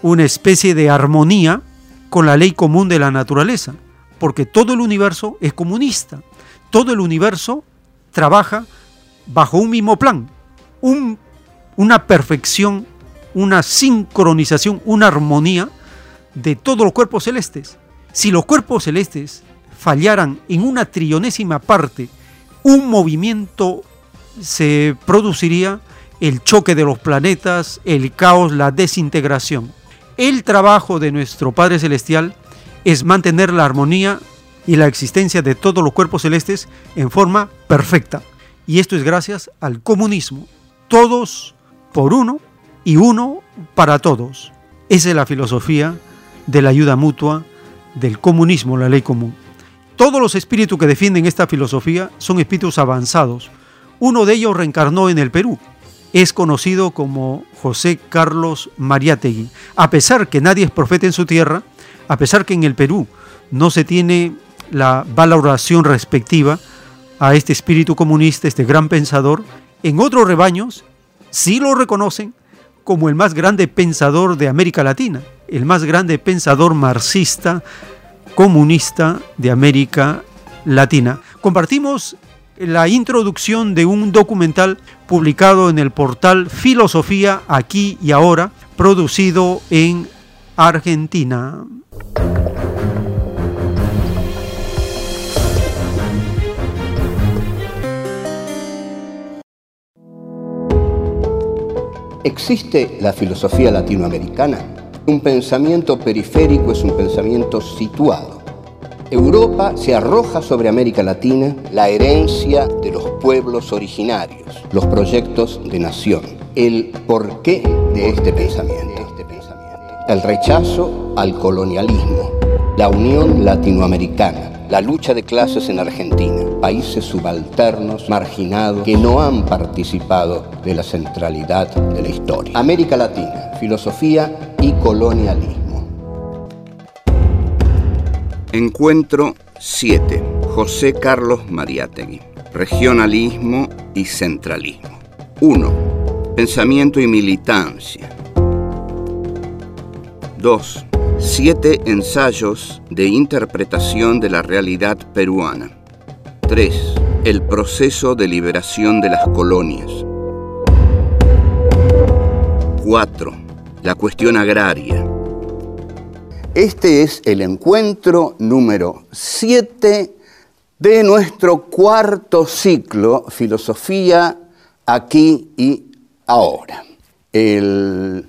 una especie de armonía con la ley común de la naturaleza, porque todo el universo es comunista, todo el universo trabaja bajo un mismo plan, una perfección, una sincronización, una armonía de todos los cuerpos celestes. Si los cuerpos celestes fallaran en una trillonésima parte, un movimiento se produciría el choque de los planetas, el caos, la desintegración. El trabajo de nuestro Padre Celestial es mantener la armonía y la existencia de todos los cuerpos celestes en forma perfecta. Y esto es gracias al comunismo. Todos por uno y uno para todos. Esa es la filosofía de la ayuda mutua del comunismo, la ley común. Todos los espíritus que defienden esta filosofía son espíritus avanzados, uno de ellos reencarnó en el Perú. Es conocido como José Carlos Mariátegui. A pesar que nadie es profeta en su tierra, a pesar que en el Perú no se tiene la valoración respectiva a este espíritu comunista, este gran pensador, en otros rebaños sí lo reconocen como el más grande pensador de América Latina, el más grande pensador marxista, comunista de América Latina. Compartimos la introducción de un documental publicado en el portal Filosofía aquí y ahora, producido en Argentina. ¿Existe la filosofía latinoamericana? Un pensamiento periférico es un pensamiento situado. Europa se arroja sobre América Latina la herencia de los pueblos originarios, los proyectos de nación, el porqué de este pensamiento, el rechazo al colonialismo, la unión latinoamericana, la lucha de clases en Argentina, países subalternos, marginados, que no han participado de la centralidad de la historia. América Latina, filosofía y colonialismo. Encuentro 7. José Carlos Mariátegui. Regionalismo y centralismo. 1. Pensamiento y militancia. 2. Siete ensayos de interpretación de la realidad peruana. 3. El proceso de liberación de las colonias. 4. La cuestión agraria. Este es el encuentro número 7 de nuestro cuarto ciclo, Filosofía aquí y ahora. El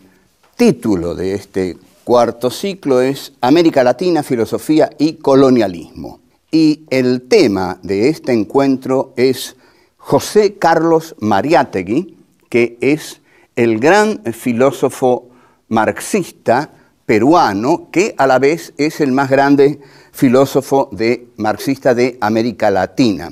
título de este cuarto ciclo es América Latina, Filosofía y Colonialismo. Y el tema de este encuentro es José Carlos Mariátegui, que es el gran filósofo marxista peruano, que a la vez es el más grande filósofo de, marxista de América Latina.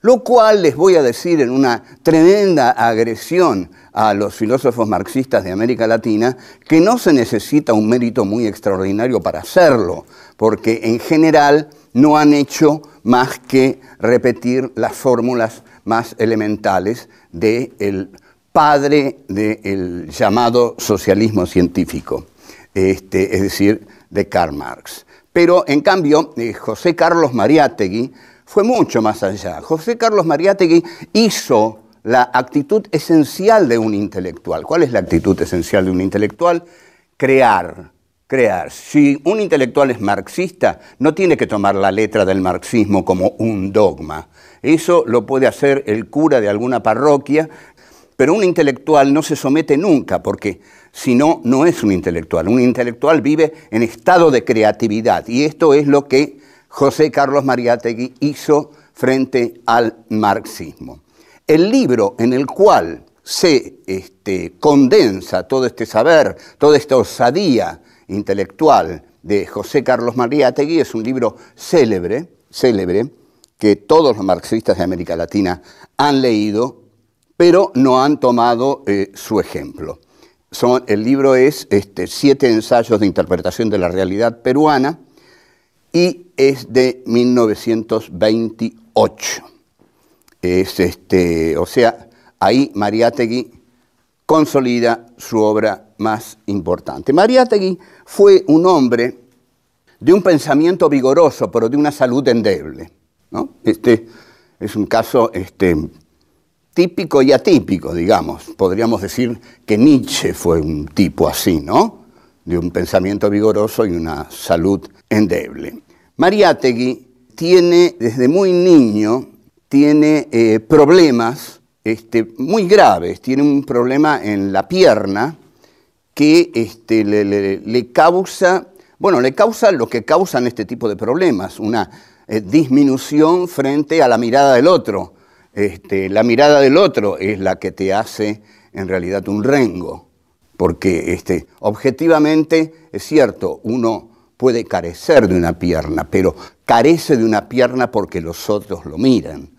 Lo cual les voy a decir en una tremenda agresión a los filósofos marxistas de América Latina que no se necesita un mérito muy extraordinario para hacerlo, porque en general no han hecho más que repetir las fórmulas más elementales del padre del llamado socialismo científico, este, es decir, de Karl Marx. Pero en cambio, eh, José Carlos Mariátegui fue mucho más allá. José Carlos Mariátegui hizo la actitud esencial de un intelectual. ¿Cuál es la actitud esencial de un intelectual? Crear, crear. Si un intelectual es marxista, no tiene que tomar la letra del marxismo como un dogma. Eso lo puede hacer el cura de alguna parroquia, pero un intelectual no se somete nunca, porque si no, no es un intelectual. Un intelectual vive en estado de creatividad, y esto es lo que José Carlos Mariátegui hizo frente al marxismo. El libro en el cual se este, condensa todo este saber, toda esta osadía intelectual de José Carlos Mariátegui es un libro célebre, célebre, que todos los marxistas de América Latina han leído, pero no han tomado eh, su ejemplo. el libro es este, Siete ensayos de interpretación de la realidad peruana y es de 1928. Es este, o sea, ahí Mariátegui consolida su obra más importante. Mariátegui fue un hombre de un pensamiento vigoroso, pero de una salud endeble. Este es un caso este, típico y atípico, digamos. Podríamos decir que Nietzsche fue un tipo así, ¿no? De un pensamiento vigoroso y una salud endeble. Mariátegui tiene desde muy niño tiene eh, problemas este, muy graves, tiene un problema en la pierna que este, le, causa, bueno, le causa lo que causan este tipo de problemas, una eh, disminución frente a la mirada del otro. Este, la mirada del otro es la que te hace en realidad un rengo, porque este, objetivamente es cierto, uno puede carecer de una pierna, pero carece de una pierna porque los otros lo miran.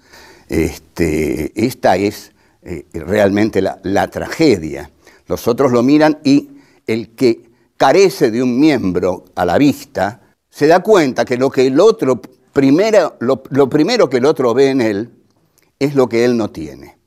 Este, esta es eh, realmente la, tragedia. Los otros lo miran y el que carece de un miembro a la vista se da cuenta que lo que el otro primero, lo, primero que el otro ve en él es lo que él no tiene.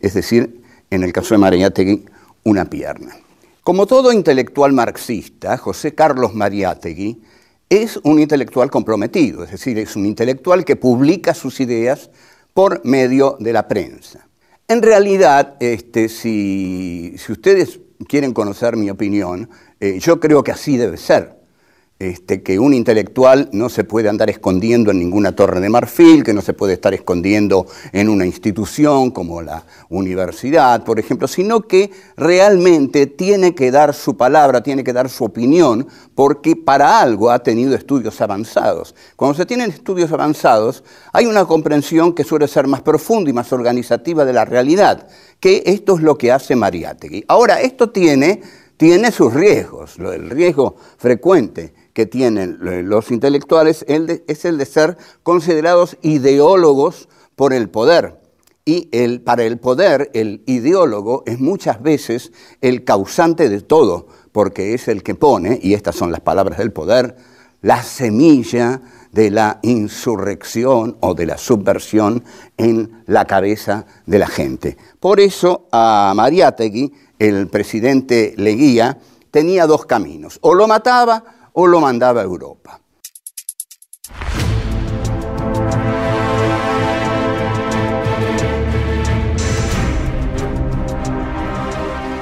Es decir, en el caso de Mariátegui, una pierna. Como todo intelectual marxista, José Carlos Mariátegui es un intelectual comprometido, es decir, es un intelectual que publica sus ideas por medio de la prensa. En realidad, este, si, ustedes quieren conocer mi opinión, eh, yo creo que así debe ser. Este, que un intelectual no se puede andar escondiendo en ninguna torre de marfil, que no se puede estar escondiendo en una institución como la universidad, por ejemplo, sino que realmente tiene que dar su palabra, tiene que dar su opinión, porque para algo ha tenido estudios avanzados. Cuando se tienen estudios avanzados, hay una comprensión que suele ser más profunda y más organizativa de la realidad, que esto es lo que hace Mariátegui. Ahora, esto tiene, tiene sus riesgos, el riesgo frecuente que tienen los intelectuales es el de ser considerados ideólogos por el poder. Y el, para el poder, el ideólogo es muchas veces el causante de todo, porque es el que pone, y estas son las palabras del poder, la semilla de la insurrección o de la subversión en la cabeza de la gente. Por eso a Mariátegui, el presidente Leguía, tenía dos caminos. O lo mataba o lo mandaba a Europa.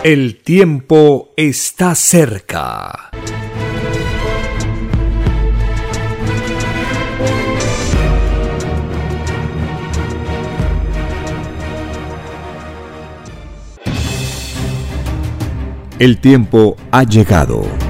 El tiempo está cerca. El tiempo ha llegado.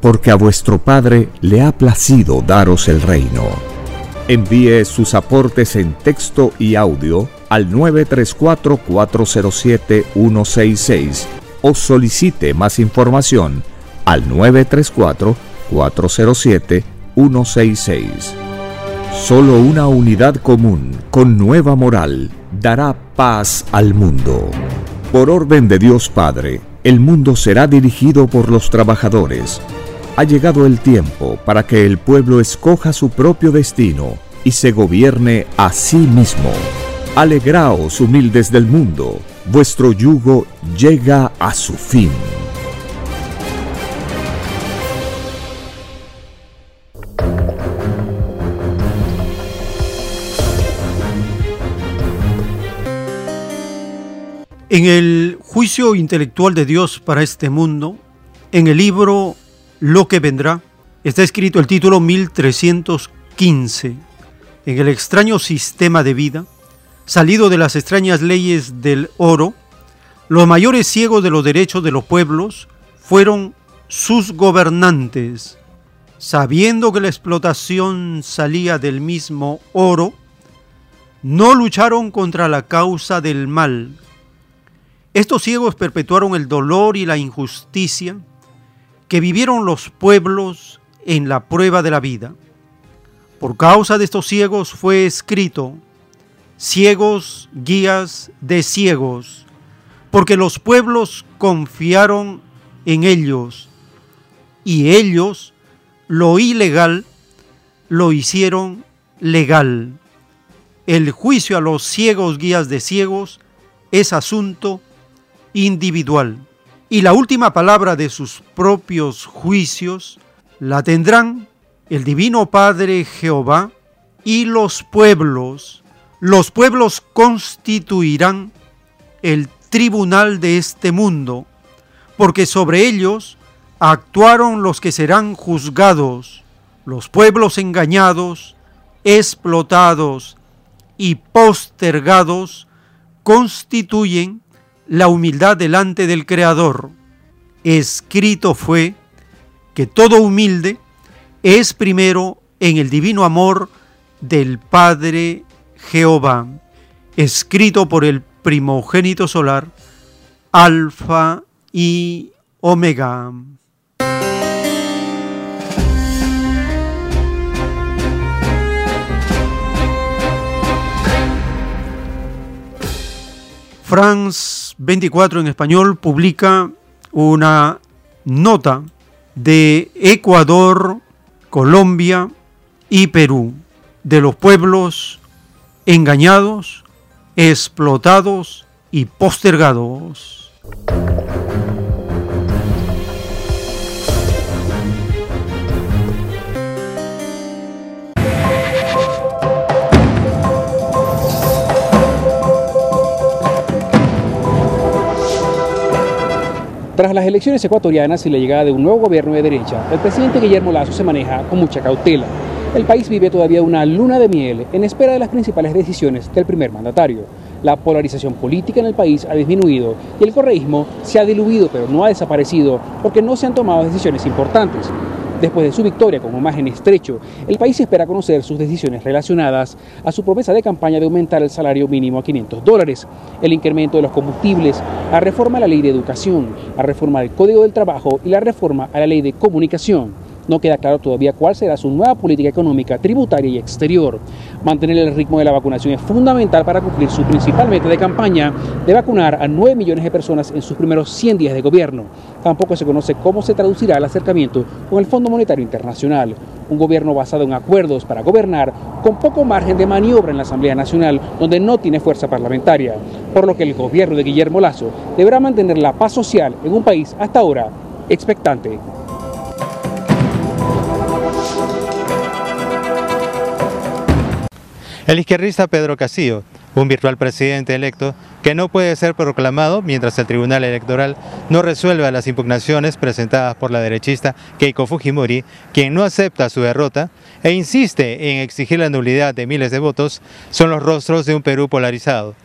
porque a vuestro Padre le ha placido daros el reino. Envíe sus aportes en texto y audio al 934-407-166 o solicite más información al 934-407-166. Solo una unidad común con nueva moral dará paz al mundo. Por orden de Dios Padre, el mundo será dirigido por los trabajadores. Ha llegado el tiempo para que el pueblo escoja su propio destino y se gobierne a sí mismo. Alegraos, humildes del mundo, vuestro yugo llega a su fin. En el juicio intelectual de Dios para este mundo, en el libro Lo que vendrá, está escrito el título 1315. En el extraño sistema de vida, salido de las extrañas leyes del oro, los mayores ciegos de los derechos de los pueblos fueron sus gobernantes, sabiendo que la explotación salía del mismo oro, no lucharon contra la causa del mal. Estos ciegos perpetuaron el dolor y la injusticia que vivieron los pueblos en la prueba de la vida. Por causa de estos ciegos fue escrito, ciegos guías de ciegos, porque los pueblos confiaron en ellos y ellos lo ilegal lo hicieron legal. El juicio a los ciegos guías de ciegos es asunto individual y la última palabra de sus propios juicios la tendrán el Divino Padre Jehová y los pueblos. Los pueblos constituirán el tribunal de este mundo, porque sobre ellos actuaron los que serán juzgados, los pueblos engañados, explotados y postergados constituyen la humildad delante del Creador. Escrito fue que todo humilde es primero en el divino amor del Padre Jehová, escrito por el primogénito solar, Alfa y Omega. France 24 en español publica una nota de Ecuador, Colombia y Perú, de los pueblos engañados, explotados y postergados. Tras las elecciones ecuatorianas y la llegada de un nuevo gobierno de derecha, el presidente Guillermo Lazo se maneja con mucha cautela el país vive todavía una luna de miel en espera de las principales decisiones del primer mandatario. La polarización política en el país ha disminuido y el correísmo se ha diluido pero no ha desaparecido porque no se han tomado decisiones importantes. Después de su victoria con un margen estrecho, el país espera conocer sus decisiones relacionadas a su promesa de campaña de aumentar el salario mínimo a 500 dólares, el incremento de los combustibles, la reforma a la ley de educación, la reforma del Código del Trabajo y la reforma a la ley de comunicación. No queda claro todavía cuál será su nueva política económica, tributaria y exterior. Mantener el ritmo de la vacunación es fundamental para cumplir su principal meta de campaña de vacunar a 9 millones de personas en sus primeros 100 días de gobierno. Tampoco se conoce cómo se traducirá el acercamiento con el Fondo Monetario Internacional, un gobierno basado en acuerdos para gobernar con poco margen de maniobra en la Asamblea Nacional, donde no tiene fuerza parlamentaria, por lo que el gobierno de Guillermo Lazo deberá mantener la paz social en un país hasta ahora expectante. El izquierdista Pedro Castillo un virtual presidente electo que no puede ser proclamado mientras el Tribunal Electoral no resuelva las impugnaciones presentadas por la derechista Keiko Fujimori, quien no acepta su derrota e insiste en exigir la nulidad de miles de votos, son los rostros de un Perú polarizado.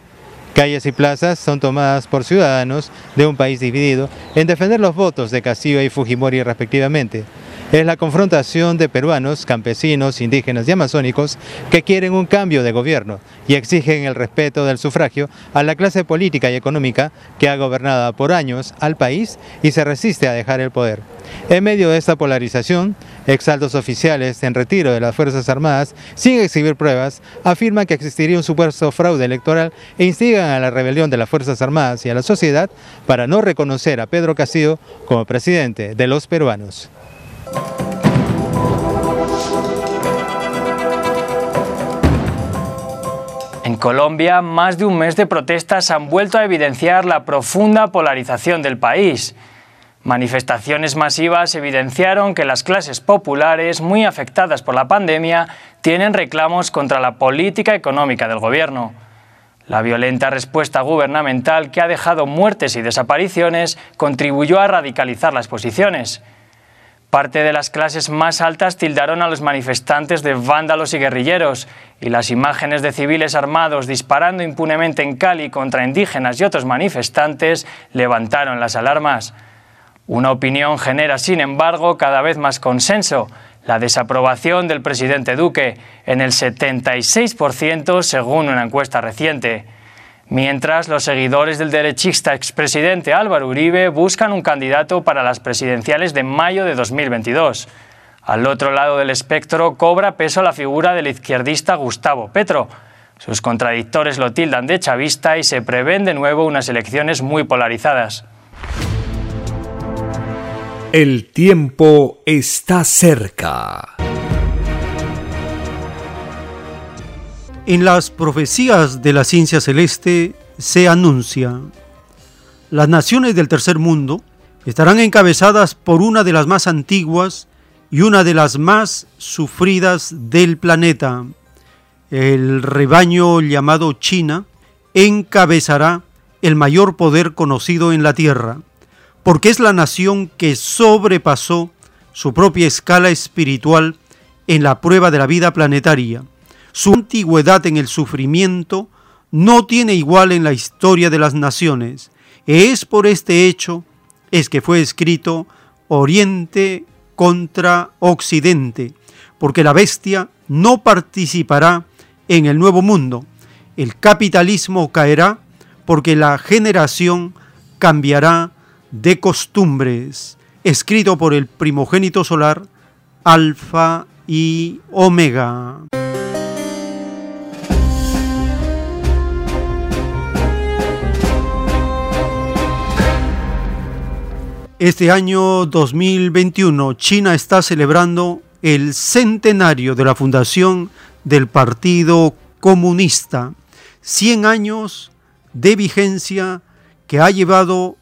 Calles y plazas son tomadas por ciudadanos de un país dividido en defender los votos de Castillo y Fujimori respectivamente es la confrontación de peruanos, campesinos, indígenas y amazónicos que quieren un cambio de gobierno y exigen el respeto del sufragio a la clase política y económica que ha gobernado por años al país y se resiste a dejar el poder. En medio de esta polarización, exaltos oficiales en retiro de las Fuerzas Armadas, sin exhibir pruebas, afirman que existiría un supuesto fraude electoral e instigan a la rebelión de las Fuerzas Armadas y a la sociedad para no reconocer a Pedro Castillo como presidente de los peruanos. En Colombia, más de un mes de protestas han vuelto a evidenciar la profunda polarización del país. Manifestaciones masivas evidenciaron que las clases populares, muy afectadas por la pandemia, tienen reclamos contra la política económica del gobierno. La violenta respuesta gubernamental que ha dejado muertes y desapariciones contribuyó a radicalizar las posiciones. Parte de las clases más altas tildaron a los manifestantes de vándalos y guerrilleros, y las imágenes de civiles armados disparando impunemente en Cali contra indígenas y otros manifestantes levantaron las alarmas. Una opinión genera, sin embargo, cada vez más consenso, la desaprobación del presidente Duque, en el 76% según una encuesta reciente. Mientras, los seguidores del derechista expresidente Álvaro Uribe buscan un candidato para las presidenciales de mayo de 2022. Al otro lado del espectro cobra peso la figura del izquierdista Gustavo Petro. Sus contradictores lo tildan de chavista y se prevén de nuevo unas elecciones muy polarizadas. El tiempo está cerca. En las profecías de la ciencia celeste se anuncia, las naciones del tercer mundo estarán encabezadas por una de las más antiguas y una de las más sufridas del planeta. El rebaño llamado China encabezará el mayor poder conocido en la Tierra, porque es la nación que sobrepasó su propia escala espiritual en la prueba de la vida planetaria su antigüedad en el sufrimiento no tiene igual en la historia de las naciones. Es por este hecho es que fue escrito Oriente contra Occidente, porque la bestia no participará en el nuevo mundo. El capitalismo caerá porque la generación cambiará de costumbres. Escrito por el primogénito solar, Alfa y Omega. Este año 2021 China está celebrando el centenario de la fundación del Partido Comunista. 100 años de vigencia que ha llevado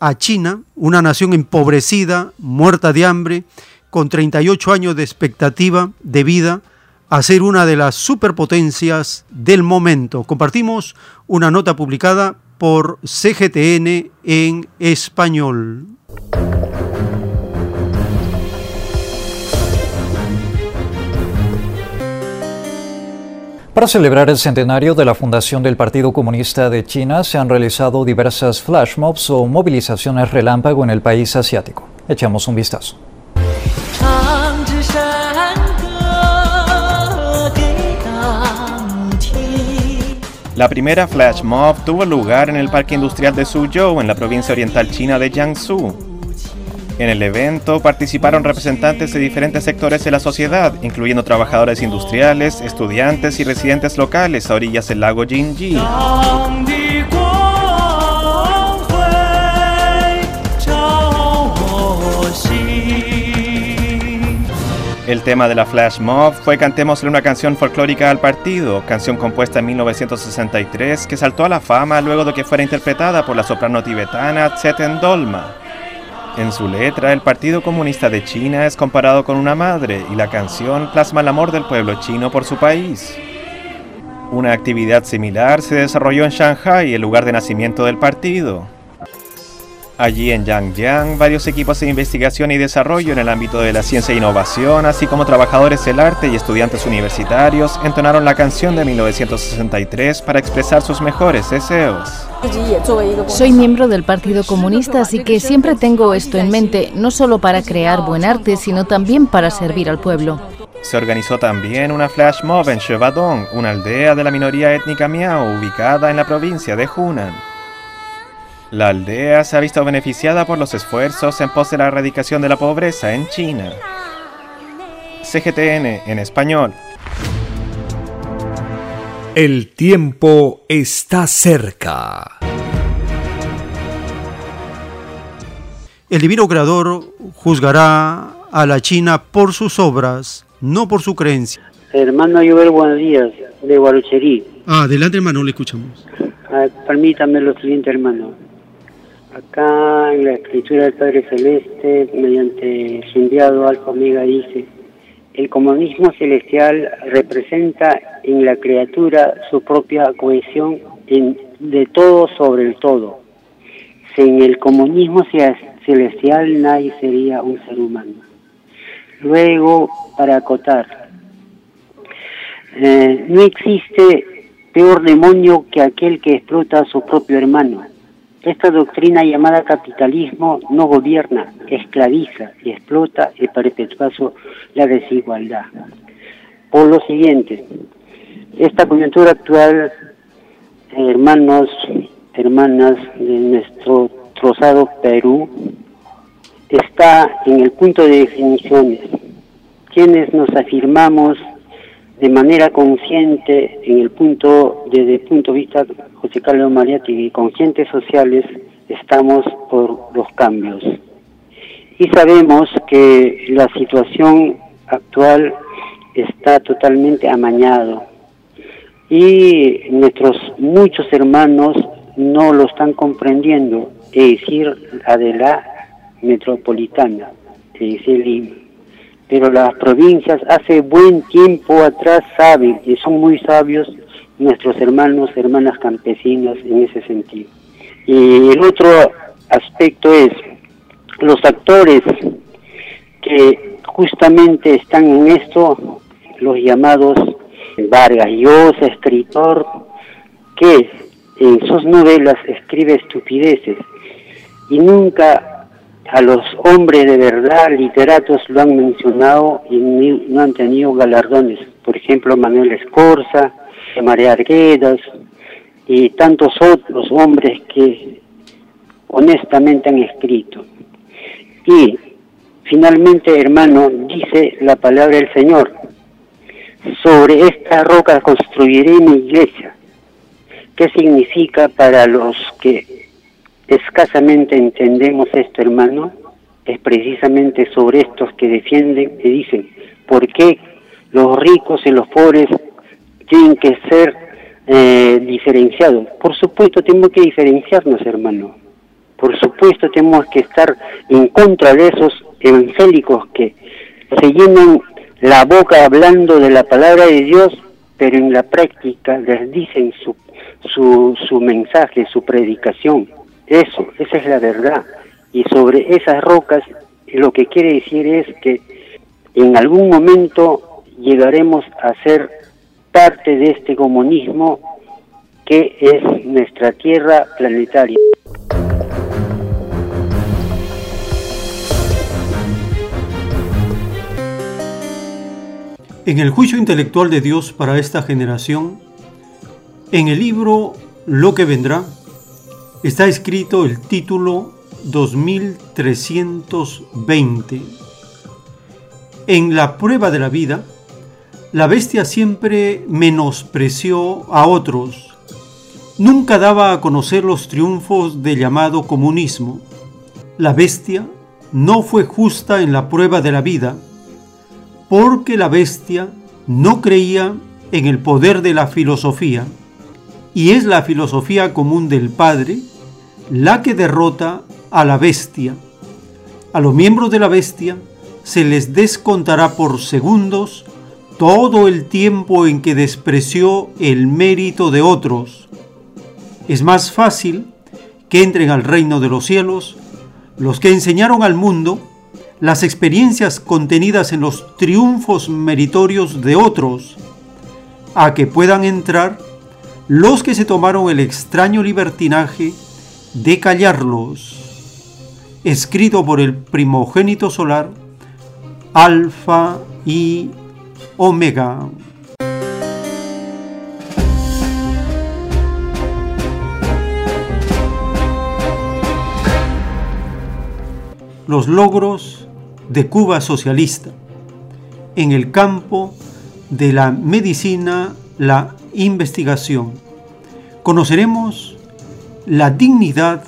a China, una nación empobrecida, muerta de hambre, con 38 años de expectativa de vida, a ser una de las superpotencias del momento. Compartimos una nota publicada por CGTN en español. Para celebrar el centenario de la fundación del Partido Comunista de China se han realizado diversas flash mobs o movilizaciones relámpago en el país asiático. Echamos un vistazo. La primera flash mob tuvo lugar en el Parque Industrial de Suzhou, en la provincia oriental china de Jiangsu. En el evento participaron representantes de diferentes sectores de la sociedad, incluyendo trabajadores industriales, estudiantes y residentes locales a orillas del lago Jinji. El tema de la Flash Mob fue Cantémosle una canción folclórica al partido, canción compuesta en 1963 que saltó a la fama luego de que fuera interpretada por la soprano tibetana Tseten Dolma. En su letra, el Partido Comunista de China es comparado con una madre y la canción plasma el amor del pueblo chino por su país. Una actividad similar se desarrolló en Shanghai, el lugar de nacimiento del partido. Allí en Yangjiang, varios equipos de investigación y desarrollo en el ámbito de la ciencia e innovación, así como trabajadores del arte y estudiantes universitarios, entonaron la canción de 1963 para expresar sus mejores deseos. Soy miembro del Partido Comunista, así que siempre tengo esto en mente, no solo para crear buen arte, sino también para servir al pueblo. Se organizó también una flash mob en Chevadong, una aldea de la minoría étnica Miao ubicada en la provincia de Hunan. La aldea se ha visto beneficiada por los esfuerzos en pos de la erradicación de la pobreza en China. CGTN en español. El tiempo está cerca. El divino creador juzgará a la China por sus obras, no por su creencia. Hermano Ayubel, buenos días, de Guarucherí. Ah, adelante hermano, le escuchamos. Ah, permítame lo siguiente, hermano. Acá en la escritura del Padre Celeste, mediante su enviado Alfa Omega, dice, el comunismo celestial representa en la criatura su propia cohesión de todo sobre el todo. Sin el comunismo celestial nadie sería un ser humano. Luego, para acotar, eh, no existe peor demonio que aquel que explota a su propio hermano esta doctrina llamada capitalismo no gobierna, esclaviza y explota y perpetúa la desigualdad. Por lo siguiente, esta coyuntura actual, hermanos, hermanas de nuestro trozado Perú, está en el punto de definiciones. Quienes nos afirmamos de manera consciente en el punto, desde el punto de vista José Carlos Mariati, conscientes sociales, estamos por los cambios. Y sabemos que la situación actual está totalmente amañado y nuestros muchos hermanos no lo están comprendiendo, es decir, la de la metropolitana, es decir, Lima pero las provincias hace buen tiempo atrás saben y son muy sabios nuestros hermanos, hermanas campesinas en ese sentido. Y el otro aspecto es los actores que justamente están en esto, los llamados Vargas Llosa, escritor, que en sus novelas escribe estupideces y nunca a los hombres de verdad, literatos, lo han mencionado y no han tenido galardones. Por ejemplo, Manuel Escorza, María Arguedas y tantos otros hombres que honestamente han escrito. Y finalmente, hermano, dice la palabra del Señor, sobre esta roca construiré mi iglesia. ¿Qué significa para los que escasamente entendemos esto, hermano, es precisamente sobre estos que defienden y dicen, ¿por qué los ricos y los pobres tienen que ser eh, diferenciados? Por supuesto, tenemos que diferenciarnos, hermano. Por supuesto, tenemos que estar en contra de esos evangélicos que se llenan la boca hablando de la palabra de Dios, pero en la práctica les dicen su, su, su mensaje, su predicación eso, esa es la verdad. Y sobre esas rocas lo que quiere decir es que en algún momento llegaremos a ser parte de este comunismo que es nuestra tierra planetaria. En el juicio intelectual de Dios para esta generación, en el libro Lo que vendrá, está escrito el título 2320. En la prueba de la vida, la bestia siempre menospreció a otros. Nunca daba a conocer los triunfos del llamado comunismo. La bestia no fue justa en la prueba de la vida, porque la bestia no creía en el poder de la filosofía, y es la filosofía común del Padre la que derrota a la bestia. A los miembros de la bestia se les descontará por segundos todo el tiempo en que despreció el mérito de otros. Es más fácil que entren al reino de los cielos los que enseñaron al mundo las experiencias contenidas en los triunfos meritorios de otros, a que puedan entrar los que se tomaron el extraño libertinaje de callarlos, escrito por el primogénito solar, Alfa y Omega. Los logros de Cuba socialista en el campo de la medicina, la investigación. Conoceremos la dignidad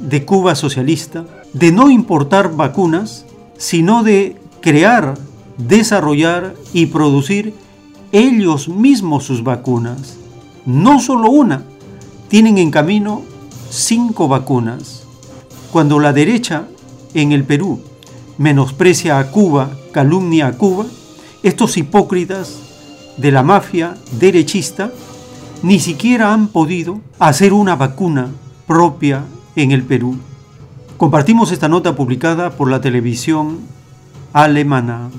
de Cuba socialista de no importar vacunas, sino de crear, desarrollar y producir ellos mismos sus vacunas. No solo una, tienen en camino cinco vacunas. Cuando la derecha en el Perú menosprecia a Cuba, calumnia a Cuba, estos hipócritas de la mafia derechista ni siquiera han podido hacer una vacuna propia en el Perú. Compartimos esta nota publicada por la televisión alemana.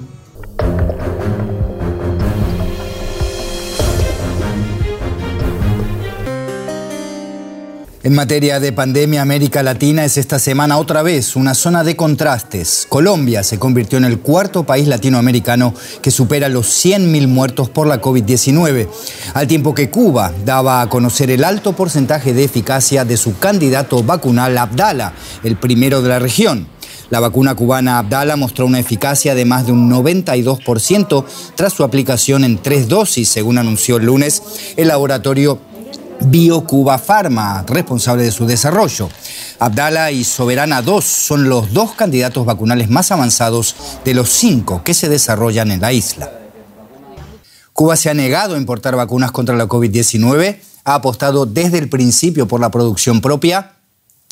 En materia de pandemia, América Latina es esta semana otra vez una zona de contrastes. Colombia se convirtió en el cuarto país latinoamericano que supera los 100.000 muertos por la COVID-19, al tiempo que Cuba daba a conocer el alto porcentaje de eficacia de su candidato vacunal Abdala, el primero de la región. La vacuna cubana Abdala mostró una eficacia de más de un 92% tras su aplicación en tres dosis, según anunció el lunes el laboratorio BioCuba Pharma, responsable de su desarrollo. Abdala y Soberana 2 son los dos candidatos vacunales más avanzados de los cinco que se desarrollan en la isla. Cuba se ha negado a importar vacunas contra la COVID-19, ha apostado desde el principio por la producción propia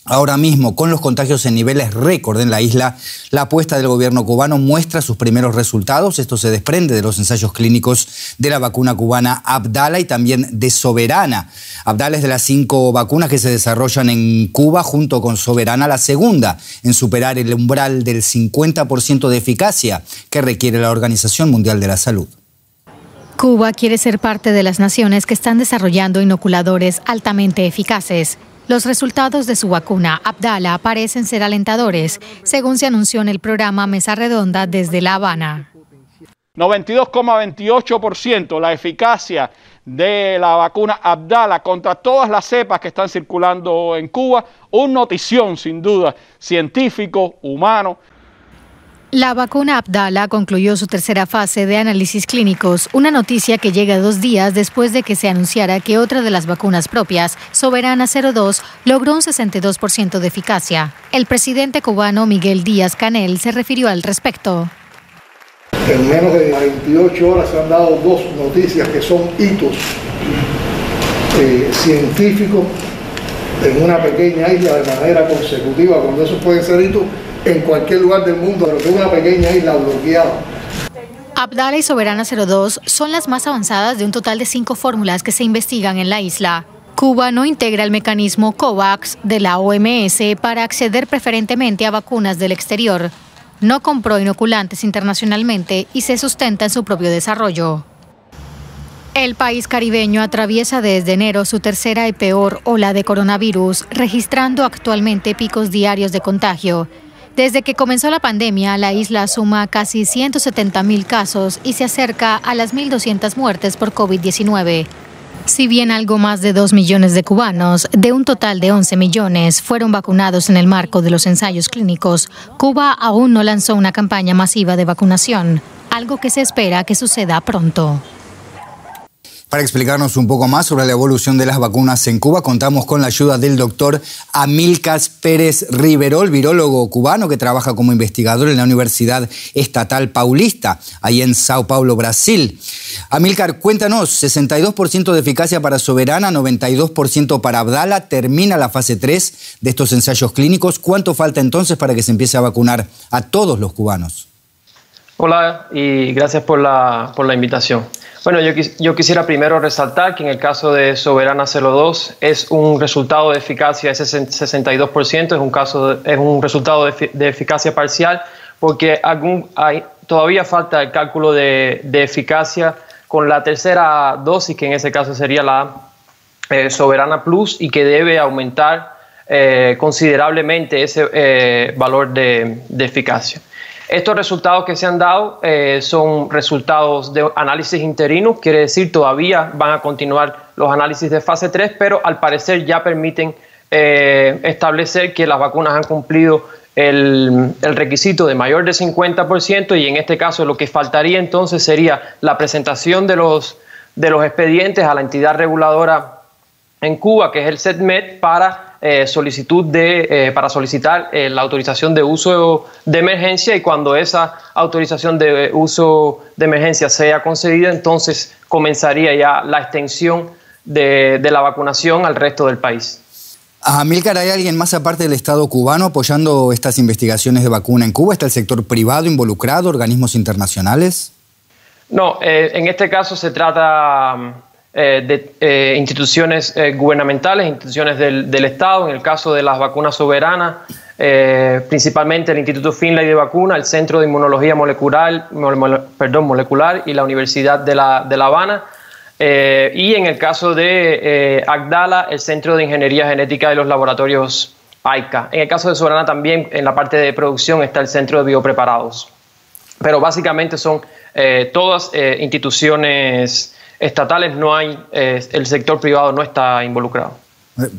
Ahora mismo, con los contagios en niveles récord en la isla, la apuesta del gobierno cubano muestra sus primeros resultados. Esto se desprende de los ensayos clínicos de la vacuna cubana Abdala y también de Soberana. Abdala es de las cinco vacunas que se desarrollan en Cuba junto con Soberana, la segunda en superar el umbral del 50% de eficacia que requiere la Organización Mundial de la Salud. Cuba quiere ser parte de las naciones que están desarrollando inoculadores altamente eficaces. Los resultados de su vacuna Abdala parecen ser alentadores, según se anunció en el programa Mesa Redonda desde La Habana. 92,28% la eficacia de la vacuna Abdala contra todas las cepas que están circulando en Cuba. Un notición, sin duda, científico, humano. La vacuna Abdala concluyó su tercera fase de análisis clínicos, una noticia que llega dos días después de que se anunciara que otra de las vacunas propias, Soberana 02, logró un 62% de eficacia. El presidente cubano Miguel Díaz Canel se refirió al respecto. En menos de 28 horas se han dado dos noticias que son hitos eh, científicos en una pequeña isla de manera consecutiva, cuando eso puede ser hitos en cualquier lugar del mundo, pero que una pequeña isla bloqueada. Abdala y Soberana 02 son las más avanzadas de un total de cinco fórmulas que se investigan en la isla. Cuba no integra el mecanismo COVAX de la OMS para acceder preferentemente a vacunas del exterior. No compró inoculantes internacionalmente y se sustenta en su propio desarrollo. El país caribeño atraviesa desde enero su tercera y peor ola de coronavirus, registrando actualmente picos diarios de contagio. Desde que comenzó la pandemia, la isla suma casi 170 mil casos y se acerca a las 1.200 muertes por COVID-19. Si bien algo más de 2 millones de cubanos, de un total de 11 millones, fueron vacunados en el marco de los ensayos clínicos, Cuba aún no lanzó una campaña masiva de vacunación, algo que se espera que suceda pronto. Para explicarnos un poco más sobre la evolución de las vacunas en Cuba, contamos con la ayuda del doctor Amilcas Pérez Riverol, virólogo cubano que trabaja como investigador en la Universidad Estatal Paulista, ahí en Sao Paulo, Brasil. Amilcar, cuéntanos, 62% de eficacia para Soberana, 92% para Abdala, termina la fase 3 de estos ensayos clínicos. ¿Cuánto falta entonces para que se empiece a vacunar a todos los cubanos? Hola y gracias por la, por la invitación. Bueno, yo, quisiera primero resaltar que en el caso de Soberana 02 es un resultado de eficacia de 62%, es un, caso es un resultado de, eficacia parcial porque algún, hay, todavía falta el cálculo de, de, eficacia con la tercera dosis, que en ese caso sería la eh, Soberana Plus y que debe aumentar eh, considerablemente ese eh, valor de, de eficacia. Estos resultados que se han dado eh, son resultados de análisis interinos, quiere decir todavía van a continuar los análisis de fase 3, pero al parecer ya permiten eh, establecer que las vacunas han cumplido el, requisito de mayor de 50% y en este caso lo que faltaría entonces sería la presentación de los, de los expedientes a la entidad reguladora en Cuba, que es el SETMED, para eh, solicitud de, eh, para solicitar eh, la autorización de uso de emergencia y cuando esa autorización de uso de emergencia sea concedida, entonces comenzaría ya la extensión de, de la vacunación al resto del país. Amílcar, ¿hay alguien más aparte del Estado cubano apoyando estas investigaciones de vacuna en Cuba? ¿Está el sector privado involucrado, organismos internacionales? No, en este caso se trata eh, de eh, instituciones eh, gubernamentales, instituciones del, Estado, en el caso de las vacunas soberanas, principalmente el Instituto Finlay de Vacuna, el Centro de Inmunología Molecular, molecular y la Universidad de La, de la Habana. y en el caso de Agdala, el Centro de Ingeniería Genética de los Laboratorios AICA. En el caso de Soberana también, en la parte de producción, está el Centro de Biopreparados. Pero básicamente son todas instituciones estatales no hay, eh, el sector privado no está involucrado.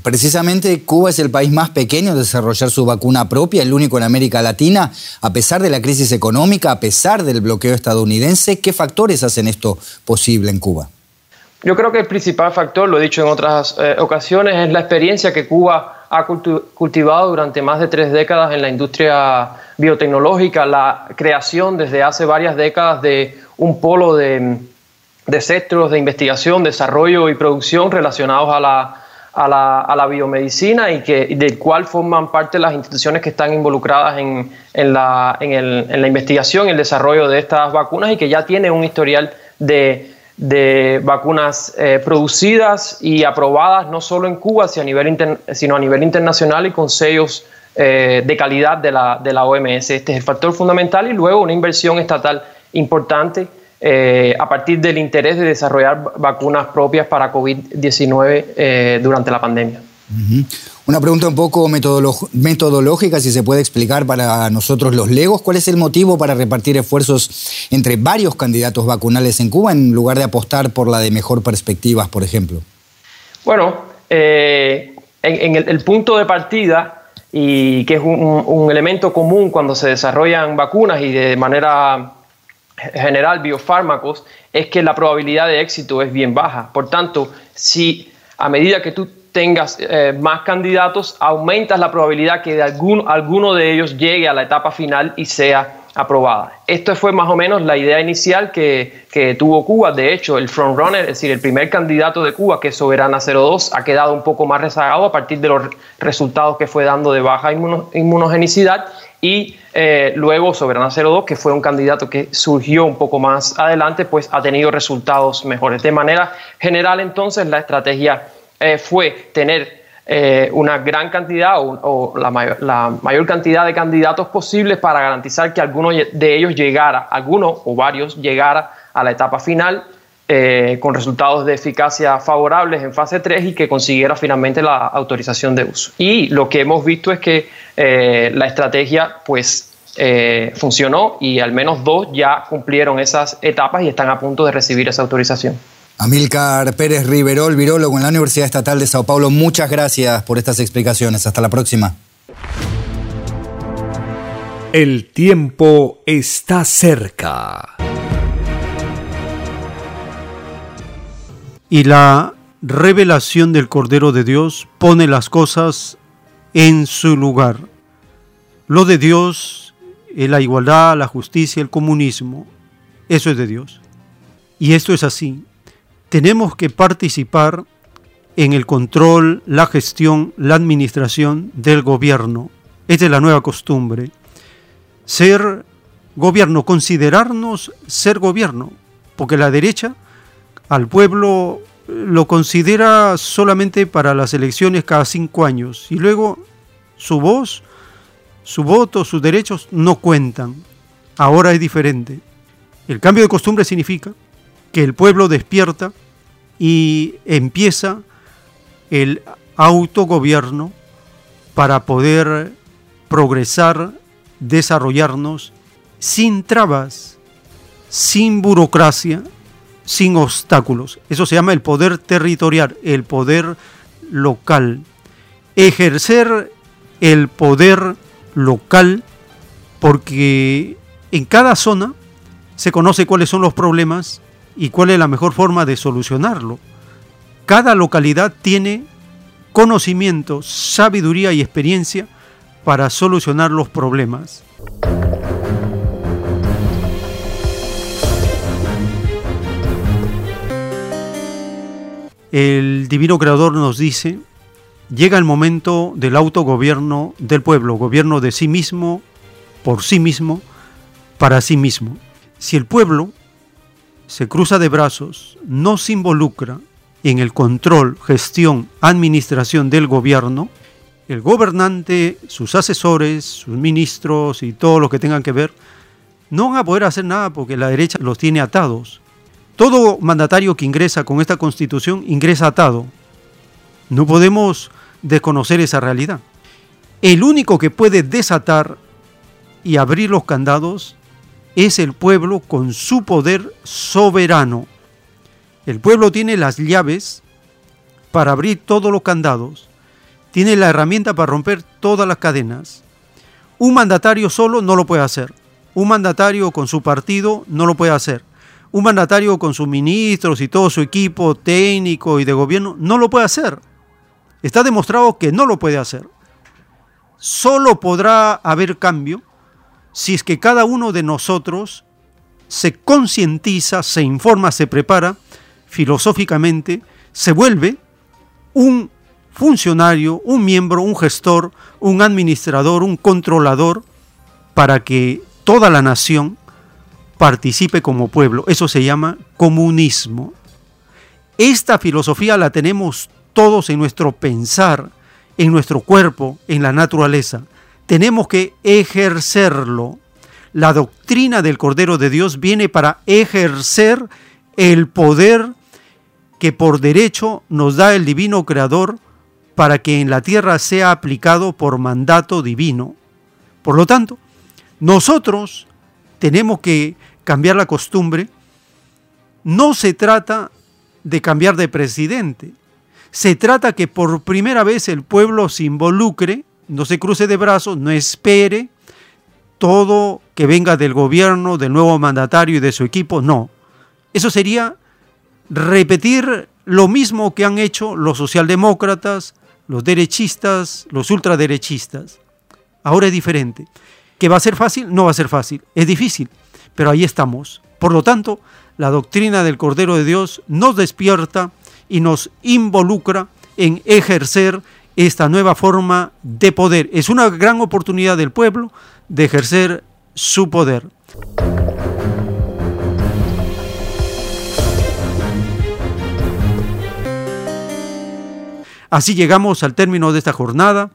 Precisamente Cuba es el país más pequeño en desarrollar su vacuna propia, el único en América Latina, a pesar de la crisis económica, a pesar del bloqueo estadounidense. ¿Qué factores hacen esto posible en Cuba? Yo creo que el principal factor, lo he dicho en otras eh, ocasiones, es la experiencia que Cuba ha cultivado durante más de tres décadas en la industria biotecnológica, la creación desde hace varias décadas de un polo de de centros de investigación, desarrollo y producción relacionados a la, a la, a la biomedicina y que, del cual forman parte las instituciones que están involucradas en, en, la, en, el, en la investigación el desarrollo de estas vacunas y que ya tiene un historial de, de vacunas eh, producidas y aprobadas no solo en Cuba, sino a nivel, sino a nivel internacional y con sellos eh, de calidad de la, de la OMS. Este es el factor fundamental y luego una inversión estatal importante eh, a partir del interés de desarrollar vacunas propias para COVID-19 eh, durante la pandemia. Una pregunta un poco metodológica, si se puede explicar para nosotros los legos, ¿cuál es el motivo para repartir esfuerzos entre varios candidatos vacunales en Cuba en lugar de apostar por la de mejor perspectivas, por ejemplo? Bueno, eh, en, el, punto de partida, y que es un, un elemento común cuando se desarrollan vacunas y de manera general biofármacos es que la probabilidad de éxito es bien baja. Por tanto, si a medida que tú tengas eh, más candidatos, aumentas la probabilidad que de alguno de ellos llegue a la etapa final y sea aprobada. Esto fue más o menos la idea inicial que, que tuvo Cuba. De hecho, el frontrunner, es decir, el primer candidato de Cuba, que es Soberana 02, ha quedado un poco más rezagado a partir de los resultados que fue dando de baja inmunogenicidad y eh, luego Soberana 02, que fue un candidato que surgió un poco más adelante, pues ha tenido resultados mejores. De manera general, entonces, la estrategia eh, fue tener eh, una gran cantidad o, la, mayor, cantidad de candidatos posibles para garantizar que alguno de ellos llegara, alguno o varios llegara a la etapa final eh, con resultados de eficacia favorables en fase 3 y que consiguiera finalmente la autorización de uso. Y lo que hemos visto es que eh, la estrategia pues funcionó y al menos dos ya cumplieron esas etapas y están a punto de recibir esa autorización. Amílcar Pérez Riverol, virólogo en la Universidad Estatal de Sao Paulo, muchas gracias por estas explicaciones. Hasta la próxima. El tiempo está cerca. y la revelación del Cordero de Dios pone las cosas en su lugar. Lo de Dios es la igualdad, la justicia, el comunismo. Eso es de Dios. Y esto es así. Tenemos que participar en el control, la gestión, la administración del gobierno. Esta es la nueva costumbre. Ser gobierno, considerarnos ser gobierno, porque la derecha al pueblo lo considera solamente para las elecciones cada cinco años y luego su voz, su voto, sus derechos no cuentan. Ahora es diferente. El cambio de costumbre significa que el pueblo despierta y empieza el autogobierno para poder progresar, desarrollarnos sin trabas, sin burocracia, sin obstáculos. Eso se llama el poder territorial, el poder local. Ejercer el poder local porque en cada zona se conoce cuáles son los problemas y cuál es la mejor forma de solucionarlo. Cada localidad tiene conocimiento, sabiduría y experiencia para solucionar los problemas. El Divino Creador nos dice, llega el momento del autogobierno del pueblo, gobierno de sí mismo, por sí mismo, para sí mismo. Si el pueblo se cruza de brazos, no se involucra en el control, gestión, administración del gobierno, el gobernante, sus asesores, sus ministros y todo lo que tengan que ver, no van a poder hacer nada porque la derecha los tiene atados. Todo mandatario que ingresa con esta constitución ingresa atado. No podemos desconocer esa realidad. El único que puede desatar y abrir los candados es el pueblo con su poder soberano. El pueblo tiene las llaves para abrir todos los candados, tiene la herramienta para romper todas las cadenas. Un mandatario solo no lo puede hacer. Un mandatario con su partido no lo puede hacer un mandatario con sus ministros y todo su equipo técnico y de gobierno no lo puede hacer. Está demostrado que no lo puede hacer. Solo podrá haber cambio si es que cada uno de nosotros se concientiza, se informa, se prepara filosóficamente, se vuelve un funcionario, un miembro, un gestor, un administrador, un controlador, para que toda la nación participe como pueblo. Eso se llama comunismo. Esta filosofía la tenemos todos en nuestro pensar, en nuestro cuerpo, en la naturaleza. Tenemos que ejercerlo. La doctrina del Cordero de Dios viene para ejercer el poder que por derecho nos da el Divino Creador para que en la tierra sea aplicado por mandato divino. Por lo tanto, nosotros tenemos que cambiar la costumbre. No se trata de cambiar de presidente. Se trata que por primera vez el pueblo se involucre, no se cruce de brazos, no espere todo que venga del gobierno, del nuevo mandatario y de su equipo. No. Eso sería repetir lo mismo que han hecho los socialdemócratas, los derechistas, los ultraderechistas. Ahora es diferente. ¿Que va a ser fácil? No va a ser fácil, es difícil, pero ahí estamos. Por lo tanto, la doctrina del Cordero de Dios nos despierta y nos involucra en ejercer esta nueva forma de poder. Es una gran oportunidad del pueblo de ejercer su poder. Así llegamos al término de esta jornada.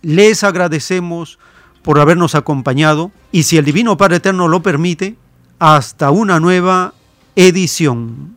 Les agradecemos por habernos acompañado y si el Divino Padre Eterno lo permite, hasta una nueva edición.